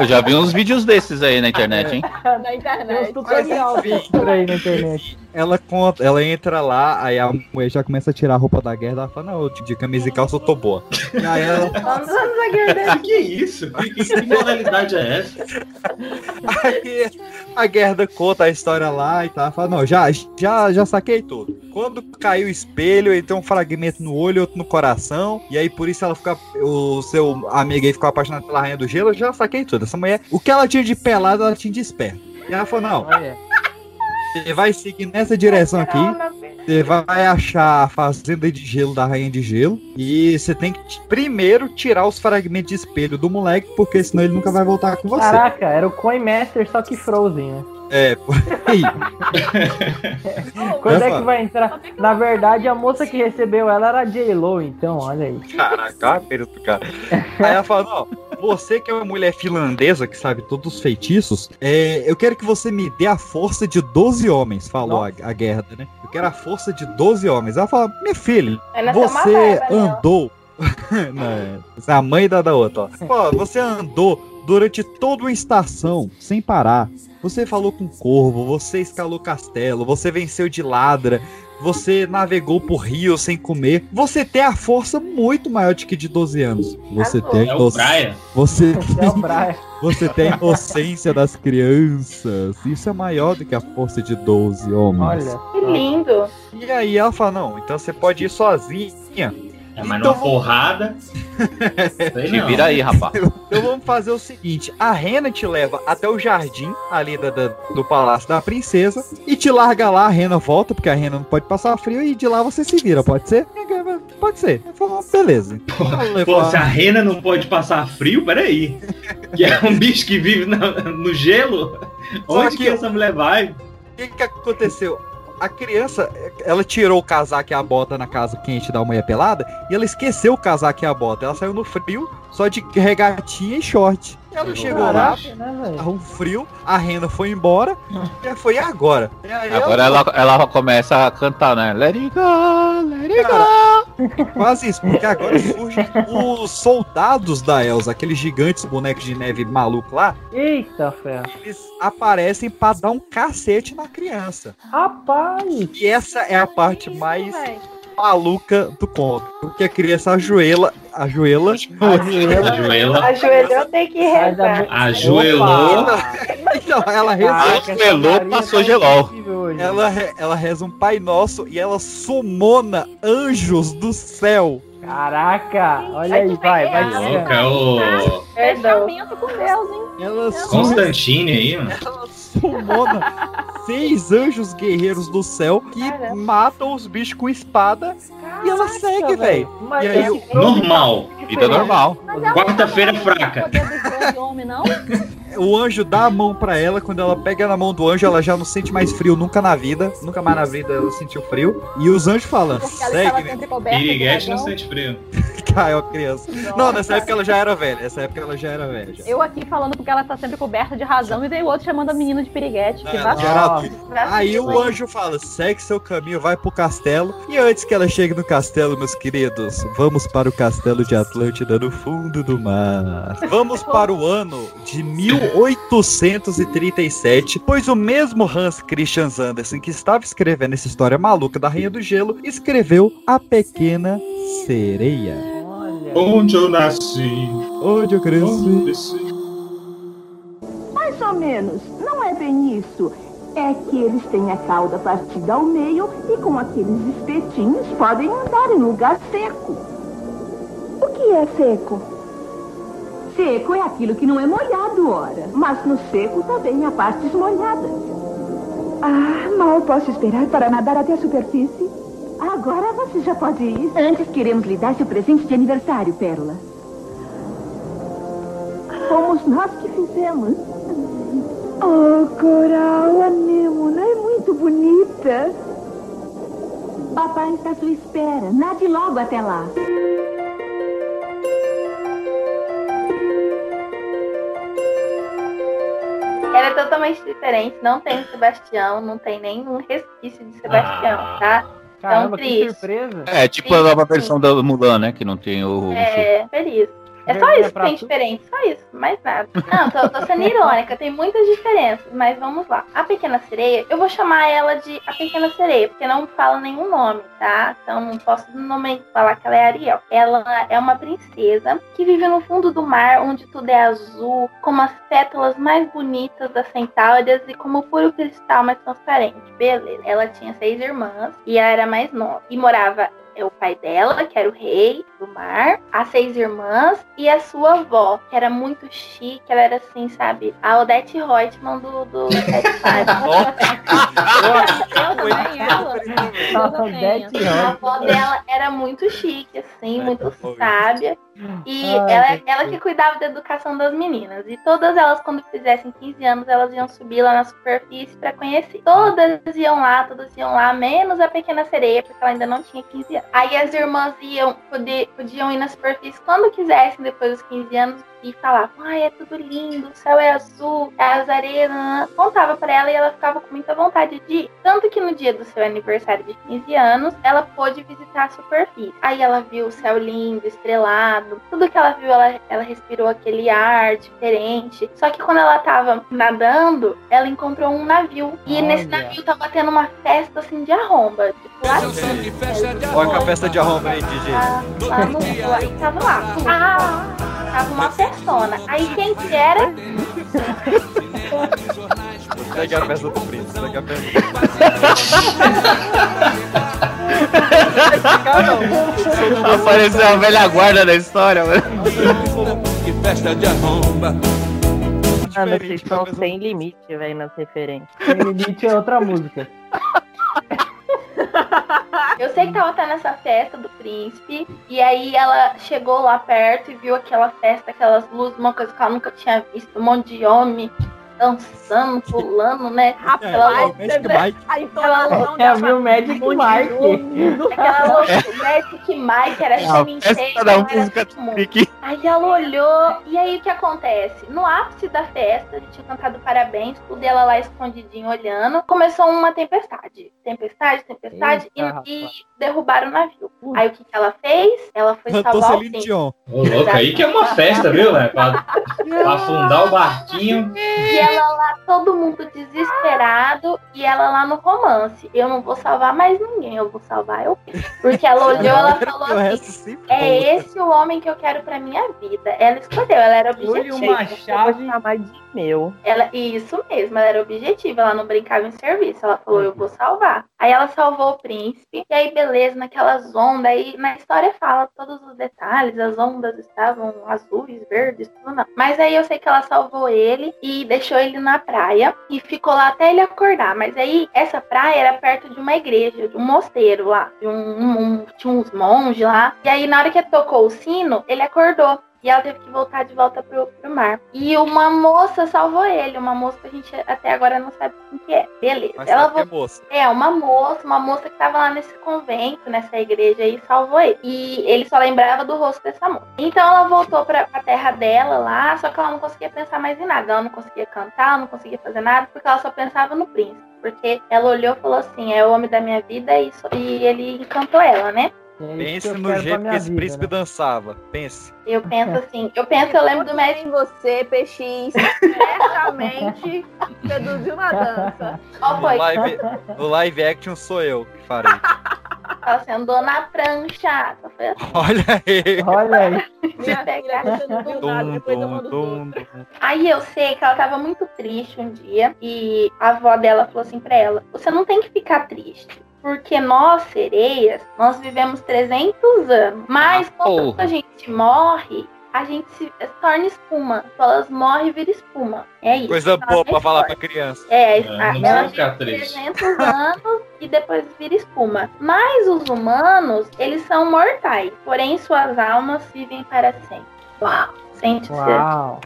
Eu já vi uns vídeos desses aí na internet, hein? Na internet. tutorial por aí na internet. Ela conta, ela entra lá, aí a mulher já começa a tirar a roupa da guerra, ela fala, não, eu de camisa e calça eu tô boa. E aí ela. Vamos a guerra. Que isso? Que, que, que modalidade é essa? Aí a Gerda conta a história lá e tal. Fala, não, já, já, já saquei tudo. Quando caiu o espelho, ele tem um fragmento no olho, outro no coração. E aí por isso ela fica. O seu amigo aí ficou apaixonado pela rainha do gelo. Eu já saquei tudo. Essa mulher, o que ela tinha de pelado, ela tinha de esperto. E ela falou, não. Você vai seguir nessa direção aqui. Você vai achar a fazenda de gelo da rainha de gelo. E você tem que primeiro tirar os fragmentos de espelho do moleque, porque senão ele nunca vai voltar com você. Caraca, era o Coin Master, só que Frozen, né? É, por aí. Quando é que vai entrar? Na verdade, a moça que recebeu ela era a J-Lo, então, olha aí. Caraca, do cara. Aí ela fala, não, você que é uma mulher finlandesa que sabe todos os feitiços, é, eu quero que você me dê a força de 12 homens, falou a, a Gerda, né? Eu quero a força de 12 homens. Ela fala, minha filha, uma você né? andou... não, é, essa é a mãe da, da outra, ó. Pô, você andou durante toda uma estação, sem parar. Você falou com corvo, você escalou castelo, você venceu de ladra, você navegou por rio sem comer. Você tem a força muito maior do que de 12 anos. Você tem a É o inoc- Brian. Você É você tem a inocência das crianças. Isso é maior do que a força de 12 homens. Olha. Que lindo. E aí ela fala: não, então você pode ir sozinha. É, mas Então numa porrada. Sei não. vira aí, rapaz. Então vamos fazer o seguinte: a Rena te leva até o jardim ali da, da- do palácio da princesa e te larga lá. A Rena volta, porque a Rena não pode passar frio, e de lá você se vira, pode ser? Pode ser. Falo, beleza. Pô, se a rena não pode passar frio, peraí. Que é um bicho que vive na- no gelo? Só Onde que- que essa mulher vai? O que, que aconteceu? A criança, ela tirou o casaco e a bota na casa quente da mulher pelada e ela esqueceu o casaco e a bota. Ela saiu no frio, só de regatinha e short. Ela chegou lá, né, tava um frio, a rena foi embora e foi e agora. E aí Agora ela, ela começa a cantar, né? Let it go, let it go. Quase isso, porque agora surgem os soldados da Elsa, aqueles gigantes bonecos de neve maluco lá, Eita, ferro. eles aparecem pra dar um cacete na criança. Rapaz! E essa é a parte mais maluca do conto. Porque a criança ajoelha, ajoelha, Ajoelha. Ajoelhou, tem que rezar. Ajoelhou. Então, ela reza. Ajoelhou, passou gelol. Ela, ela reza um Pai Nosso e ela sumona anjos do céu. Caraca, olha aí, vai, vai. Louca, é o Fechamento com Deus, hein? Ela Constantine aí, mano. sumona seis anjos guerreiros do céu que matam os bichos com espada e ela segue, velho. Mas E aí, Frozen Normal. Vida normal. Quarta-feira fraca. Poder do homem, não? o anjo dá a mão pra ela, quando ela pega na mão do anjo, ela já não sente mais frio nunca na vida. Nunca mais na vida ela sentiu frio. E os anjos falam, segue, Piriguete não sente frio. caiu a criança. Não, nessa época ela já era velha. Nessa época ela já era velha. já. Eu aqui falando porque ela tá sempre coberta de razão e veio o outro chamando a menina de piriguete. Que era adulta. Aí o anjo fala: segue seu caminho, vai pro castelo. E antes que ela chegue no castelo, meus queridos, vamos para o castelo de Atlântida no fundo do mar. Vamos para o ano de 1837, pois o mesmo Hans Christian Andersen que estava escrevendo essa história maluca da Rainha do Gelo escreveu A Pequena Sereia. Onde eu nasci. Onde eu cresci. Mais ou menos. Não é bem isso. É que eles têm a cauda partida ao meio e com aqueles espetinhos podem andar em lugar seco. O que é seco? Seco é aquilo que não é molhado, ora. Mas no seco também há partes molhadas. Ah, mal posso esperar para nadar até a superfície. Agora você já pode ir. Antes queremos lhe dar seu presente de aniversário, Pérola. Fomos nós que fizemos. Oh, Coral, a Anemona é muito bonita. Papai está à sua espera. Nade logo até lá. Totalmente diferente, não tem o Sebastião, não tem nenhum resquício de Sebastião, Ah. tá? Caramba, que triste. surpresa. É tipo a nova versão da Mulan, né? Que não tem o. É, feliz. É só isso que tem tu? diferente, só isso, mais nada. Não, tô, tô sendo irônica, tem muitas diferenças, mas vamos lá. A Pequena Sereia, eu vou chamar ela de A Pequena Sereia, porque não fala nenhum nome, tá? Então não posso nome falar que ela é Ariel. Ela é uma princesa que vive no fundo do mar, onde tudo é azul, com as pétalas mais bonitas das centáureas e como puro cristal mais transparente. Beleza. Ela tinha seis irmãs e ela era mais nova. E morava é o pai dela, que era o rei do mar, as seis irmãs e a sua avó, que era muito chique, ela era assim, sabe? A Odete Reutemann do, do Sete Eu também, ela. Odete A avó dela era muito chique, assim, muito sábia. E Ai, ela, meu ela que cuidava da educação das meninas. E todas elas, quando fizessem 15 anos, elas iam subir lá na superfície pra conhecer. Todas iam lá, todas iam lá, menos a pequena sereia, porque ela ainda não tinha 15 anos. Aí as irmãs iam, poder, podiam ir na superfície quando quisessem, depois dos 15 anos, e falavam, ai, é tudo lindo, o céu é azul, é nanã." contava pra ela e ela ficava com muita vontade de ir. Tanto que no dia do seu aniversário de 15 anos, ela pôde visitar a superfície. Aí ela viu o céu lindo, estrelado, tudo que ela viu, ela, ela respirou aquele ar diferente. Só que quando ela tava nadando, ela encontrou um navio. E nesse Olha. navio tava tendo uma festa assim de arromba. Tipo, lá Olha com a festa de arromba aí, DJ. lá no aí tava lá. Ah, tava uma persona. Aí quem que era? Segue a festa do príncipe, segue a festa Apareceu a velha guarda da história, mano. Que festa de arromba. Mano, vocês estão sem limite, velho, nas referências. Sem limite é outra música. Eu sei que tava tendo essa festa do príncipe. E aí ela chegou lá perto e viu aquela festa, aquelas luzes, uma coisa que ela nunca tinha visto. Um monte de homem dançando, pulando, né? Rapaz, é o Magic Mike. a entonação É, viu o Magic Mike. Aquela loucura, Magic Mike era É a sementeira, festa da ela era. Aí ela olhou, e aí o que acontece? No ápice da festa, a gente tinha cantado parabéns, tudo ela lá escondidinho olhando, começou uma tempestade. Tempestade, tempestade, e- Eita, e, derrubaram o navio. Aí o que, que ela fez? Ela foi Cantou salvar o Celine príncipe. Dion. Ô, louco, aí que é uma festa, viu, né? Pra, pra afundar o barquinho. E ela lá, todo mundo desesperado, e ela lá no romance. Eu não vou salvar mais ninguém, eu vou salvar eu. Porque ela olhou, ela falou assim: é esse o homem que eu quero pra minha vida. Ela escolheu, ela era objetiva. uma chave. Meu. Ela, isso mesmo, ela era objetiva, ela não brincava em serviço. Ela falou, eu vou salvar. Aí ela salvou o príncipe, e aí, beleza, naquelas ondas, aí na história fala todos os detalhes, as ondas estavam azuis, verdes, tudo não. Mas aí eu sei que ela salvou ele e deixou ele na praia e ficou lá até ele acordar. Mas aí essa praia era perto de uma igreja, de um mosteiro lá, de um, um- tinha uns monges lá. E aí na hora que tocou o sino, ele acordou. E ela teve que voltar de volta pro, pro mar. E uma moça salvou ele, uma moça que a gente até agora não sabe quem que é. Beleza. Mas ela que é voltou- moça. é, uma moça, uma moça que tava lá nesse convento, nessa igreja aí, salvou ele. E ele só lembrava do rosto dessa moça. Então ela voltou pra, pra terra dela lá, só que ela não conseguia pensar mais em nada. Ela não conseguia cantar, ela não conseguia fazer nada, porque ela só pensava no príncipe. Porque ela olhou e falou assim: é o homem da minha vida e, e ele encantou ela, né? Pense no jeito que esse príncipe dançava. Pense. Eu penso assim, eu penso, eu lembro do médico. em você, PX, certamente seduziu na dança. Qual No foi? live, no live action sou eu que farei. Ela assim, andou na prancha. Assim. Olha aí. Olha aí. Minha filha, nada, depois eu mando. Aí eu sei que ela tava muito triste um dia e a avó dela falou assim pra ela: Você não tem que ficar triste. Porque nós, sereias, nós vivemos 300 anos. Mas quando porra. a gente morre, a gente se torna espuma. Então elas morrem e vira espuma. É isso. Coisa Então, boa pra é falar pra criança. É, É, a, não ela precisa ficar vive triste. 300 anos e depois vira espuma. Mas os humanos, eles são mortais. Porém, suas almas vivem para sempre. Uau! Sente Uau.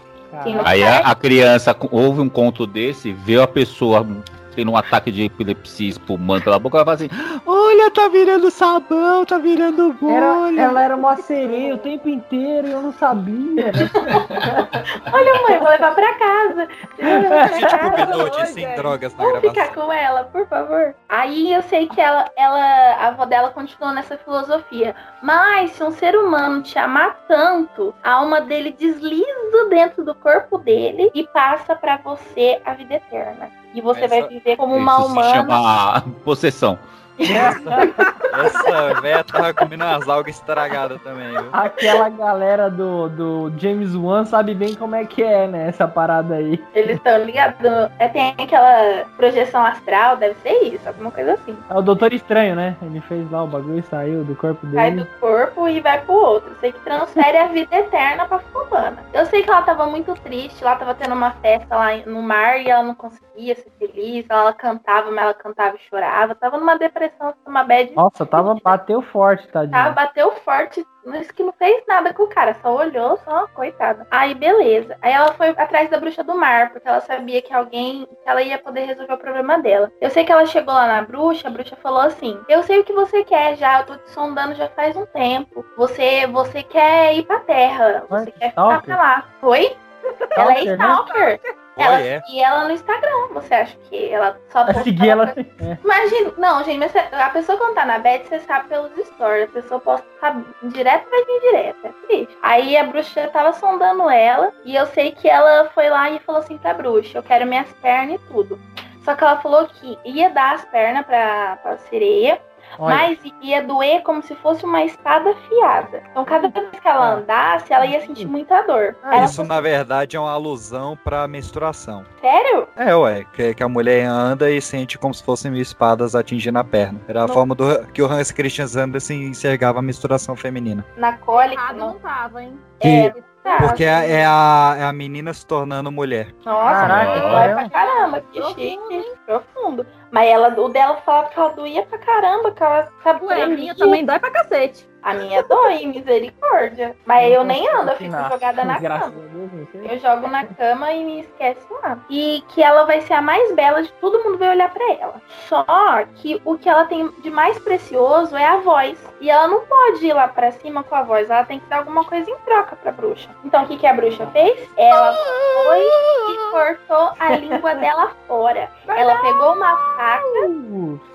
Aí a, a criança ouve um conto desse, vê a pessoa tendo um ataque de epilepsia espumando pela boca, ela fala assim: Olha, tá virando sabão, tá virando Era, bolha. ela era uma sereia o tempo inteiro e eu não sabia. Olha, mãe, vou levar pra casa. De sem drogas na Vamos gravação. ficar com ela, por favor. Aí eu sei que ela, ela, a avó dela continuou nessa filosofia. Mas se um ser humano te amar tanto, a alma dele desliza dentro do corpo dele e passa pra você a vida eterna. E você vai viver como uma Isso se humana. chama possessão. Essa véia tava comendo umas algas estragadas também, viu? Aquela galera do, do James Wan sabe bem como é que é, né? Essa parada aí. Eles estão ligados. É, tem aquela projeção astral, deve ser isso, alguma coisa assim. É o Doutor Estranho, né? Ele fez lá o bagulho e saiu do corpo Sai dele. do corpo e vai pro outro. Sei que transfere a vida eterna pra fulana. Eu sei que ela tava muito triste, ela tava tendo uma festa lá no mar e ela não conseguia ser feliz. Ela cantava, mas ela cantava e chorava. Tava numa depressão, numa bad. Nossa, tava, bateu forte, tadinho. Tava, bateu forte, mas que não fez nada com o cara, só olhou, só, coitada. Aí, beleza. Aí ela foi atrás da bruxa do mar, porque ela sabia que alguém, que ela ia poder resolver o problema dela. Eu sei que ela chegou lá na bruxa, a bruxa falou assim: Eu sei o que você quer já, eu tô te sondando já faz um tempo. Você, você quer ir pra terra, você quer ficar stalker? pra lá. Oi? Ela é Stalker, né? Ela é. seguia ela no Instagram. Você acha que ela só Vai seguir ela. É. Imagina, não, gente, mas a pessoa quando tá na bed, você sabe pelos stories. A pessoa posta sabe, direto vai vir direto. É triste. Aí a bruxa tava sondando ela. E eu sei que ela foi lá e falou assim pra bruxa: Eu quero minhas pernas e tudo. Só que ela falou que ia dar as pernas pra, pra sereia. Olha. Mas ia doer como se fosse uma espada afiada. Então, cada vez que ela andasse, ela ia sentir muita dor. Ela Isso, na verdade, é uma alusão pra menstruação. Sério? É, ué, que, que a mulher anda e sente como se fossem mil espadas atingindo a perna. Era a Não. forma do, que o Hans Christian Andersen enxergava a menstruação feminina. Na cólica. Não tava, hein? Que- tá. Porque é, é a, é a menina se tornando mulher. Nossa, Caraca, dói olha. pra caramba, que chique, profundo. Mas ela, o dela falava que ela doía pra caramba, que ela sabe Ué, a minha também dói pra cacete. A minha dói, misericórdia. Mas eu nem ando, eu fico jogada na cama. não. Eu jogo na cama e me esquece lá. E que ela vai ser a mais bela de todo mundo vai olhar pra ela. Só que o que ela tem de mais precioso é a voz. E ela não pode ir lá pra cima com a voz, ela tem que dar alguma coisa em troca pra bruxa. Então o que, que a bruxa fez? Ela foi e cortou a língua dela fora. Ela pegou uma faca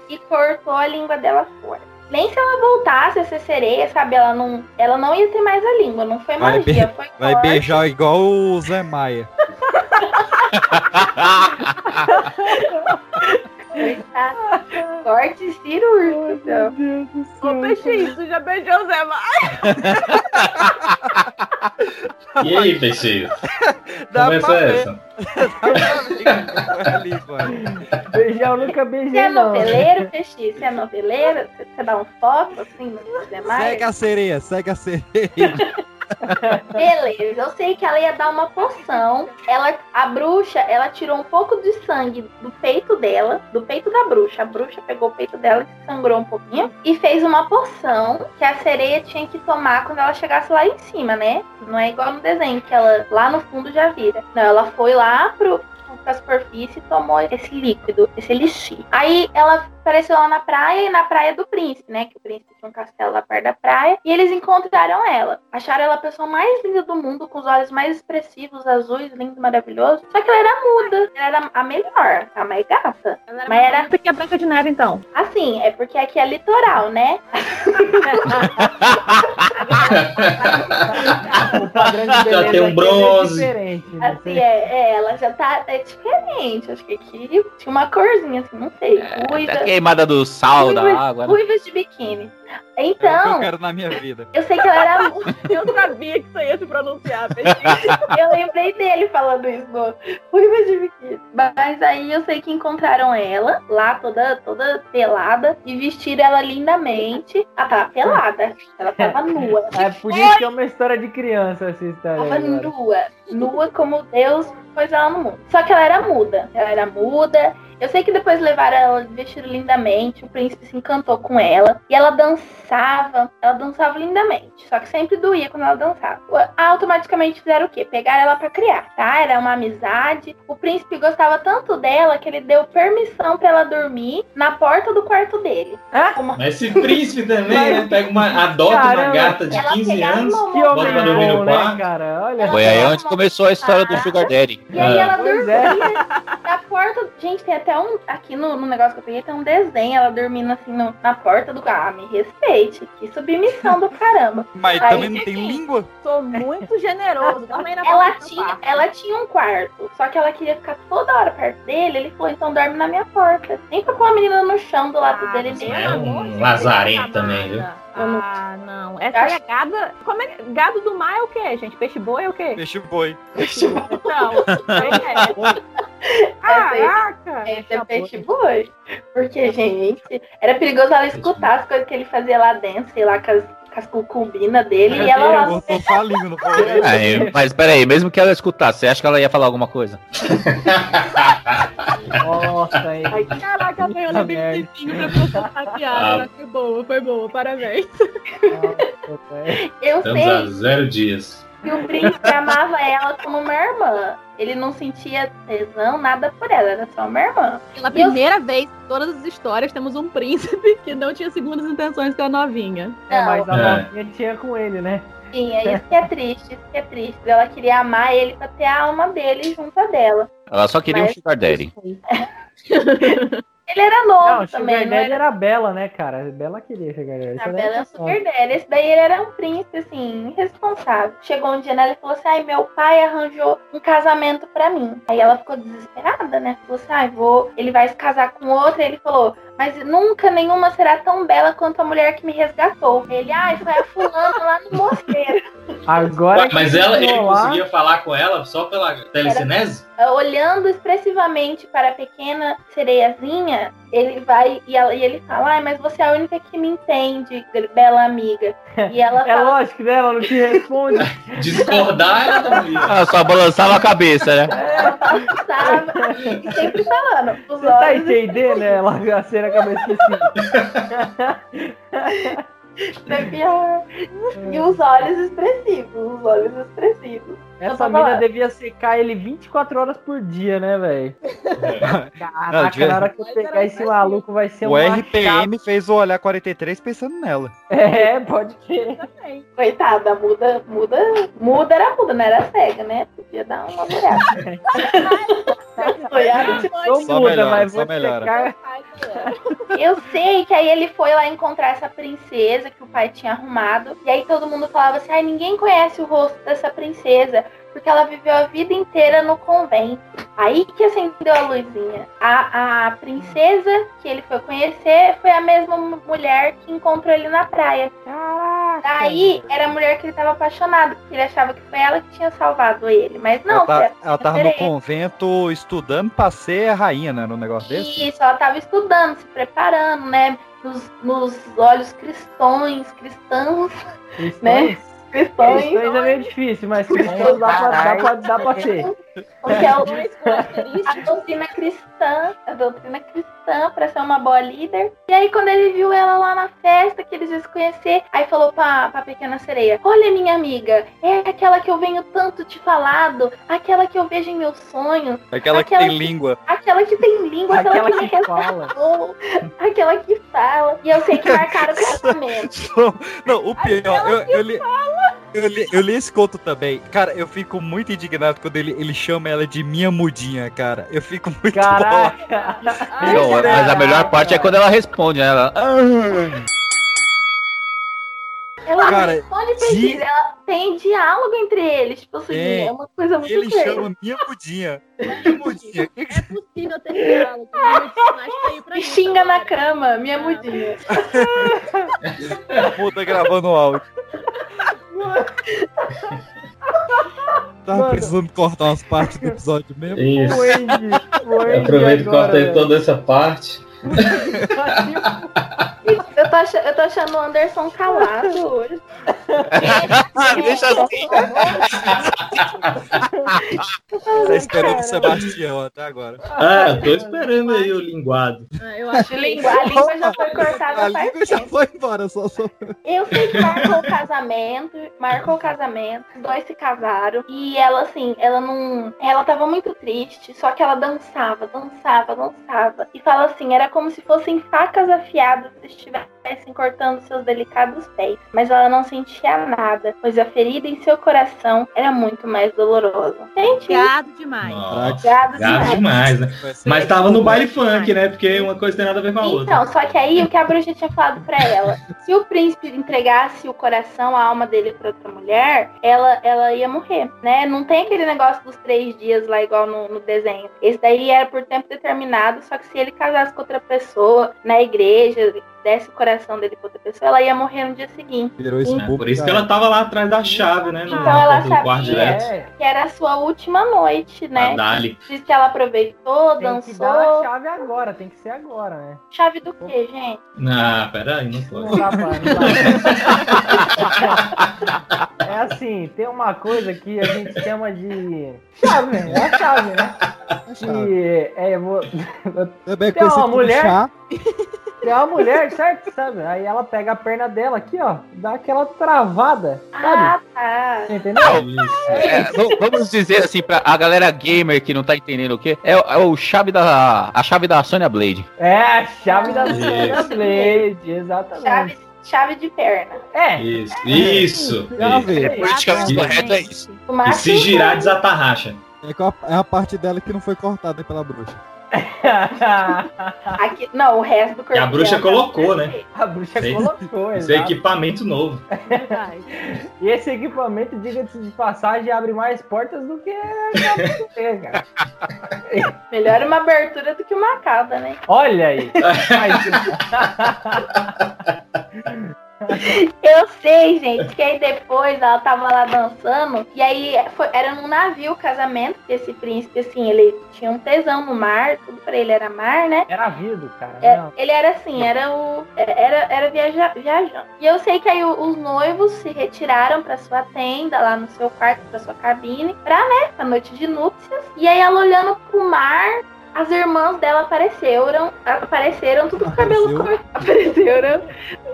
e cortou a língua dela fora. Nem se ela voltasse a ser sereia, sabe? Ela não, ela não ia ter mais a língua. Não foi Vai, magia, be- foi vai beijar igual o Zé Maia. Tá? Corte cirúrgico. então. Ô, Peixinho, tu já beijou o Zé Maia? E aí, peixinho? Dá pra é ver. essa? Beijar eu nunca Você beijei, é não. noveleiro, Peixinho? Você é noveleiro? Você, você dá um foco assim no demais? Segue a sereia, segue a sereia. Beleza, eu sei que ela ia dar uma poção. Ela, a bruxa, ela tirou um pouco de sangue do peito dela, do peito da bruxa. A bruxa pegou o peito dela e sangrou um pouquinho e fez uma poção que a sereia tinha que tomar quando ela chegasse lá em cima, né? Não é igual no desenho que ela lá no fundo já vira. Não, ela foi lá pro pra superfície e tomou esse líquido, esse elixir. Aí ela apareceu lá na praia e na praia do príncipe, né? Que o príncipe tinha um castelo lá perto da praia. E eles encontraram ela. Acharam ela a pessoa mais linda do mundo, com os olhos mais expressivos, azuis, lindo, maravilhoso. Só que ela era muda. Ela era a melhor, a mais gata. Mas era. Porque é Branca de Neve, então. Assim, é porque aqui é litoral, né? O padrão de Já tem um é bronze. diferente, né? Assim, é, é, ela já tá é diferente. Acho que aqui tinha uma corzinha, assim, não sei. Ruiva. Tá queimada do sal, da ruivas, água, né? ruivas de biquíni. É o que eu Então, quero na minha vida. eu sei que ela era Eu sabia que você ia se pronunciar. Eu lembrei dele falando isso no Ruiva de biquíni. Mas aí eu sei que encontraram ela lá toda, toda pelada e vestiram ela lindamente. Ah, tava pelada. Ela tava nua. É, podia ser uma história de criança essa história. Tava agora. nua. Nua como Deus pôs ela no mundo. Só que ela era muda. Ela era muda Eu sei que depois levaram ela, vestiram lindamente, o príncipe se encantou com ela. E ela dançava, ela dançava lindamente. Só que sempre doía quando ela dançava. Automaticamente fizeram o quê? Pegaram ela pra criar, tá? Era uma amizade. O príncipe gostava tanto dela que ele deu permissão pra ela dormir na porta do quarto dele. Uma- Mas esse príncipe também, né? Pega uma, adota uma Caramba. gata de Ela 15 pegava anos, uma Que bota pra dormir no né, quarto. cara? Olha Foi aí onde começou a história do Sugar Daddy. E aí É. ela Pois dormia é. na porta. Gente, tem até um. Aqui no, no negócio que eu peguei, tem um desenho, ela dormindo assim no- na porta do carro. Ah, me respeite. Que submissão do caramba. Mas Aí- também não tem língua? Sou muito generoso. Dorme aí na Ela tinha, ela tinha um quarto, só que ela queria ficar toda hora perto dele. Ele falou: então dorme na minha porta. Nem pra pôr a menina no chão do lado dele mesmo. É um lazarento também, viu? Ah, não. Essa aí é gada. Como é que- Gado do mar é o quê, gente? Peixe boi é o quê? Peixe boi. Não. É. Caraca! Esse é peixe boi. Porque, gente, era perigoso ela escutar as coisas que ele fazia lá dentro, sei lá, com as, as cucubinas dele. E ela lá no Botou falinho, não foi? É, mas peraí, mesmo que ela escutasse, você acha que ela ia falar alguma coisa? Nossa, hein? Caraca, velho, eu levei um tempinho pra processar a piada. Ah. Foi boa, foi boa, parabéns. Eu Estamos a sei zero dias. Que o príncipe amava ela como uma irmã. Ele não sentia tesão, nada por ela, era só uma irmã. Pela primeira vez em todas as histórias, temos um príncipe que não tinha segundas intenções com a novinha. É, mas a É. novinha tinha com ele, né? Sim, é isso que é triste, isso que é triste. Ela queria amar ele pra ter a alma dele junto a dela. Ela só queria um Mas- Sugar Daddy. Ele era novo Não, também, Sugar não Daddy era era Bela, né, cara? Bela queria Sugar Daddy. A Bela é o super dela. Esse daí ele era um príncipe, assim, irresponsável. Chegou um dia nela e falou assim: ai, meu pai arranjou um casamento pra mim. Aí ela ficou desesperada, né? Falou assim: ai, vou. Ele vai se casar com outra. Ele falou: mas nunca nenhuma será tão bela quanto a mulher que me resgatou. Ele, ai, foi a fulana lá no mosteiro. Agora mas ela, ele rolar- conseguia falar com ela só pela telecinese? Olhando expressivamente para a pequena sereiazinha, ele vai e, ela- e ele fala: ai, mas você é a única que me entende, bela amiga. E ela É fala. lógico, né? Ela não te responde. Discordar ela não ia. Ela só balançava a cabeça, né? Tava, e sempre falando. Os Você tá entendendo, né? Ela a cena cabeça assim. devia- E os olhos expressivos, os olhos expressivos. Essa mina devia secar ele 24 horas por dia, né, velho? Não, Caraca, devia- na hora que eu pegar esse maluco vai ser O uma RPM fez o Olhar 43 pensando nela. É, pode ser. Coitada, muda, muda, muda era muda, não era cega, né? Podia dar uma olhada. Só muda, melhora, mas só vou melhora. secar. Eu sei que aí ele foi lá encontrar essa princesa que o pai tinha arrumado. E aí todo mundo falava assim: ai, ninguém conhece o rosto dessa princesa. Porque ela viveu a vida inteira no convento. Aí que acendeu a luzinha. A, a princesa que ele foi conhecer foi a mesma mu- mulher que encontrou ele na praia. Caraca. Daí era a mulher que ele estava apaixonado, porque ele achava que foi ela que tinha salvado ele. Mas não, ela, tá- ela tava no convento estudando pra ser a rainha, né? No negócio desse. Isso, ela estava estudando, se preparando, né? Nos, nos olhos cristões, cristãos, né? Cristões. Cristãos é meio difícil, mas cristãos dá pra, dá, pra, dá pra ser. Porque é a doutrina cristã, a doutrina cristã pra ser uma boa líder. E aí, quando ele viu ela lá na festa, que eles iam se conhecer, aí falou pra, pra pequena sereia: Olha, minha amiga, é aquela que eu venho tanto te falado, aquela que eu vejo em meus sonhos, Aquela que Aquela tem língua. aquela que tem língua, aquela, Aquela que, que fala. aquela que fala. E eu sei que marcaram o casamento. Não, o pior, eu, eu, li, eu, li, eu li esse conto também. Cara, eu fico muito indignado quando ele, ele chama ela de minha mudinha, cara. Eu fico muito. Caraca. Não, mas a melhor parte é quando ela responde, né? Ela. "Ah". Ela Cara, responde de- ela tem diálogo entre eles. Tipo assim, É, é, uma coisa muito Ele chama minha mudinha. Minha mudinha. É possível ter diálogo. pra Me xinga tá na cama, minha mudinha. Pô, tá gravando o áudio. Tava Mano. precisando cortar umas partes do episódio mesmo. Isso. O Andy Aproveita e corta aí toda essa parte. Eu tô ach- eu tô achando o Anderson calado hoje. Deixa assim. Tá esperando o Sebastião até agora. Ah, eu tô esperando aí o linguado. Eu acho que a língua, a língua já foi cortada A língua já tempo. foi embora, só só. Eu sei que marcou o casamento, marcou o casamento, os dois se casaram. E ela, assim, ela não. Ela tava muito triste, só que ela dançava, dançava, dançava. E fala assim: era como se fossem facas afiadas que estivessem cortando seus delicados pés. Mas ela não sentia nada, pois a ferida em seu coração era muito mais dolorosa. Gente, Gado demais. Nossa, Gado gado demais, né? Mas tava no baile funk, né? Porque uma coisa tem nada a ver com a outra. Então, só que aí o que a bruxa tinha falado pra ela, se o príncipe entregasse o coração, a alma dele pra outra mulher, ela, ela ia morrer, né? Não tem aquele negócio dos três dias lá igual no, no desenho. Esse daí era por tempo determinado, só que se ele casasse com outra pessoa na igreja, desse o coração dele pra outra pessoa, ela ia morrer no dia seguinte. Bobo, Por isso que ela tava lá atrás da chave, né? Então ela sabia que era a sua última noite, né? Dali. Diz que ela aproveitou, Tem que dar a dançou. chave agora, tem que ser agora, né? Chave do quê, gente? Ah, peraí, não foi. Não dá pra, não dá. É assim, tem uma coisa que a gente chama de chave, né? É a chave, né? Que é, vou, Também tem uma mulher, chá. Tem uma mulher, certo? Sabe? Aí ela pega a perna dela aqui, ó, dá aquela travada, Ah, sabe? tá. Você Entendeu? É, vamos dizer assim, pra a galera gamer que não tá entendendo o que, é, o- é o chave da. A chave da Sonya Blade. É a chave da Isso. Sonya Blade, exatamente. Chave, chave de perna. É. Isso, isso. Chave. É politicamente Isso. correto, é isso. E se girar, desata a racha. É, a, é a parte dela que não foi cortada pela bruxa. Aqui, não, o resto do corpo. Que a bruxa tá colocou, né? A bruxa Esse- colocou, Esse é equipamento novo. E esse equipamento, diga-se de passagem, abre mais portas do que a cara. Melhor uma abertura do que uma cauda, né? Olha aí. Eu sei, gente, que aí depois ela tava lá dançando, e aí foi- era num navio o casamento, que esse príncipe, assim, ele tinha um tesão no mar, tudo pra ele era mar, né? Era vivo, cara. É, ele era assim, era o. Era, era viaja, viajando. E eu sei que aí os noivos se retiraram pra sua tenda, lá no seu quarto, pra sua cabine, pra, né, pra noite de núpcias. E aí ela olhando pro mar, as irmãs dela apareceram, apareceram tudo com cabelo cortado. Apareceram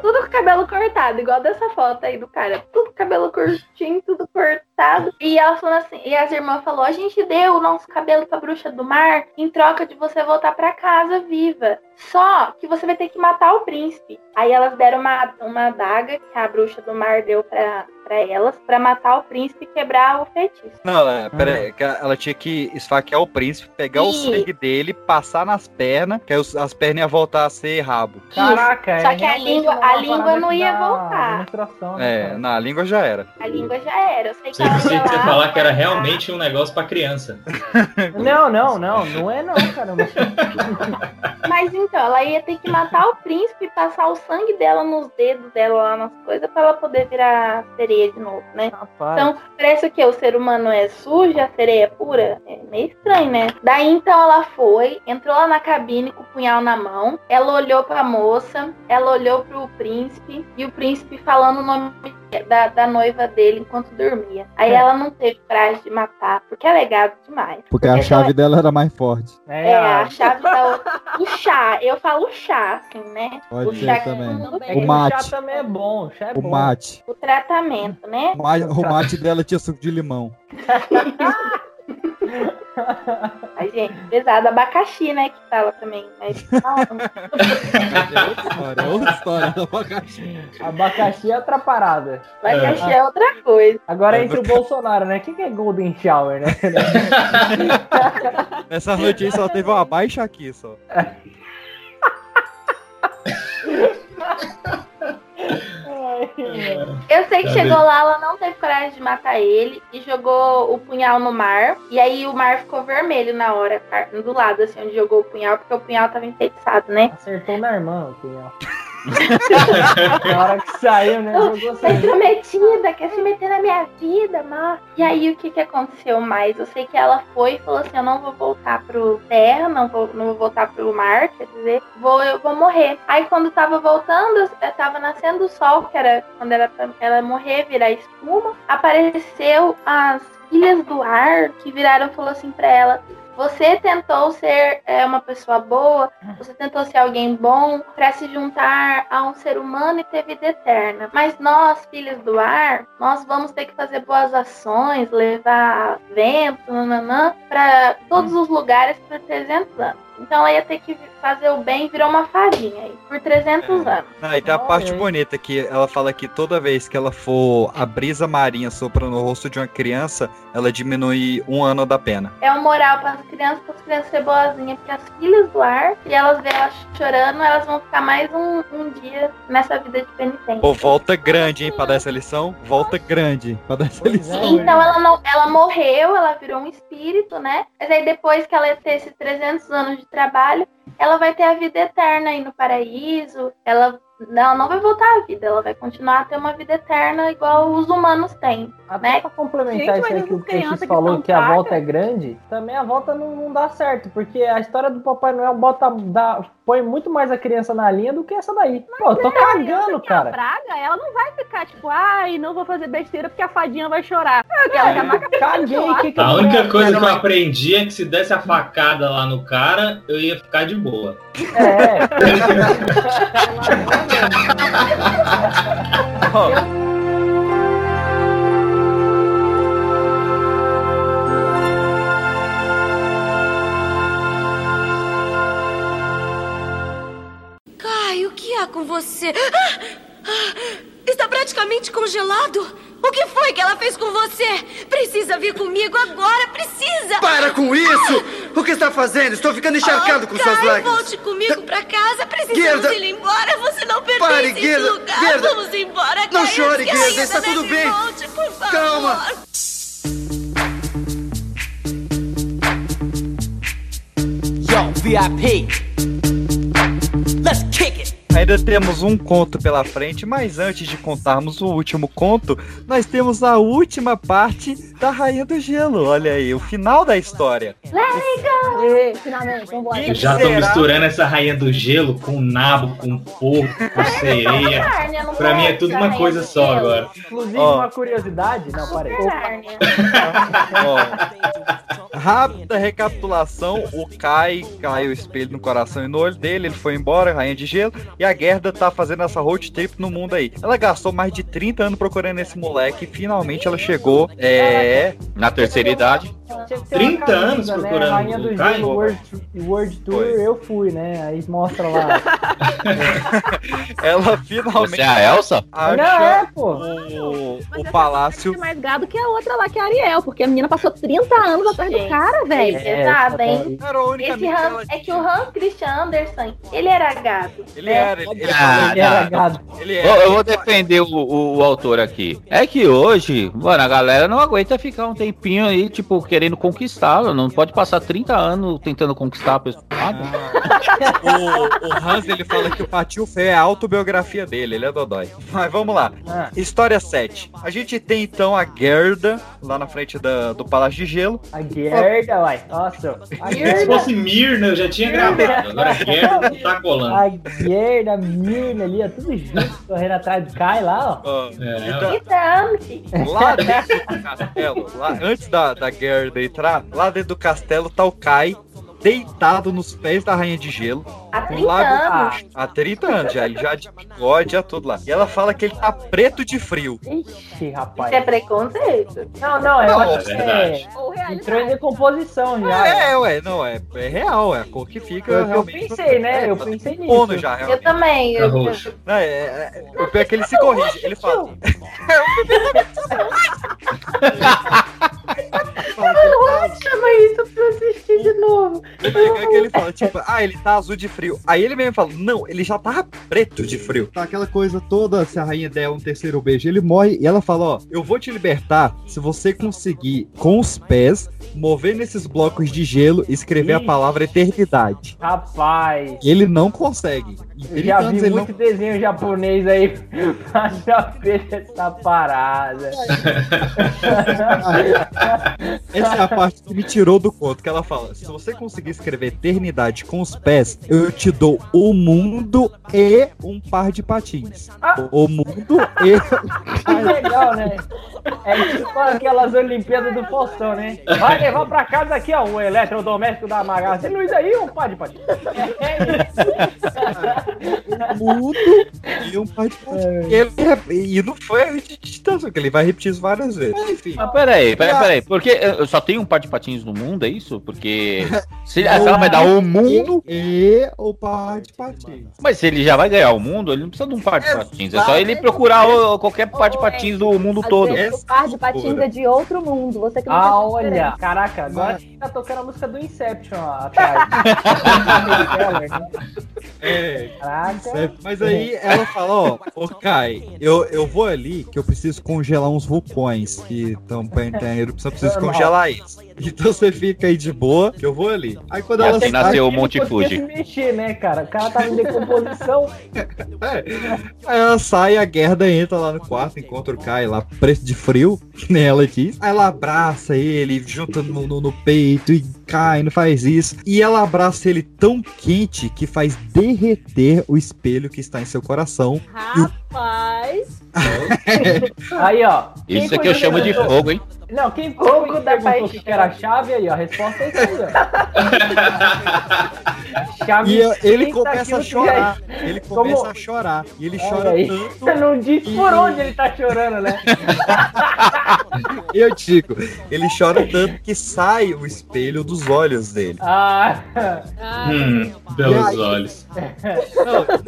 tudo com o cabelo cortado, igual dessa foto aí do cara. Tudo cabelo curtinho, tudo cortado. E ela falou assim, e as irmãs falou: a gente deu o nosso cabelo pra bruxa do mar em troca de você voltar pra casa viva. Só que você vai ter que matar o príncipe. Aí elas deram uma, uma adaga que a bruxa do mar deu pra, pra elas, pra matar o príncipe e quebrar o feitiço. Não, é, pera aí, que ela tinha que esfaquear o príncipe, pegar o Ih. sangue dele, passar nas pernas, que as pernas iam voltar a ser rabo. Caraca, Só é que a língua- a língua não ia voltar. né, É, na língua já era. A língua já era. Eu sei que Você ela ia você lá, falar que era realmente um negócio pra criança. Não, não, não, não é não, caramba. Mas então, ela ia ter que matar o príncipe e passar o sangue dela nos dedos dela lá nas coisas pra ela poder virar sereia de novo, né? Rapaz. Então, parece que o ser humano é sujo, a sereia é pura. É meio estranho, né? Daí então ela foi, entrou lá na cabine com o punhal na mão. Ela olhou pra moça, ela olhou pro príncipe e o príncipe falando o nome da, da noiva dele enquanto dormia. Aí É. ela não teve coragem de matar, porque é legado demais. Porque a chave dela era mais forte. É, a chave da outra. O chá, eu falo chá, assim, né? Pode o chá também. todo mundo É tem. que O mate. chá também é bom, chá é O bom. mate. O tratamento, né? O O mate dela tinha suco de limão. Ai, gente, pesado. Abacaxi, né? Que fala também. Mas, Olha, outra história do abacaxi. Abacaxi é outra parada. abacaxi é outra coisa. Agora entre o Bolsonaro, né? O que, que é Golden Shower, né? Nessa noite aí só teve uma baixa aqui só. Eu sei que Tá chegou lá, ela não teve coragem de matar ele e jogou o punhal no mar. E aí o mar ficou vermelho na hora, do lado, assim, onde jogou o punhal, porque o punhal tava enfeitiçado, né? Acertou na irmã o punhal. Na hora que saiu, né? Foi prometida, quer se meter na minha vida, mas. E aí o que que aconteceu mais? Eu sei que ela foi e falou assim: eu não vou voltar pro terra, não vou, não vou voltar pro mar, quer dizer, vou, eu vou morrer. Aí quando tava voltando, tava nascendo o sol, que era quando ela, ela morrer, virar espuma, apareceu as filhas do ar que viraram e falou assim pra ela. Você tentou ser é, uma pessoa boa, você tentou ser alguém bom para se juntar a um ser humano e ter vida eterna. Mas nós, filhos do ar, nós vamos ter que fazer boas ações, levar vento, nananã, para todos os lugares por 300 anos. Então ela ia ter que fazer o bem e virou uma fadinha aí, por 300 anos. Ah, e tem a parte bonita que ela fala que toda vez que ela for a brisa marinha sopra no rosto de uma criança, ela diminui um ano da pena. É um moral para as crianças, para as crianças ser boazinhas, porque as filhas do ar, se elas verem ela chorando, elas vão ficar mais um, um dia nessa vida de penitência. Pô, volta grande, hein, pra dar essa lição. Volta grande pra dar essa lição. Então ela não, ela morreu, ela virou um espírito, né? Mas aí depois que ela ia ter esses 300 anos de trabalho, ela vai ter a vida eterna aí no paraíso. Ela, ela não vai voltar à vida, ela vai continuar a ter uma vida eterna igual os humanos têm, né? Pra complementar isso aí que o Peixe falou que, a volta é grande, também a volta não, não dá certo, porque a história do Papai Noel bota, dá, põe muito mais a criança na linha do que essa daí. Pô, eu tô cagando, A cara. praga, ela não vai ficar tipo, ai, não vou fazer besteira porque a fadinha vai chorar. É, vai Caguei, que que A única coisa que eu aprendi é que se desse a facada lá no cara, eu ia ficar de boa. É. Kai, o que há com você? Ah! Ah! Está praticamente congelado. O que foi que ela fez com você? Precisa vir comigo agora, precisa! Para com isso! O que está fazendo? Estou ficando encharcado com suas Kai, lágrimas. volte comigo pra casa. Precisamos Gerda! ir embora. Você não pertence Pare, esse Gerda! lugar. Gerda! Vamos embora, Não Kai, chore, que a Gerda, está tudo bem. volte, por favor. Calma. Yo, VIP. Let's kick it. Ainda temos um conto pela frente, mas antes de contarmos o último conto, nós temos a última parte da Rainha do Gelo. Olha aí, o final da história. Ê, finalmente, vambora. Eu já tô misturando essa rainha do gelo com nabo, com porco, com sereia. Pra mim é tudo uma coisa só agora. Inclusive, uma curiosidade. Não, parei. Ó, rápida recapitulação: o Kai caiu o espelho no coração e no olho dele, ele foi embora, Rainha de Gelo, e a Gerda tá fazendo essa road trip no mundo aí. Ela gastou mais de 30 anos procurando esse moleque e finalmente ela chegou. É. Na terceira idade. Tinha que ter uma 30 anos camisa, procurando Né? Rainha o do? Gelo World, World Tour, eu fui, né? Aí mostra lá. Ela finalmente. Você é a Elsa? Acha Não, é, pô. o, o palácio. Mais gado que a outra lá, que é a Ariel, porque a menina passou 30 anos atrás do cara, velho. É, pesado, hein? Era a única Esse ela é que o Hans Christian Andersen, ele era gado. Ele né? era, ele, ele Ah, Ele era gado. ele Eu, era. eu vou defender o, o- o autor aqui. É que hoje, mano, a galera não aguenta ficar um tempinho aí, tipo, querendo conquistá-lo. Não pode passar 30 anos tentando conquistar a pessoa. o, o Hans ele fala que o Patilfa é a autobiografia dele, ele é Dodói. Mas vamos lá. Ah. História 7. A gente tem então a Gerda, lá na frente da- do Palácio de Gelo. A Gerda, uai. Nossa. A Se Gerda. fosse Mirna, eu já tinha gravado. Agora Gerda não tá colando. A Gerda, a Mirna ali, ó, tudo junto, correndo atrás do Kai lá, ó. Ó, É, então, Então, lá dentro do castelo, lá, antes da, da Gerda entrar, lá dentro do castelo tá o Kai deitado nos pés da Rainha de Gelo. há Um 30 lago anos. há 30 anos já, ele já de bigode, já tudo lá. E ela fala que ele tá preto de frio. Ixi, rapaz. Isso é preconceito. Não, não, eu Não, acho é verdade. é. Entrou em decomposição já. É, ué, não, é, é real, é a cor que fica eu realmente. pensei, né? É, Eu pensei nisso. já, Eu realmente. também. Tá Eu, roxo. Não, é, é, o pior é que ele se corrige. Ele fala. eu chama isso pra assistir. de novo. É que ele fala, tipo, ah, ele tá azul de frio. Aí ele mesmo fala, não, ele já tava preto de frio. Tá aquela coisa toda, se a rainha der um terceiro beijo, ele morre e ela fala, ó, eu vou te libertar se você conseguir, com os pés, mover nesses blocos de gelo e escrever a palavra eternidade. Rapaz, E ele não consegue. 30 já anos vi ele não muito desenho japonês aí pra já ver essa parada. Essa é a parte que me tirou do conto, que ela fala: se você conseguir escrever eternidade com os pés, eu te dou o mundo e um par de patins. O mundo e. Que legal, né? É tipo aquelas Olimpíadas do Faustão, né? Vai levar pra casa aqui, ó, o eletrodoméstico da Magazine Luiza aí, um par de patins. o mundo e um par de patins. Ele, e não foi a repetição, que ele vai repetir isso várias vezes. Enfim. Mas peraí, peraí, peraí. Porque eu só tenho um par de patins no mundo, é isso? Porque. Se, se ela vai dar o mundo. E o par de patins. Mas se ele já vai ganhar o mundo, ele não precisa de um par de patins. É só ele procurar o- qualquer par de patins do mundo Às todo. vezes o par de patins é de outro mundo. Você que não Ah, olha, diferença. caraca, agora tá tocando a música do Inception ó, atrás. É, Caraca. Mas aí ela fala, ó, ô Kai, eu, eu vou ali que eu preciso congelar uns vulcões que estão pra entrar, eu preciso, preciso congelar isso. Então você fica aí de boa, que eu vou ali. Aí quando E ela assim sai- nasceu o Monte Fuji. se mexer, né, cara? O cara tava em decomposição. Aí ela sai, a Gerda entra lá no quarto, encontra o Kai lá, preço de frio, que nem ela quis. Aí ela abraça ele, junta no, no- no peito e cai, não faz isso. E ela abraça ele tão quente que faz derreter o espelho que está em seu coração. Rapaz. Aí, ó. Isso aqui foi eu que chamo de fogo, hein? Não, quem Fogo que da perguntou que era a chave aí, ó? A resposta é isso ó. Chave E ele 30 começa a chorar. Ele começa Como- a chorar. E ele Olha chora aí. tanto. Você não disse por E- onde ele tá chorando, né? Eu digo, ele chora tanto que sai o espelho dos olhos dele. Ah, Hum, E belos aí? olhos.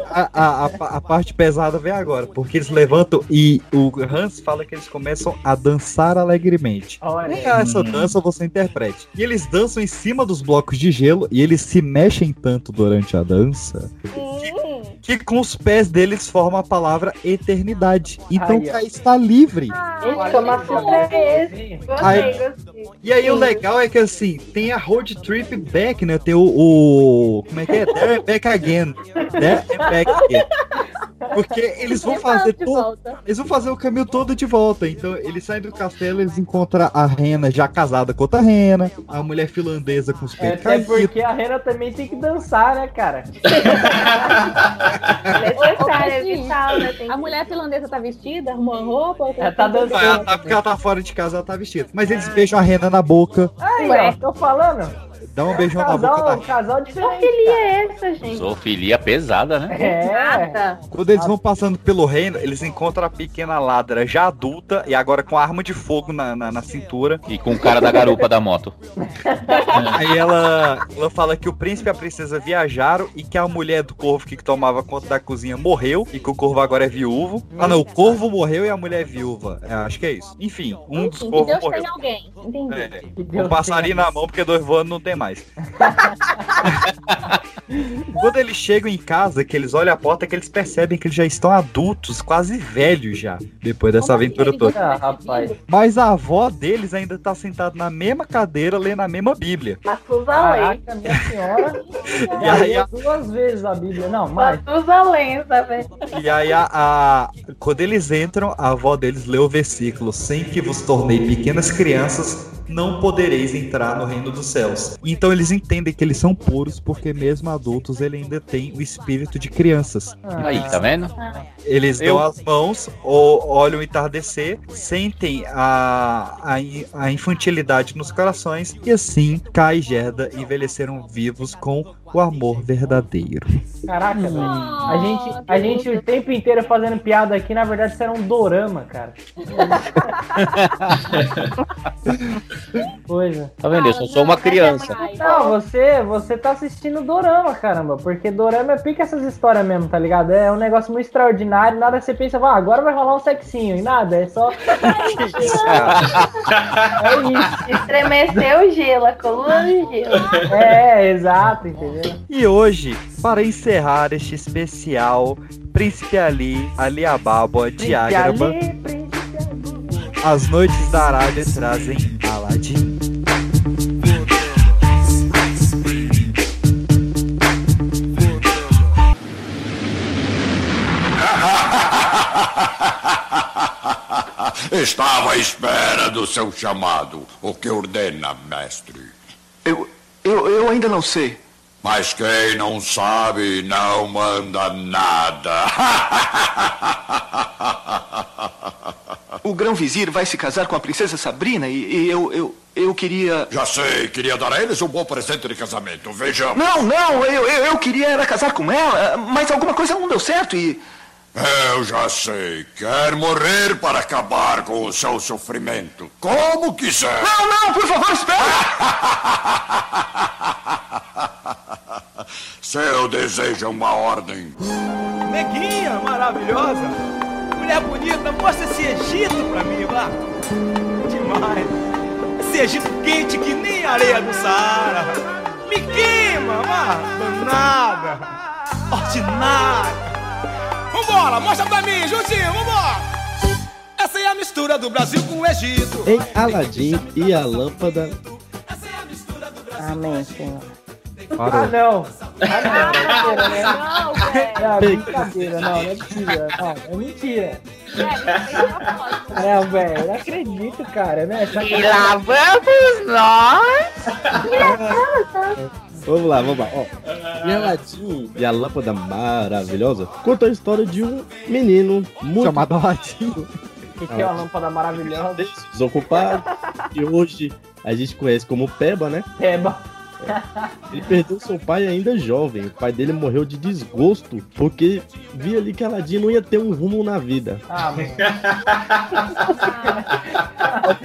A, a, a, a parte pesada vem agora, porque eles levantam e o Hans fala que eles começam a dançar alegremente. olha. Nem essa dança você interprete. E eles dançam em cima dos blocos de gelo e eles se mexem tanto durante a dança que com os pés deles forma a palavra eternidade. Então Aí, ó. Kai está livre. Assim é? Gostei, Aí- gostei. E aí o legal é que assim, tem a road trip back, né? Tem o. o- como é que é? There back again. There back again. Porque eles vão fazer todo. Eles vão fazer o caminho todo de volta. Então, eles saem do castelo, eles encontram a Rena já casada com outra Rena, a mulher finlandesa com os É, peitos até caídos. porque a Rena também tem que dançar, né, cara? Necessário, é vital, né? Tem A mulher finlandesa tá vestida, arrumou a roupa? ou Ela tá dançando. Ela tá, porque ela tá fora de casa, ela tá vestida. Mas eles beijam a Rena na boca, Aí, Ué. ó, tô falando. Dá um beijão na boca Casal, da casal porqueria é essa, gente? Zoofilia pesada, né? É. Quando eles vão passando pelo reino, eles encontram a pequena ladra já adulta e agora com arma de fogo na, na, na cintura. E com o cara da garupa da moto. Aí ela, ela fala que o príncipe e a princesa viajaram e que a mulher do corvo que tomava conta da cozinha morreu e que o corvo agora é viúvo. Ah, não, o corvo morreu e a mulher é viúva. É, acho que é isso. Enfim, um dos Enfim, corvos Deus morreu. tem alguém. Entendi. É, Que com Deus um passarinho na mão, porque dois voando não tem mais. Quando eles chegam em casa, que eles olham a porta, que eles percebem que eles já estão adultos, quase velhos já, depois dessa Como aventura assim? toda. Ah, rapaz. Mas a avó deles ainda tá sentada na mesma cadeira, lendo a mesma Bíblia. Matusalém. Caraca, minha senhora. E aí, a- duas vezes a Bíblia. Não, mais. Matusalém, sabe? E aí, a, a- quando eles entram, a avó deles lê o versículo: Sem que vos tornei pequenas crianças, não podereis entrar no reino dos céus. Então eles entendem que eles são puros, porque mesmo adultos ele ainda tem o espírito de crianças. Aí, tá vendo? Eles Eu- dão as mãos, o- olham o entardecer, sentem a, a, a infantilidade nos corações, e assim Kai e Gerda envelheceram vivos com o amor verdadeiro. Caraca, velho. A gente, a gente o tempo inteiro fazendo piada aqui, na verdade, isso era um dorama, cara. Coisa. Tá vendo? Eu só sou uma criança. Não, você, você tá assistindo dorama, caramba. Porque dorama é pica essas histórias mesmo, tá ligado? É um negócio muito extraordinário. Nada você pensa, ah, agora vai rolar um sexinho. E nada, é só. é isso. Estremeceu o gelo, a coluna de gelo. É, exato, entendeu? E hoje, para encerrar este especial Príncipe Ali, Ali Ababa, Diagrama, as noites da Arábia trazem Aladdin. Estava à espera do seu chamado. O que ordena, mestre? Eu, eu, eu ainda não sei. Mas quem não sabe não manda nada. O grão-vizir vai se casar com a princesa Sabrina e, e eu, eu, eu queria... Já sei, queria dar a eles um bom presente de casamento. Vejamos. Não, não, eu, eu, eu queria era casar com ela, mas alguma coisa não deu certo e... Eu já sei. Quer morrer para acabar com o seu sofrimento. Como quiser. Não, não, por favor, espere! Seu desejo é uma ordem. Neguinha maravilhosa! Mulher bonita, mostra esse Egito pra mim, vá! Demais! Esse Egito quente que nem areia do Saara! Me queima, vá! Danada! Ordinária! Vambora, mostra pra mim, juntinho, vambora! Essa é a mistura do Brasil com o Egito! Em Aladdin e a lâmpada. Amém, Senhor. Ah, não. Ah, não. Não, É brincadeira, não, não é possível. Não, é mentira. É, velho, não acredito, cara, né? E lá vamos nós! Vamos lá, vamos lá. Ó, Aladdin e a lâmpada maravilhosa conta a história de um menino muito Chamado Aladdin. Que que é uma lâmpada maravilhosa? desocupado e hoje a gente conhece como Peba, né? Peba. Ele perdeu seu pai ainda jovem. O pai dele morreu de desgosto porque via ali que Aladdin não ia ter um rumo na vida. Ah.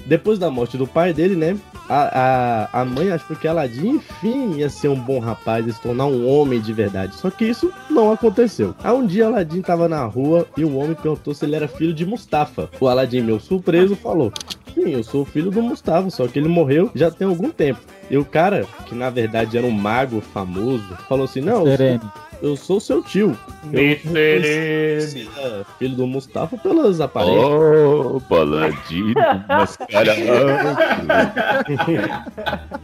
Depois da morte do pai dele, né? A, a, a mãe achou que Aladdin, enfim, ia ser um bom rapaz, ia se tornar um homem de verdade. Só que isso não aconteceu. Aí um dia Aladdin tava na rua e o homem perguntou se ele era filho de Mustafa. O Aladdin, meu surpreso, falou: Sim, eu sou filho do Mustafa, só que ele morreu já tem algum tempo. E o cara, que na verdade era um mago famoso, falou assim: Não, eu sou, eu sou seu tio. Eu Miserene. é filho do Mustafa pelas aparências. Oh, paladino mascarado.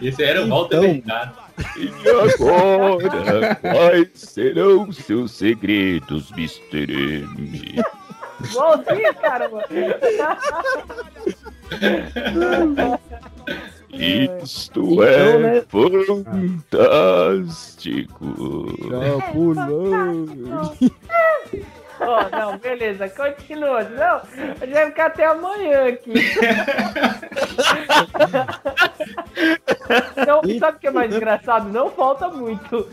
Esse era o Walter Então- Mercado. E agora, quais serão seus segredos, Mr. M? Igualzinho, caramba. Isto Então, é né? fantástico. Oh, não, beleza, continua. Não, a gente vai ficar até amanhã aqui. Não, sabe o que é mais engraçado? Não falta muito.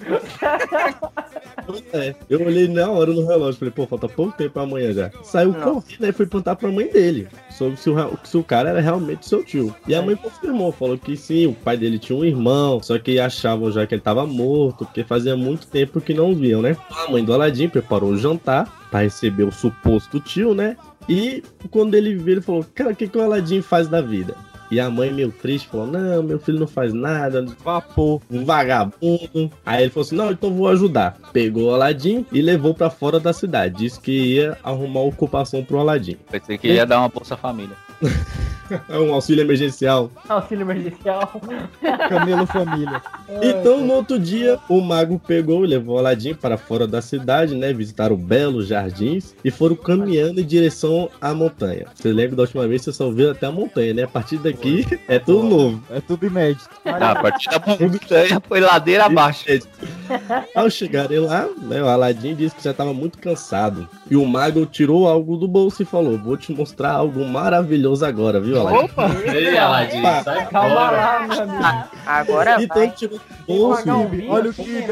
É, eu olhei na hora no relógio, falei, pô, falta pouco tempo pra amanhã já. Saiu correndo e foi perguntar pra mãe dele sobre se o, se o cara era realmente seu tio. E a mãe confirmou, falou que sim, o pai dele tinha um irmão, só que achavam já que ele tava morto, porque fazia muito tempo que não viam, né? A mãe do Aladim preparou o jantar pra receber o suposto tio, né? E quando ele viu, ele falou, cara, o que, que o Aladim faz da vida? E a mãe, meio triste, falou: Não, meu filho não faz nada, vapor, um vagabundo. Aí ele falou assim: Não, então vou ajudar. Pegou o Aladim e levou pra fora da cidade. Disse que ia arrumar ocupação pro Aladim. Pensei que ia dar uma Bolsa Família. É um auxílio emergencial. Auxílio emergencial. Camelo Família. Então, no outro dia, o mago pegou e levou o Aladim para fora da cidade, né? Visitaram belos jardins e foram caminhando em direção à montanha. Você lembra da última vez que você só viu até a montanha, né? A partir daqui é tudo novo. É tudo inédito. Ah, a partir da montanha foi ladeira abaixo. Ao chegarem lá, né, o Aladim disse que já estava muito cansado. E o mago tirou algo do bolso e falou: Vou te mostrar algo maravilhoso agora, viu, Aladim. Opa! Ei, Aladim, sai Calma lá, meu amigo. Agora Então vai. do bolso. Olha o que tem?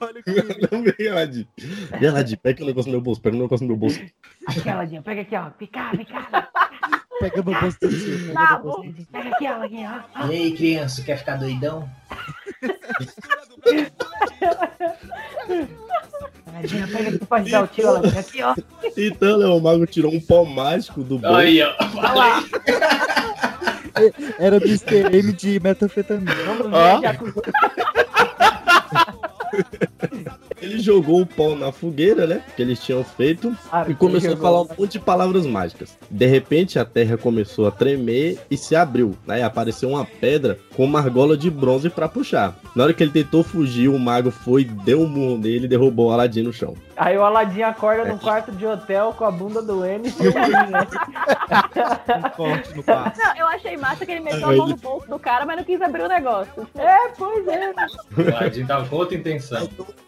Olha o que. Também, Aladim. E Aladim, pega o negócio no meu bolso, pega o negócio no meu bolso. Aqui, Aladinho, pega aqui, ó. Vem cá. Pega meu bolso do seu, pega Tá. Pega aqui, Aladinho, ó. E aí, criança, quer ficar doidão? Aladinho, pega aqui pra o Aladinho. Aqui, ó. Então, o mago tirou um pó mágico do bolso. Aí, ó. Era Mr. M de metanfetamina. Vamos já Ele jogou o pó na fogueira, né? Que eles tinham feito. Ah, e começou a falar um monte de palavras mágicas. De repente, a terra começou a tremer e se abriu. Aí apareceu uma pedra com uma argola de bronze pra puxar. Na hora que ele tentou fugir, o mago foi, deu um murro nele e derrubou o Aladim no chão. Aí o Aladinho acorda É. num quarto de hotel com a bunda do M e né? Um corte no. Não, eu achei massa que ele meteu a mão no bolso do cara, mas não quis abrir o negócio. É, pois é. O Aladim tava com outra intenção.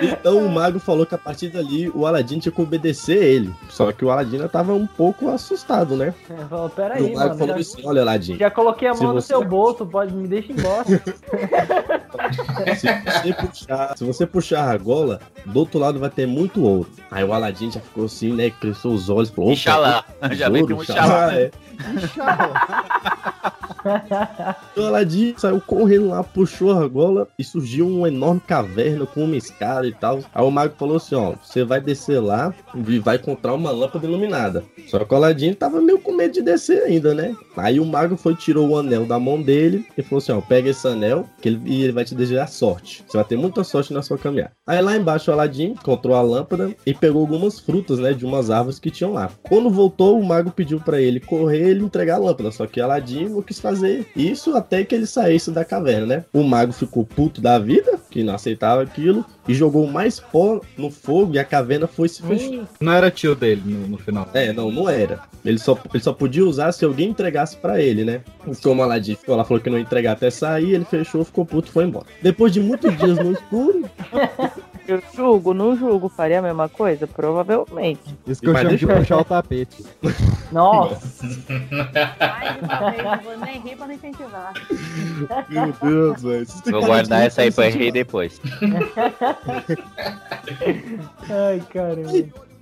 Então o mago falou que a partir dali o Aladim tinha que obedecer ele. Só que o Aladim ainda tava um pouco assustado, né? Ele falou, peraí, o mago mano. falou Já, assim: olha, Aladim, já coloquei a mão no você- seu bolso, pode me deixar embora. se você, puxar, se você puxar a argola, do outro lado vai ter muito ouro. Aí o Aladim já ficou assim, né? Cresceu os olhos, falou: Inxalá. Já vem com um Inxalá. é. O Aladim saiu correndo lá, puxou a argola e surgiu uma enorme caverna com uma escada e tal. Aí o mago falou assim: ó, você vai descer lá e vai encontrar uma lâmpada iluminada. Só que o Aladim tava meio com medo de descer ainda, né? Aí o mago foi, tirou o anel da mão dele e falou assim: ó, pega esse anel que ele, e ele vai te desejar sorte. Você vai ter muita sorte na sua caminhada. Aí lá embaixo o Aladim encontrou a lâmpada e pegou algumas frutas, né, de umas árvores que tinham lá. Quando voltou, o mago pediu pra ele correr e ele entregar a lâmpada. Só que Aladim não quis fazer isso até que ele saísse da caverna, né? O mago ficou puto da vida, que não aceitava aquilo, e jogou mais pó no fogo e a caverna foi se fechando. Não era tio dele no, no final. É, não, não era. Ele só, ele só podia usar se alguém entregasse pra ele, né? Como o Aladim ficou lá, falou que não ia entregar até sair, ele fechou, ficou puto e foi embora. Depois de muitos dias no escuro, Eu julgo, não julgo, faria a mesma coisa? Provavelmente. Isso que eu Mas chamo de eu- puxar o tapete. Nossa. Mais uma vez, não vou nem rir pra não incentivar. meu Deus, velho. Vou guardar essa aí pra rir depois. Ai, caramba.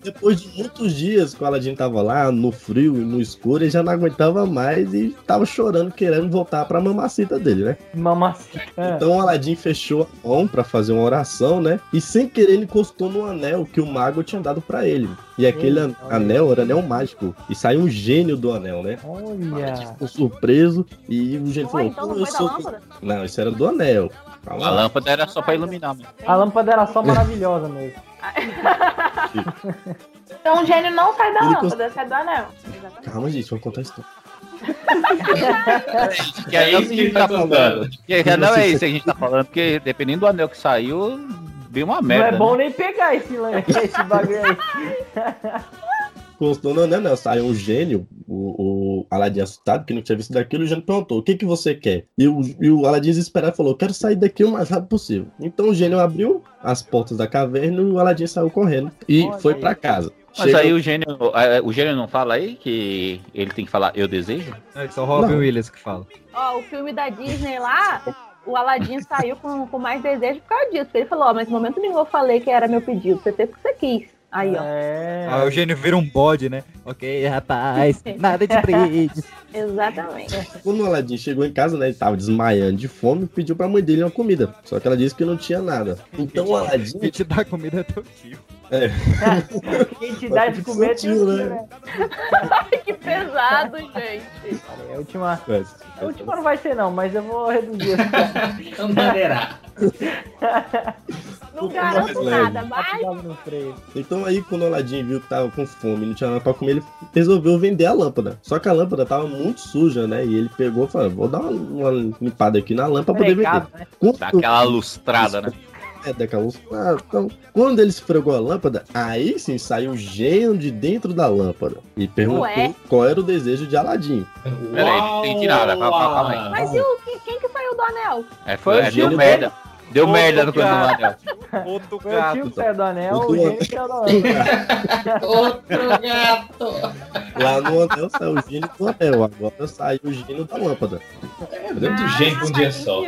Depois de muitos dias que o Aladim tava lá, no frio e no escuro, ele já não aguentava mais e tava chorando, querendo voltar pra mamacita dele, né? Mamacita. Então o Aladim fechou a mão pra fazer uma oração, né? E sem querer ele encostou no anel que o mago tinha dado pra ele. E aquele an- anel era anel mágico. E saiu um gênio do anel, né? Olha. Ficou surpreso e o gênio falou: então não "Pô, eu foi da sou-? Não, isso era do anel. A lâmpada era só pra iluminar, mano. A lâmpada era só maravilhosa mesmo. Então o gênio não sai da Ele lâmpada, sai do anel. Calma, gente, vou contar a história. Que é isso que a gente tá contando. falando. Que, não é isso que a gente tá falando, porque dependendo do anel que saiu, veio uma merda. não é bom né? nem pegar esse, esse bagulho aí. Encostou no anel, não. Saiu um gênio, o, o Aladim assustado, que não tinha visto daquilo, o gênio perguntou: o que, que você quer? E o, e o Aladim desesperado falou: quero sair daqui o mais rápido possível. Então o gênio abriu as portas da caverna e o Aladim saiu correndo e Olha foi pra casa. Mas Chegou- aí o gênio, o gênio não fala aí que ele tem que falar eu desejo? É só o Robin Não. Williams que fala. Ó, o filme da Disney lá, o Aladdin saiu com, com mais desejo por causa disso. Ele falou, ó, mas em momento nenhum eu falei que era meu pedido. Você teve o que você quis. Aí, ó. É. Aí o gênio vira um bode, né? Ok, rapaz, nada de brinde. Exatamente. Quando o Aladim chegou em casa, né, ele tava desmaiando de fome, pediu pra mãe dele uma comida. Só que ela disse que não tinha nada. Então o Aladim. Quem te dá comida é teu tio. É, Quem te dá de comer Sutil, tio, né? que pesado, gente. A última, é, a última não vai ser não, mas eu vou reduzir. Então bandeirá. Não garanto nada, mas. Então aí, quando o Aladim viu que tava com fome e não tinha nada pra comer, ele resolveu vender a lâmpada. Só que a lâmpada tava muito suja, né? E ele pegou e falou: vou dar uma, uma limpada aqui na lâmpada pra poder vender. Né? Dá aquela lustrada, né? É, daquela. Ah, então, quando ele esfregou a lâmpada, aí sim saiu o gênio de dentro da lâmpada. E perguntou Ué? qual era o desejo de Aladim. Pera aí, não entendi nada. Calma, calma, aí. Mas e o, que- quem que saiu do anel? É, foi, Foi o é, gênio merda. Deu Ô, merda no do anel. Outro Foi o tio saiu do anel, Outro o gênio saiu da lâmpada. Outro gato. Lá no anel saiu o gênio do anel, agora saiu o gênio da lâmpada. É muito gênio pra um dia só.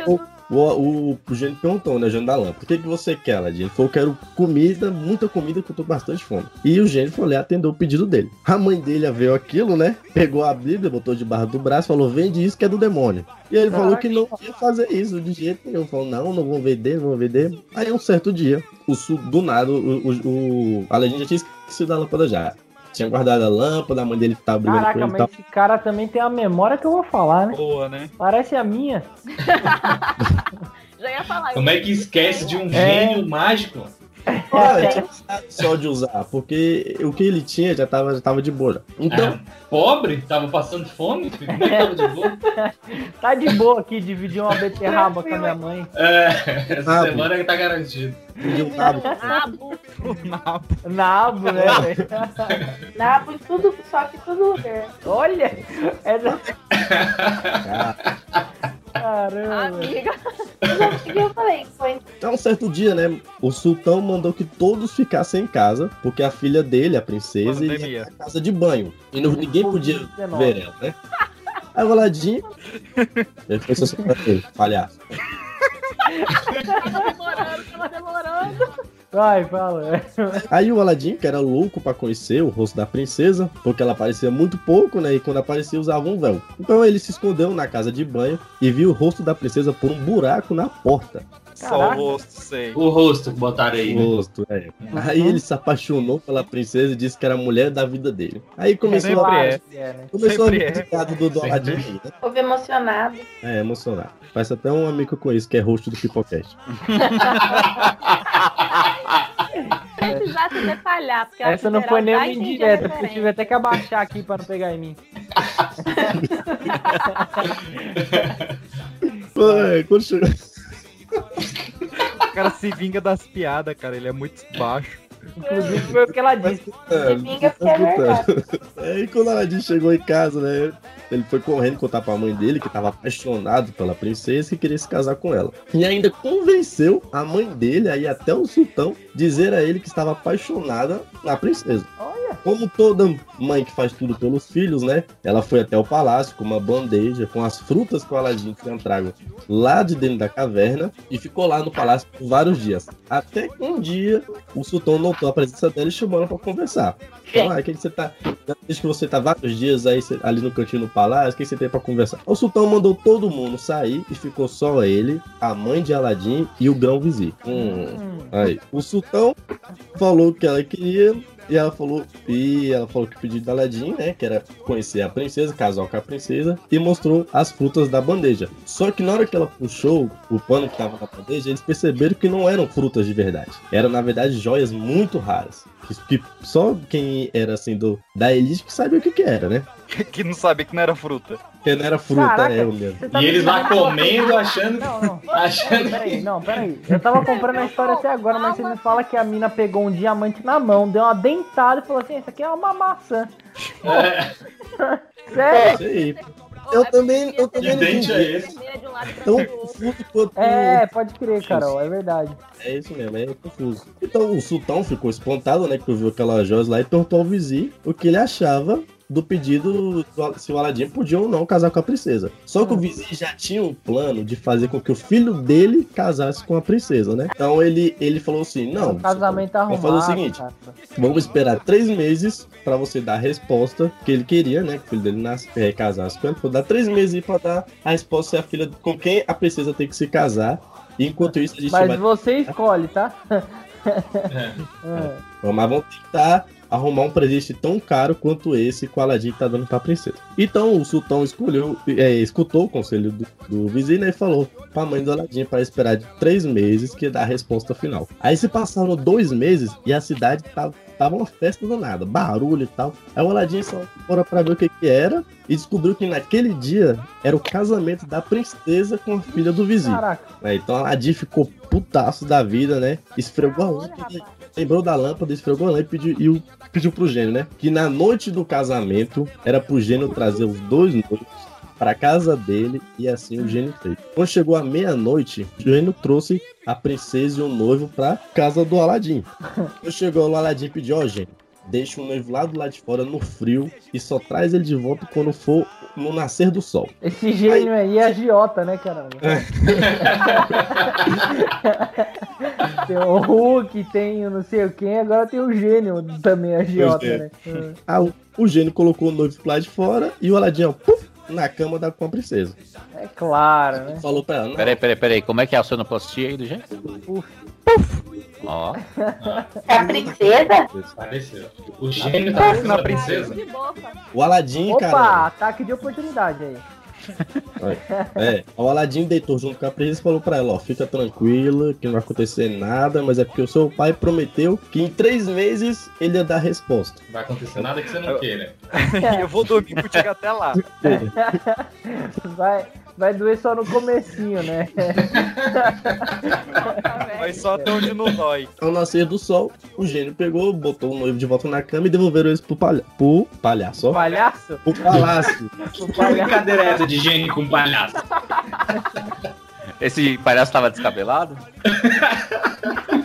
O, o, o gênio perguntou, né, o gênio da lâmpada, o que, que você quer, Aladdin? Ele falou, quero comida, muita comida, que eu tô com bastante fome. E o gênio foi lá atendeu o pedido dele. A mãe dele viu aquilo, né, pegou a Bíblia, botou debaixo do braço, falou, vende isso que é do demônio. E ele falou que não ia fazer isso de jeito nenhum. Falou, não, não vou vender, não vou vender. Aí um certo dia, o do nada, o, o, o Aladdin já tinha esquecido da lâmpada já. Tinha guardado a lâmpada, a mãe dele tava brigando Caraca, com ele e mas tal. esse cara também tem a memória que eu vou falar, né? Boa, né? Parece a minha. Já ia falar. Como é que esquece de um É. gênio mágico? Ah, ele tinha só de usar, porque o que ele tinha já tava, já tava de boa. Então, Pobre? Tava passando fome? Como é que tava de boa? Tá de boa aqui dividir uma beterraba com a minha mãe. É, essa Nabo. semana que tá garantido. um nabo. Nabo. Nabo, né, velho? Nabo em tudo, só que todo lugar. Olha! Essa... Caramba! Amiga. Que eu falei? Foi Então, um certo dia, né, o sultão mandou que todos ficassem em casa, porque a filha dele, a princesa, ia pra casa de banho. E não- ninguém podia Covid-19. ver ela, né? Aí o Aladdin... Ele pensou assim, pra ele, palhaço. Tava demorando, tava demorando. Vai, fala. Aí o Aladdin, que era louco pra conhecer o rosto da princesa, porque ela aparecia muito pouco, né? E quando aparecia usava um véu. Então ele se escondeu na casa de banho e viu o rosto da princesa por um buraco na porta. Só o rosto, sei. O rosto que botaram aí. O né? rosto, é. Aí ele se apaixonou pela princesa e disse que era a mulher da vida dele. Aí começou a, é. É, né? começou a Sempre é. visitado do, do Sempre Aladdin. aí, né? Houve emocionado. É, emocionado. Parece até um amigo que eu conheço que é rosto do Pipocast. Precisasse detalhar, porque Essa não foi nem uma indireta, porque eu tive até que abaixar aqui pra não pegar em mim. É, chegou... O cara se vinga das piadas, cara. Ele é muito baixo. Inclusive foi o que ela disse. É, porque é verdade. Aí quando o Aladdin chegou em casa, né? Ele foi correndo contar pra mãe dele que tava apaixonado pela princesa e queria se casar com ela. E ainda convenceu a mãe dele a ir até o sultão dizer a ele que estava apaixonada na princesa. Olha. Como toda mãe que faz tudo pelos filhos, né? Ela foi até o palácio com uma bandeja com as frutas que o Aladdin tinha trago lá de dentro da caverna e ficou lá no palácio por vários dias. Até que um dia o sultão notou a presença dela e chamou ela pra conversar. Falou, ah, que, que você tá. Desde que você tá vários dias aí ali no cantinho do palácio, o que você tem pra conversar? O sultão mandou todo mundo sair e ficou só ele, a mãe de Aladdin e o grão vizir. Hum. Aí. O sultão falou o que ela queria. E ela falou, e ela falou que o pedido da Aladdin, né, que era conhecer a princesa, casar com a princesa, e mostrou as frutas da bandeja. Só que na hora que ela puxou o pano que tava na bandeja, eles perceberam que não eram frutas de verdade. Eram, na verdade, joias muito raras. Que, que só quem era assim do da elite que sabia o que, que era, né? que não sabia que não era fruta. Não era fruta, Caraca, é eu tá E eles lá comendo, achando. Não, não. Achando Peraí, não, peraí. Eu tava comprando a história até agora, mas você me fala que a mina pegou um diamante na mão, deu uma dentada e falou assim: Isso aqui é uma maçã. Sério? Isso aí. Eu também, eu também dente é entendi. esse? Tão confuso quanto. É, pode crer, Carol, é verdade. É isso mesmo, é confuso. Então o sultão ficou espantado, né? Que viu aquelas joias lá e perguntou ao vizir o que ele achava do pedido do- se o Aladdin podia ou não casar com a princesa. Só que o vizir já tinha um plano de fazer com que o filho dele casasse com a princesa, né? Então ele, ele falou assim: não, casamento vamos arrumado. fazer o seguinte: cara. vamos esperar três meses pra você dar a resposta que ele queria, né? Que o filho dele nas, é, casasse com ele. Vou dar três meses aí pra dar a resposta se a filha com quem a princesa tem que se casar. E enquanto isso, a gente Mas vai. você escolhe, tá? É. Mas vamos tentar arrumar um presente tão caro quanto esse que o Aladdin tá dando pra princesa. Então o sultão escolheu, é, escutou o conselho do, do vizinho né, e falou pra mãe do Aladdin para esperar de três meses que dar a resposta final. Aí se passaram dois meses e a cidade tava, tava uma festa danada, barulho e tal. Aí o Aladdin só fora pra ver o que que era e descobriu que naquele dia era o casamento da princesa com a filha do vizinho. Caraca. É, então Aladdin ficou putaço da vida, né? Esfregou a lâmpada, lembrou da lâmpada, esfregou a lâmpada e pediu, e o- pediu pro gênio, né? Que na noite do casamento era pro gênio trazer os dois noivos pra casa dele e assim o gênio fez. Quando chegou a meia-noite, o gênio trouxe a princesa e o noivo pra casa do Aladim. Quando chegou lá, o Aladim pediu, ó, gênio, deixa o noivo lá do lado de fora no frio e só traz ele de volta quando for no nascer do sol. Esse gênio aí é agiota, né, caramba? tem o Hulk, tem o não sei o quem, agora tem o gênio também agiota, é. né? Hum. Ah, o, o gênio colocou o noivo lá de fora e o Aladim, puf, na cama da, com a princesa. É claro, né? Falou pra ela, Peraí, peraí, peraí. Como é que é a sonoplastia aí do gente? Ó. É a princesa? Apareceu. O gênio tá na princesa. o Aladim, Opa, cara. ataque de oportunidade aí. É, o Aladim deitou junto com a princesa e falou pra ela, ó, fica tranquila, que não vai acontecer nada, mas é porque o seu pai prometeu que em três meses ele ia dar a resposta. Não vai acontecer nada que você não queira. eu vou dormir contigo até lá. Vai, vai doer só no comecinho, né? Vai só até onde não dói. Ao nascer do sol, o gênio pegou, botou o noivo de volta na cama e devolveram eles pro, palha pro palhaço, ó. Palhaço? Pro palácio. Que brincadeira é essa de gênio com palhaço? Esse palhaço tava descabelado?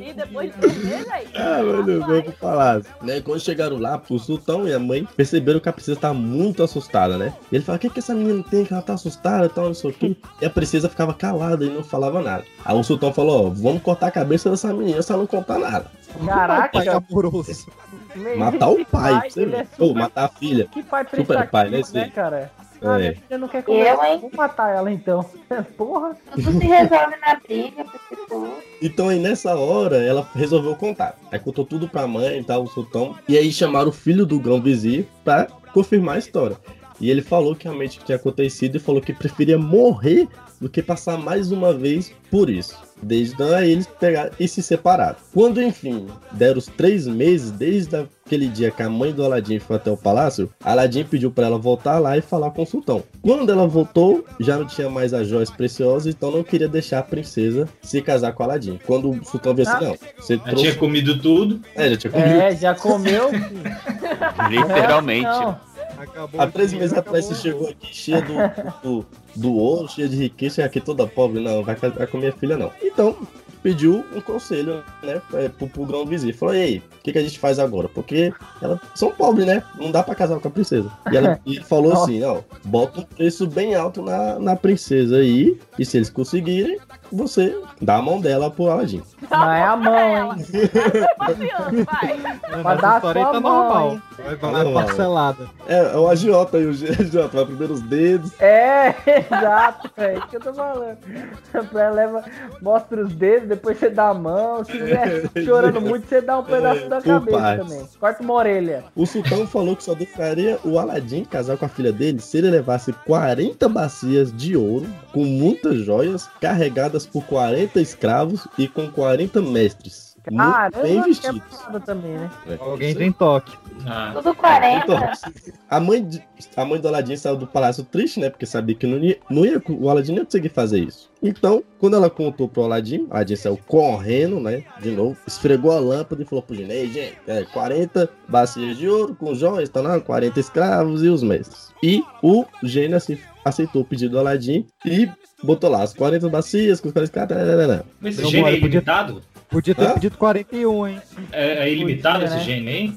E depois de ver, velho. Ah, mano, veio pro palácio. Né, quando chegaram lá, o sultão e a mãe perceberam que a princesa tá muito assustada, né? E ele fala, o que que essa menina tem que ela tá assustada e tal, não sei o quê. E a princesa ficava calada e não falava nada. Aí o sultão falou, ó, vamos cortar a cabeça dessa menina se ela não contar nada. Caraca, Pai amoroso. Matar o pai, ver. é Ou super- matar a filha. Que pai Super pai, né, né, cara? Ah, É. minha filha não quer comer. Eu, hein? Vou matar ela então. Porra. Tudo se resolve na briga, porque tu... Então aí nessa hora ela resolveu contar. Aí contou tudo pra mãe e tal, o sultão. E aí chamaram o filho do grão vizir pra confirmar a história. E ele falou que realmente tinha acontecido e falou que preferia morrer do que passar mais uma vez por isso. Desde aí eles pegaram e se separaram. Quando enfim deram os três meses, desde aquele dia que a mãe do Aladim foi até o palácio, Aladim pediu pra ela voltar lá e falar com o sultão. Quando ela voltou, já não tinha mais as joias preciosas, então não queria deixar a princesa se casar com Aladim. Quando o sultão viu assim, não, você Já trouxe... tinha comido tudo. É, já tinha comido. É, já comeu. Literalmente. Não. Acabou Há três meses atrás você chegou aqui cheia do, do, do ouro, cheia de riqueza, aqui toda pobre. Não, vai casar com minha filha, não. Então, pediu um conselho, né, pra- pro, pro grão vizir. Falou, e aí, o que, que a gente faz agora? Porque elas são pobres, né? Não dá pra casar com a princesa. E, ela, e ele falou Nossa. assim, ó, bota um preço bem alto na, na princesa aí, e se eles conseguirem, você dá a mão dela pro Aladim. Mas é a mão, hein? Não, Pra nessa dar a história aí sua tá mão, normal. Vai valer Normal. parcelada. É, é o agiota aí, o agiota, vai primeiro os dedos. É, exato, é isso que eu tô falando. Leva, mostra os dedos, depois você dá a mão. Se estiver chorando muito, você dá um pedaço da por cabeça também. Corta uma orelha. O sultão falou que só deixaria o Aladim casar com a filha dele se ele levasse 40 bacias de ouro, com muitas joias, carregadas por 40 escravos e com 40 mestres. Bem Caramba, é vestidos. também, né? É, Alguém tem toque. Ah, Tudo 40. Então, a mãe, de- a mãe do Aladim saiu do palácio triste, né? Porque sabia que não ia, não ia, o Aladim não ia conseguir fazer isso. Então, quando ela contou pro Aladim, o Aladim saiu correndo, né? De novo, esfregou a lâmpada e falou pro Gênio: Ei, gente, é 40 bacias de ouro com joias, tá lá, 40 escravos e os mestres. E o Gênio assim, aceitou o pedido do Aladim e botou lá as 40 bacias com os 40 escravos. Mas esse gênio é olha, podia- ter Hã? pedido 41, hein? É, é ilimitado Podia, esse né? gênio aí?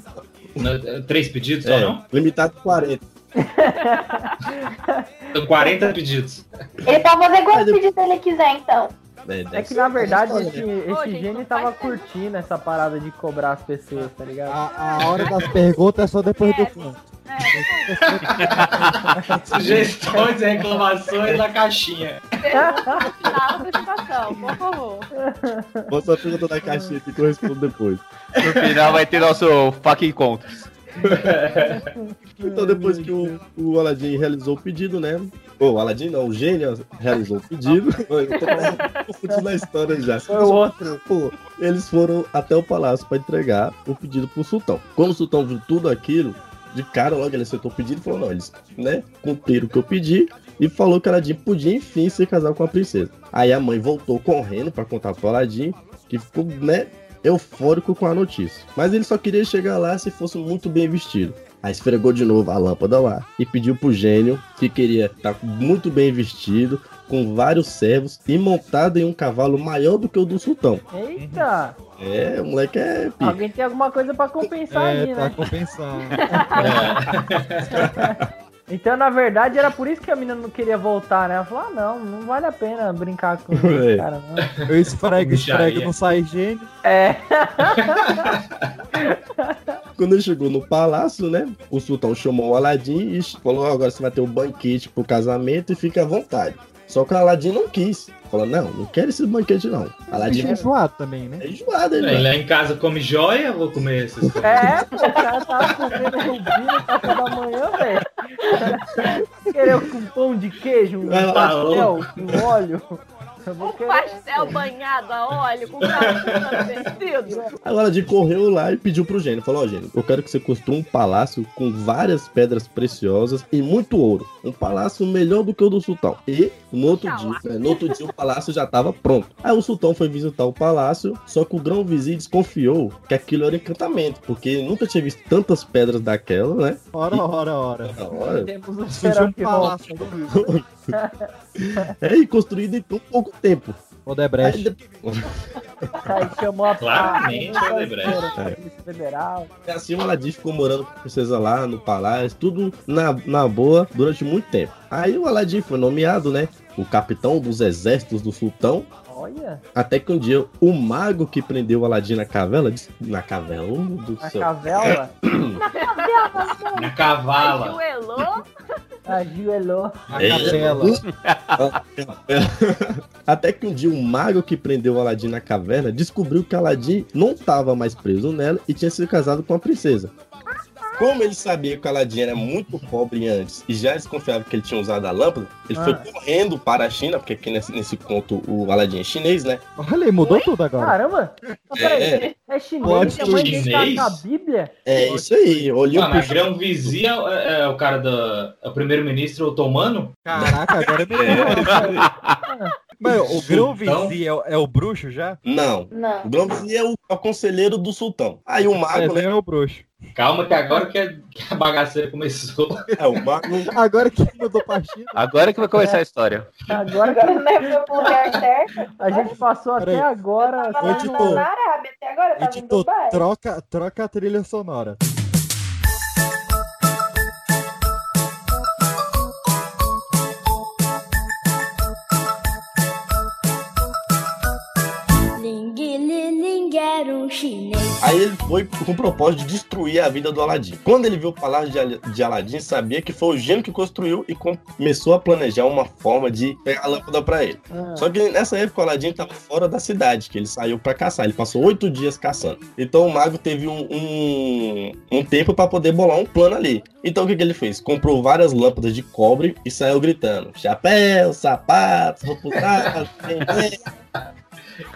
Não, é Três pedidos só É, não? limitado 40. São 40 pedidos. Ele pode fazer quantos Mas eu- pedidos ele quiser, então. É, É que na verdade esse, né? esse Ô, gente, gênio não tava curtindo essa parada de cobrar as pessoas, tá ligado? A, a hora das perguntas é só depois do canto. Sugestões e reclamações na caixinha. Final da situação, por favor. Bota a pergunta da caixinha que eu respondo depois. No final vai ter nosso fucking encontros. Então, depois que o, o Aladdin realizou o pedido, né? Ou o Aladdin não, o gênio realizou o pedido. Eu tô confundindo a história já. Foi o outro. Pô, eles foram até o palácio para entregar o pedido pro sultão. Quando o sultão viu tudo aquilo, de cara logo ele aceitou o pedido e falou: não, eles né, cumpriram o que eu pedi e falou que Aladdin podia enfim se casar com a princesa. Aí a mãe voltou correndo para contar pro Aladdin, que ficou, né, eufórico com a notícia. Mas ele só queria chegar lá se fosse muito bem vestido. Aí esfregou de novo a lâmpada lá e pediu pro gênio que queria estar muito bem vestido, com vários servos e montado em um cavalo maior do que o do sultão. Eita! É, o moleque é pica. Alguém tem alguma coisa pra compensar É, aí, pra né? compensar. Então, na verdade, era por isso que a menina não queria voltar, né? Ela falou, ah, não, não vale a pena brincar com É. esse cara, não. Eu esfrego, esfrego, não sai gênio. É. Quando ele chegou no palácio, né? O sultão chamou o Aladim e falou: "Ó, agora você vai ter um banquete pro casamento e fica à vontade. Só que o Aladim não quis. Falou: não, não quero esse banquete, não. Aladim Bicho enjoado também, né? é enjoado, ele. É, lá em casa come joia, eu vou comer esses. É, pô, o cara tava comendo rubinho no café da manhã, velho. Querer um pão de queijo, um Vai pastel com óleo. Um querer. pastel banhado a óleo com vestido. O Aladim correu lá e pediu pro gênio. Falou, ó, gênio, eu quero que você construa um palácio com várias pedras preciosas e muito ouro. Um palácio melhor do que o do sultão. E no outro dia, né, no outro dia o palácio já tava pronto. Aí o sultão foi visitar o palácio, só que o grão vizir desconfiou que aquilo era encantamento, porque ele nunca tinha visto tantas pedras daquela, né? Ora, ora, ora. Ora. Temos um um palácio. É, e construído em tão pouco tempo. Odebrecht. Aí chamou a Claramente, a Odebrecht. Polícia Federal. E assim o Aladdin ficou morando com a princesa lá no palácio, tudo na, na boa durante muito tempo. Aí o Aladdin foi nomeado, né? O capitão dos exércitos do sultão. Olha, Até que um dia o mago que prendeu o Aladdin na cavela. disse- Na cavela? Do a céu. cavela. Na cavela. Na cavala. Ajoelhou. Ajoelhou. A É. capela. Até que um dia o mago que prendeu o Aladdin na caverna descobriu que Aladdin não estava mais preso nela e tinha sido casado com a princesa. Como ele sabia que o Aladdin era muito pobre antes e já desconfiava que ele tinha usado a lâmpada, ele Ah. foi correndo para a China, porque aqui nesse, nesse conto o Aladdin é chinês, né? Olha aí, mudou tudo agora. Caramba! Mas peraí, é, chinês, a mãe dele tá chinês? na Bíblia? É isso aí, olhou mas pro Grão é, é o cara do. É o primeiro-ministro otomano? Caraca, agora é melhor. Mas o grão vizir é, o- é o bruxo já? Não. Não. O Grão Vizir é o, é o conselheiro do sultão. Aí o mago, É, né? é o bruxo. Calma que agora que a, que a bagaceira começou. É, o. Agora que mudou partida. Agora que vai começar a história. Agora não é pro lugar certo. a gente passou até agora. Tava lá editor. na Arábia até agora, tava em Editor, Dubai. troca, troca a trilha sonora. Chinês. Aí ele foi com o propósito de destruir a vida do Aladim. Quando ele viu o palácio de, Al- de Aladim, sabia que foi o gênio que construiu e com- começou a planejar uma forma de pegar a lâmpada pra ele. Ah, Só que nessa época o Aladim estava fora da cidade, que ele saiu pra caçar. Ele passou oito dias caçando. Então o mago teve um, um, um tempo pra poder bolar um plano ali. Então o que, que ele fez? Comprou várias lâmpadas de cobre e saiu gritando: chapéu, sapatos, reputado,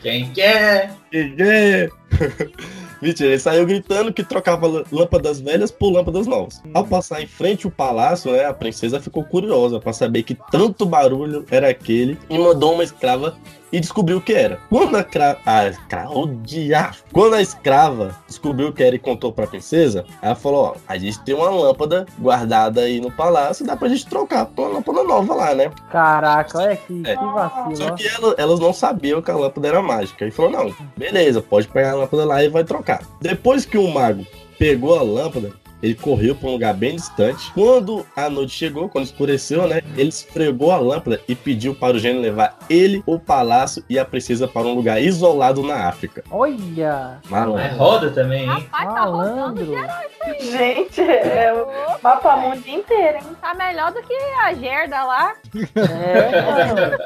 Quem quer? quem quer? Mentira, ele saiu gritando que trocava lâmpadas velhas por lâmpadas novas. Ao passar em frente ao palácio, né, a princesa ficou curiosa pra saber que tanto barulho era aquele e mandou uma escrava e descobriu o que era. Quando a, cra... a escrava, o diabo! Quando a escrava descobriu o que era e contou pra princesa, ela falou: Ó, a gente tem uma lâmpada guardada aí no palácio, dá pra gente trocar por uma lâmpada nova lá, né? Caraca, olha que, É. que vacilo. Só que ela- elas não sabiam que a lâmpada era mágica. E falou: não, beleza, pode pegar a lâmpada lá e vai trocar. Depois que o mago pegou a lâmpada, ele correu para um lugar bem distante. Quando a noite chegou, quando escureceu, né? Ele esfregou a lâmpada e pediu para o gênio levar ele, o palácio e a princesa para um lugar isolado na África. Olha! É Malandro. roda também, hein? Rapaz, tá rodando Malandro! geral isso aí. Gente, é o mapa mundo inteiro, hein? Tá melhor do que a Gerda lá. É, mano.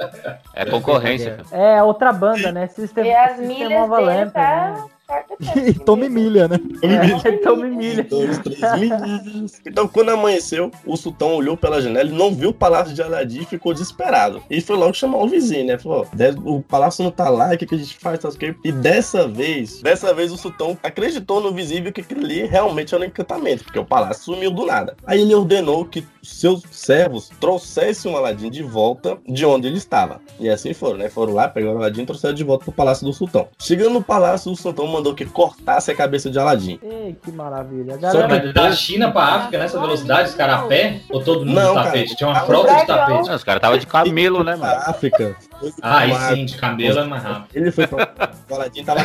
É concorrência. é outra banda, né? Sistema, E as Sistema milhas dele tá... né? E tome milha, né? É, tome milha. Dois, três milhas. Então, quando amanheceu, o sultão olhou pela janela e não viu o palácio de Aladim e ficou desesperado. E foi logo chamar o vizinho, né? Falou: o palácio não tá lá, o que, que a gente faz? Tá, o quê?" E dessa vez, dessa vez o sultão acreditou no visível que aquilo ali realmente era um encantamento, porque o palácio sumiu do nada. Aí ele ordenou que seus servos trouxessem o Aladim de volta de onde ele estava. E assim foram, né? Foram lá, pegaram o Aladim e trouxeram de volta pro palácio do sultão. Chegando no palácio, o sultão mandou que cortasse a cabeça de Aladim. Ei, que maravilha. Só galera... que- Da China pra África nessa velocidade, os caras a pé? Ou todo mundo Não, de cara. tapete? Tinha uma Ah, frota de tapete. Não, os caras tava de camelo, né, mano? África. Ah, aí sim, de camelo é mais rápido. Ele foi pra. O Aladim tava.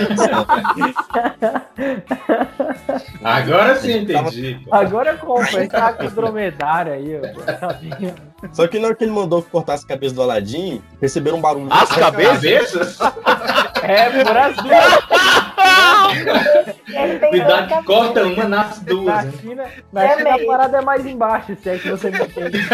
Agora sim entendi. pô. Agora eu compro, ele tá com o dromedário aí, ó. Só que na hora que ele mandou que cortasse a cabeça do Aladim, receberam um barulho. As cabeças? É, por as duas. Cuidado que corta uma nas Na duas. né? China, na China a parada é mais embaixo, se é que você me entende.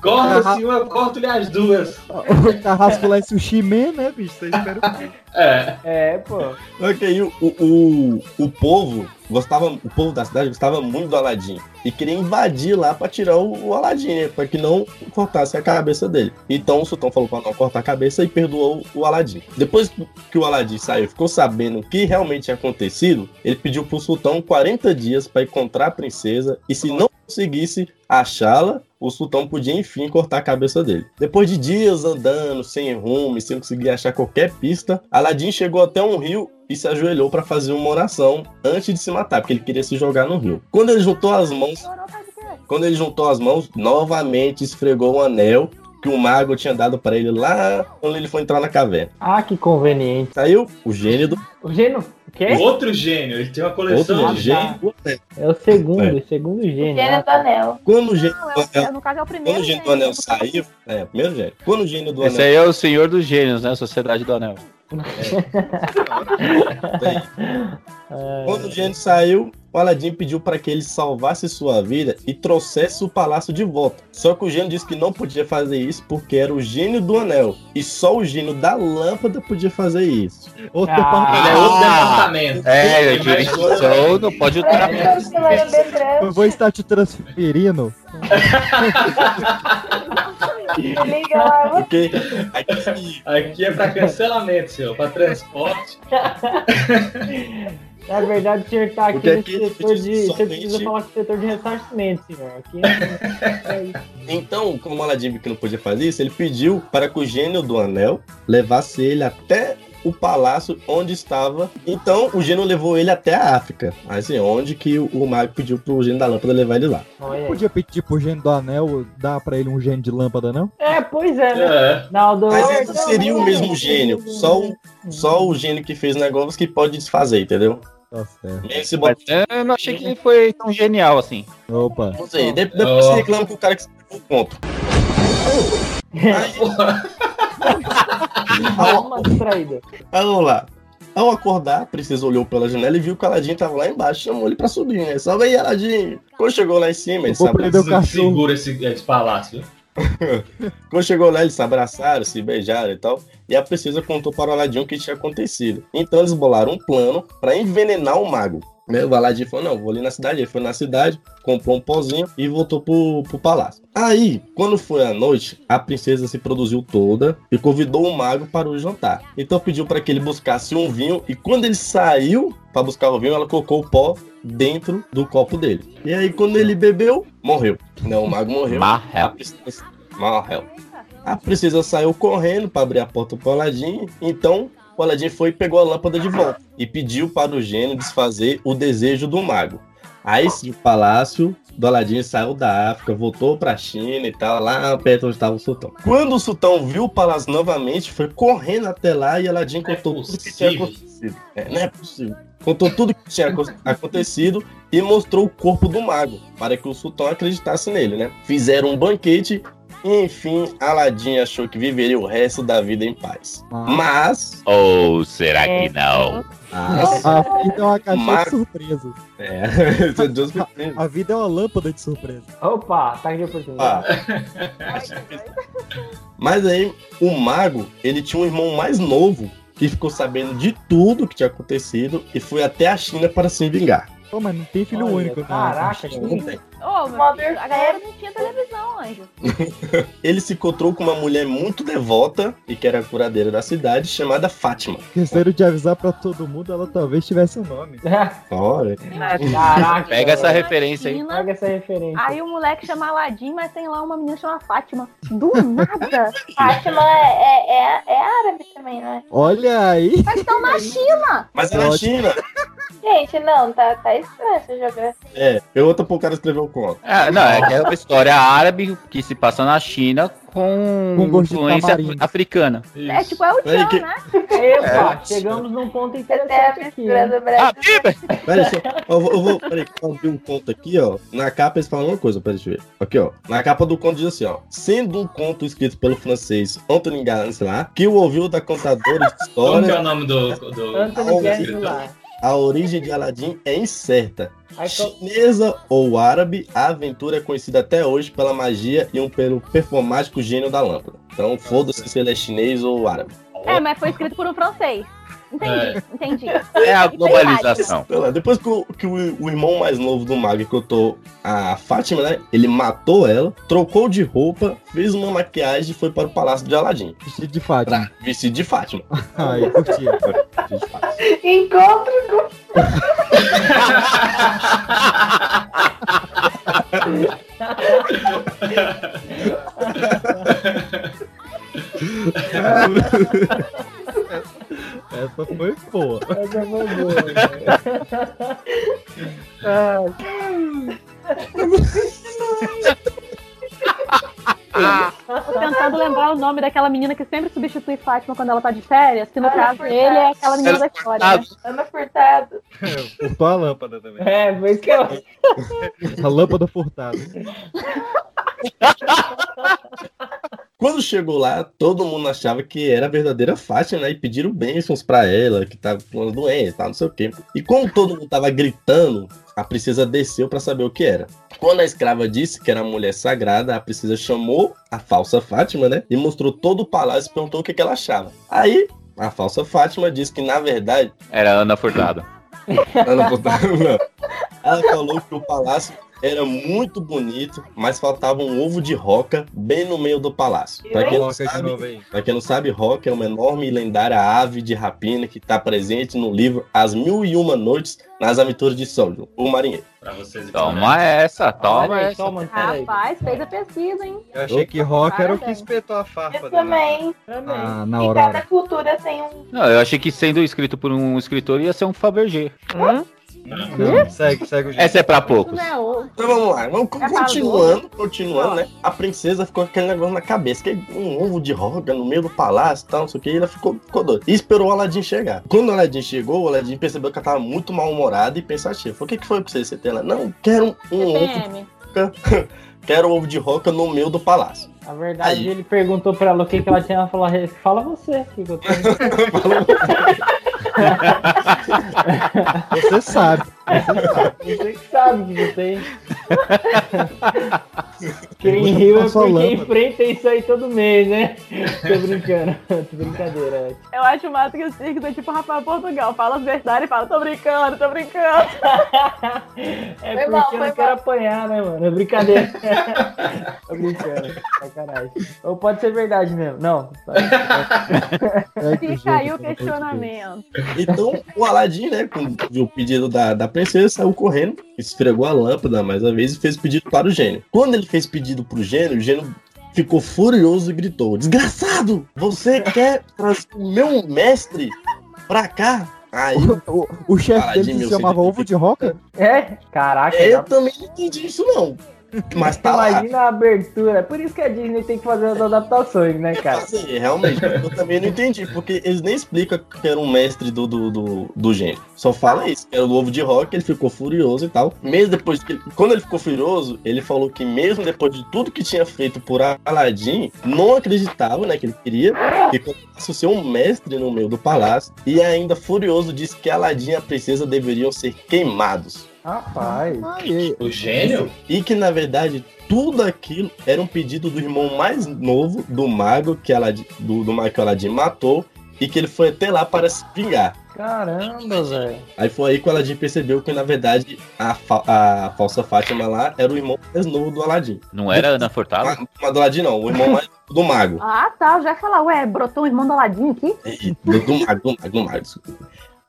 Corta-se uma, corto-lhe as duas. O carrasco lá é sushi man, né, bicho? Você espera o quê? É. É, pô. Ok, o, o, o povo gostava, o povo da cidade gostava muito do Aladim e queria invadir lá pra tirar o, o Aladim, né, pra que não cortasse a cabeça dele. Então o sultão falou pra não cortar a cabeça e perdoou o Aladim. Depois que o Aladim saiu, ficou sabendo o que realmente tinha acontecido, ele pediu pro sultão 40 dias pra encontrar a princesa e se não conseguisse achá-la, o sultão podia enfim cortar a cabeça dele. Depois de dias andando sem rumo e sem conseguir achar qualquer pista, Aladim chegou até um rio e se ajoelhou para fazer uma oração antes de se matar, porque ele queria se jogar no rio. Quando ele juntou as mãos, quando ele juntou as mãos, novamente esfregou o anel que o mago tinha dado para ele lá quando ele foi entrar na caverna. Ah, que conveniente. Saiu o gênio do O gênio, quê? Outro gênio, ele tem uma coleção outro de gênio. gênio. do anel. É o segundo, É. o segundo gênio. Gênio do anel. Quando o gênio Não, do é, anel, é- no caso é o quando primeiro. o gênio do anel saiu, é, primeiro gênio. Quando o gênio do Esse anel aí é o senhor dos gênios, né? Sociedade do Anel. Quando o gênio saiu, o Aladim pediu para que ele salvasse sua vida e trouxesse o palácio de volta. Só que o gênio disse que não podia fazer isso porque era o gênio do anel. E só o gênio da lâmpada podia fazer isso. Outro Ah, Ele é outro departamento. É, jurisdição não pode ultrapassar. Eu vou estar te transferindo. Porque aqui, Aqui é pra cancelamento, senhor. Pra transporte. Na verdade, o senhor tá aqui Porque no aqui setor de. Você precisa falar com o setor de ressarcimento, senhor. Aqui é isso. então, como o Aladim que não podia fazer isso, ele pediu para que o gênio do anel levasse ele até o palácio onde estava. Então, o gênio levou ele até a África. Assim, onde que o, o mago pediu pro gênio da lâmpada levar ele lá. Aí. Podia pedir pro gênio do anel dar pra ele um gênio de lâmpada, não? É, pois é, né? É. Naldo. Mas esse seria o mesmo gênio. Só o, só o gênio que fez negócios que pode desfazer, entendeu? Tá certo. Botar- eu não achei que ele foi tão genial assim. Opa. Não sei, de- depois você reclama com o cara que escreveu o distraída. Aí vamos lá. Ao acordar, a princesa olhou pela janela e viu que o Aladim tava lá embaixo, chamou ele pra subir, né? Salve aí, Aladim! Quando chegou lá em cima, o abraçaram. cachorro. Segura esse, esse palácio. Quando chegou lá, eles se abraçaram, se beijaram e tal. E a princesa contou para o Aladim o que tinha acontecido. Então eles bolaram um plano para envenenar o mago. Né? O Aladim falou: Não, vou ali na cidade. Ele foi na cidade, comprou um pozinho e voltou pro, pro palácio. Aí, quando foi a noite, a princesa se produziu toda e convidou o mago para o jantar. Então pediu para que ele buscasse um vinho. E quando ele saiu para buscar o vinho, ela colocou o pó dentro do copo dele. E aí, quando ele bebeu, morreu. Não, o mago morreu. A Marrel. princesa morreu. A princesa saiu correndo para abrir a porta pro Aladim, então o Aladim foi e pegou a lâmpada de volta e pediu para o gênio desfazer o desejo do mago. Aí sim, o palácio do Aladim saiu da África, voltou para a China e tal, lá perto onde estava o sultão. Quando o sultão viu o palácio novamente, foi correndo até lá e Aladim é contou tudo que tinha acontecido. É, não é possível. Contou tudo que tinha aco- acontecido e mostrou o corpo do mago, para que o sultão acreditasse nele, né? Fizeram um banquete enfim, Aladim achou que viveria o resto da vida em paz. Mas. Ou será que não? mas A vida é uma caixinha Mas- de surpresas. é, isso é Deus me livre. A vida é uma lâmpada de surpresa. Opa, tá de oportunidade. Mas aí, o mago, ele tinha um irmão mais novo que ficou sabendo de tudo que tinha acontecido e foi até a China para se vingar. Pô, mas não tem filho Olha, único, né? caraca, Não tem. Ô, meu filho, a galera não tinha televisão, anjo. Ele se encontrou com uma mulher muito devota e que era a curadeira da cidade, chamada Fátima. Esqueceram de avisar pra todo mundo, ela talvez tivesse um nome. Olha. Caraca. Pega essa referência aí. Pega essa referência. Aí o moleque chama Aladim, mas tem lá uma menina chamada Fátima. Do nada. Fátima é, é, é, é árabe também, né? Olha aí. Mas estão na China. Mas é na China. Gente, não, tá, tá estranho essa geografia. É, pergunta pro cara escrever o conto. É, não, é é uma história árabe que se passa na China com, Com influência africana. É tipo, é o Tchan, que- né? Epa, É. chegamos num ponto interessante aqui. Brasil. Peraí, só, eu vou, eu vou peraí, eu abrir um conto aqui, ó. Na capa eles falam uma coisa, peraí, deixa eu ver. Aqui, ó. Na capa do conto diz assim, ó. Sendo um conto escrito pelo francês Anthony Gansla, que o ouviu da contadora de Como que é o história, nome do. do... Anthony Guerra lá. A origem de Aladdin é incerta. Chinesa ou árabe, a aventura é conhecida até hoje pela magia e um pelo performático gênio da lâmpada. Então, foda-se se ele é chinês ou árabe. É, mas foi escrito por um francês. Entendi, entendi. É a E globalização. Depois que, o, que o- o irmão mais novo do Mago contou a Fátima, né? Ele matou ela, trocou de roupa, fez uma maquiagem e foi para o palácio de Aladim. Vestido de Fátima. Pra vestir de Fátima. Ai, curti. Vestido de Fátima. Encontro com. Essa foi boa. Essa foi boa. Tô tentando lembrar o nome daquela menina que sempre substitui Fátima quando ela tá de férias, que no Ana caso Furtado. ele é aquela menina da história, né? Ana Furtado. Furtou a lâmpada também. É, foi que eu. A lâmpada furtada. Quando chegou lá, todo mundo achava que era a verdadeira Fátima, né? E pediram bênçãos pra ela, que tava com uma doença, tal, não sei o quê. E como todo mundo tava gritando, a princesa desceu pra saber o que era. Quando a escrava disse que era a mulher sagrada, a princesa chamou a falsa Fátima, né? E mostrou todo o palácio e perguntou o que, que ela achava. Aí, a falsa Fátima disse que, na verdade, Era Ana Furtado. ela, não. ela falou que o palácio era muito bonito, mas faltava um ovo de roca bem no meio do palácio. Pra quem, não sabe, quem não sabe, roca é uma enorme e lendária ave de rapina que está presente no livro As Mil e Uma Noites nas Aventuras de Soldier, o marinheiro. Pra vocês Toma essa, toma essa. toma. Rapaz, fez a pesquisa, hein? Eu achei que rock era o que espetou a farpa Eu também. Também. Ah, na E Aurora. cada cultura tem um. Não, eu achei que sendo escrito por um escritor ia ser um Fabergé. Não, segue, segue o jeito. Essa é pra poucos. Então vamos lá, vamos co- continuando, continuando, né? A princesa ficou com aquele negócio na cabeça, que é um ovo de roca no meio do palácio e tal, não sei o que, e ela ficou, ficou doida. E esperou o Aladdin chegar. Quando o Aladdin chegou, o Aladdin percebeu que ela tava muito mal-humorada e pensativa. Falou, o que, que foi pra você? Tem ela? Não, quero um ovo de TPM. roca, quero um ovo de roca no meio do palácio. Na verdade, Aí. ele perguntou pra ela o que, que ela tinha. Ela falou: fala você. o que eu. Você sabe. Você que sabe o que você tem. Quem riu é porque enfrenta isso aí todo mês, né? Tô brincando. Tô brincadeira. Eu acho massa que o Circo é tipo Rafael Portugal. Fala as verdades e fala, tô brincando, tô brincando. É Foi porque mal, eu não quero apanhar, né, mano? É brincadeira. Tô brincando. Sacanagem. Ou pode ser verdade mesmo. Não. É que Fica aí o questionamento. Então, o Aladdin, né, viu o pedido da, da princesa, saiu correndo, esfregou a lâmpada mais uma vez e fez pedido para o gênio. Quando ele fez pedido pro gênio, o gênio ficou furioso e gritou: Desgraçado! Você quer trazer o meu mestre pra cá? Aí, O, o, o chefe dele se chamava ovo de roca? É? Caraca. eu já- também não entendi isso, não. Mas tá lá. Imagina a abertura. Por isso que a Disney tem que fazer as adaptações, né, cara? Assim, realmente, eu também não entendi, porque eles nem explicam que era um mestre do, do, do, do gênio. Só fala isso, que era o ovo de rock, ele ficou furioso e tal. Mesmo depois que. ele- Quando ele ficou furioso, ele falou que mesmo depois de tudo que tinha feito por Aladdin, não acreditava, né, que ele queria, que começasse a ser um mestre no meio do palácio. E ainda furioso, disse que Aladdin e a princesa deveriam ser queimados. Rapaz. O gênio? E que, na verdade, tudo aquilo era um pedido do irmão mais novo do mago que Aladdin, do, do mago que Aladdin matou e que ele foi até lá para se vingar. Caramba, velho. Aí foi aí que o Aladdin percebeu que, na verdade, a, fa- a falsa Fátima lá era o irmão mais novo do Aladdin. Não era Ana Furtado? Mas do Aladdin não, o irmão mais novo do mago. Ah, tá. Eu já ia falar, ué, brotou um irmão do Ladinho aqui? E- Do, do mago, do mago, do mago.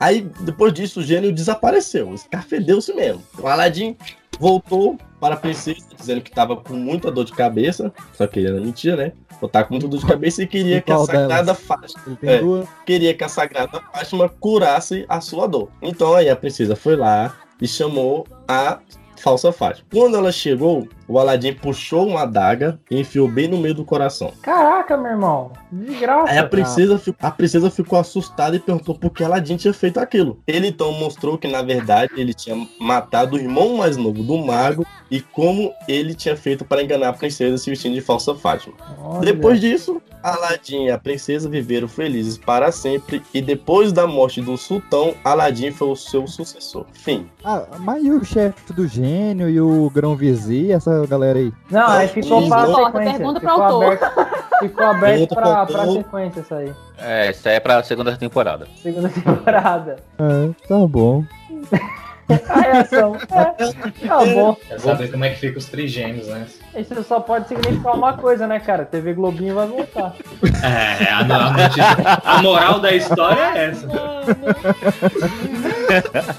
Aí, depois disso, o gênio desapareceu. Escafedeu-se mesmo. O Aladdin voltou para a princesa dizendo que tava com muita dor de cabeça, só que era mentira, né? Eu tava com muita dor de cabeça e queria E que a Sagrada? Fátima é, queria que a Sagrada Fátima curasse a sua dor. Então aí a princesa foi lá e chamou a falsa Fátima. Quando ela chegou, o Aladim puxou uma adaga e enfiou bem no meio do coração. Caraca, meu irmão. De graça. Aí a princesa, fi- a princesa ficou assustada e perguntou por que Aladim tinha feito aquilo. Ele então mostrou que, na verdade, ele tinha matado o irmão mais novo do mago e como ele tinha feito para enganar a princesa se vestindo de falsa Fátima. Olha. Depois disso, Aladim e a princesa viveram felizes para sempre e depois da morte do sultão, Aladim foi o seu sucessor. Fim. Ah, mas e o chefe do gênio e o grão-vizir, essa galera aí? Não, aí ficou Não pra importa, sequência. pergunta pro ficou autor. aberto, ficou aberto pro pra, sequência isso aí. É, isso aí é pra segunda temporada. Segunda temporada. É, tá bom. A reação. É, tá bom. Quer saber como é que fica os trigêmeos, né? Isso só pode significar uma coisa, né, cara? TV Globinho vai voltar. É, a, a notícia- a moral da história é essa. Tô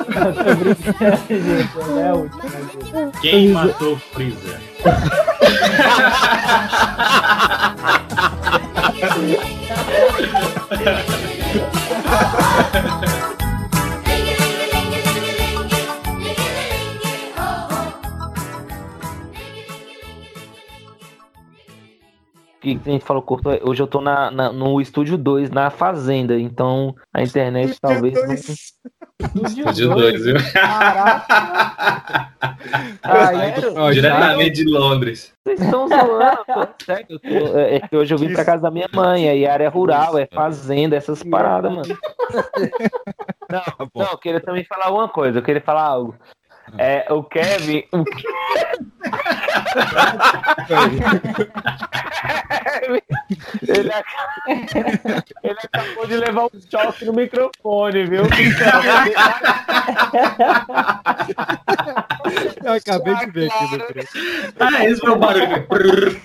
brincando, gente. Não é a última. gente. Quem matou Freezer? Que a gente falou curto, hoje eu tô na, na- no estúdio 2, na fazenda, então a internet talvez. não- Estúdio 2, viu? Aí, Diretamente de Londres. Vocês estão zoando, pô, sério, eu tô- é é que hoje eu vim pra casa da minha mãe, aí área rural, é fazenda, essas paradas, mano. Não, não, eu queria também falar uma coisa, eu queria falar algo. É, o Kevin. O Ele, ac- ele acabou de levar um choque no microfone, viu? Eu acabei de ver aqui no trecho. Ah, esse foi o barulho.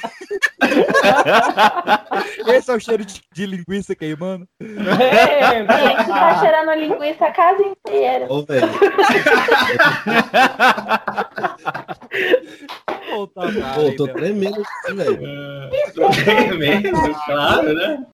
Esse é o cheiro de, de linguiça queimando. É, Gente, tá cheirando linguiça a casa inteira. Ô, velho. Voltar Pô, tô tremendo aqui, velho. Tremendo, claro, né?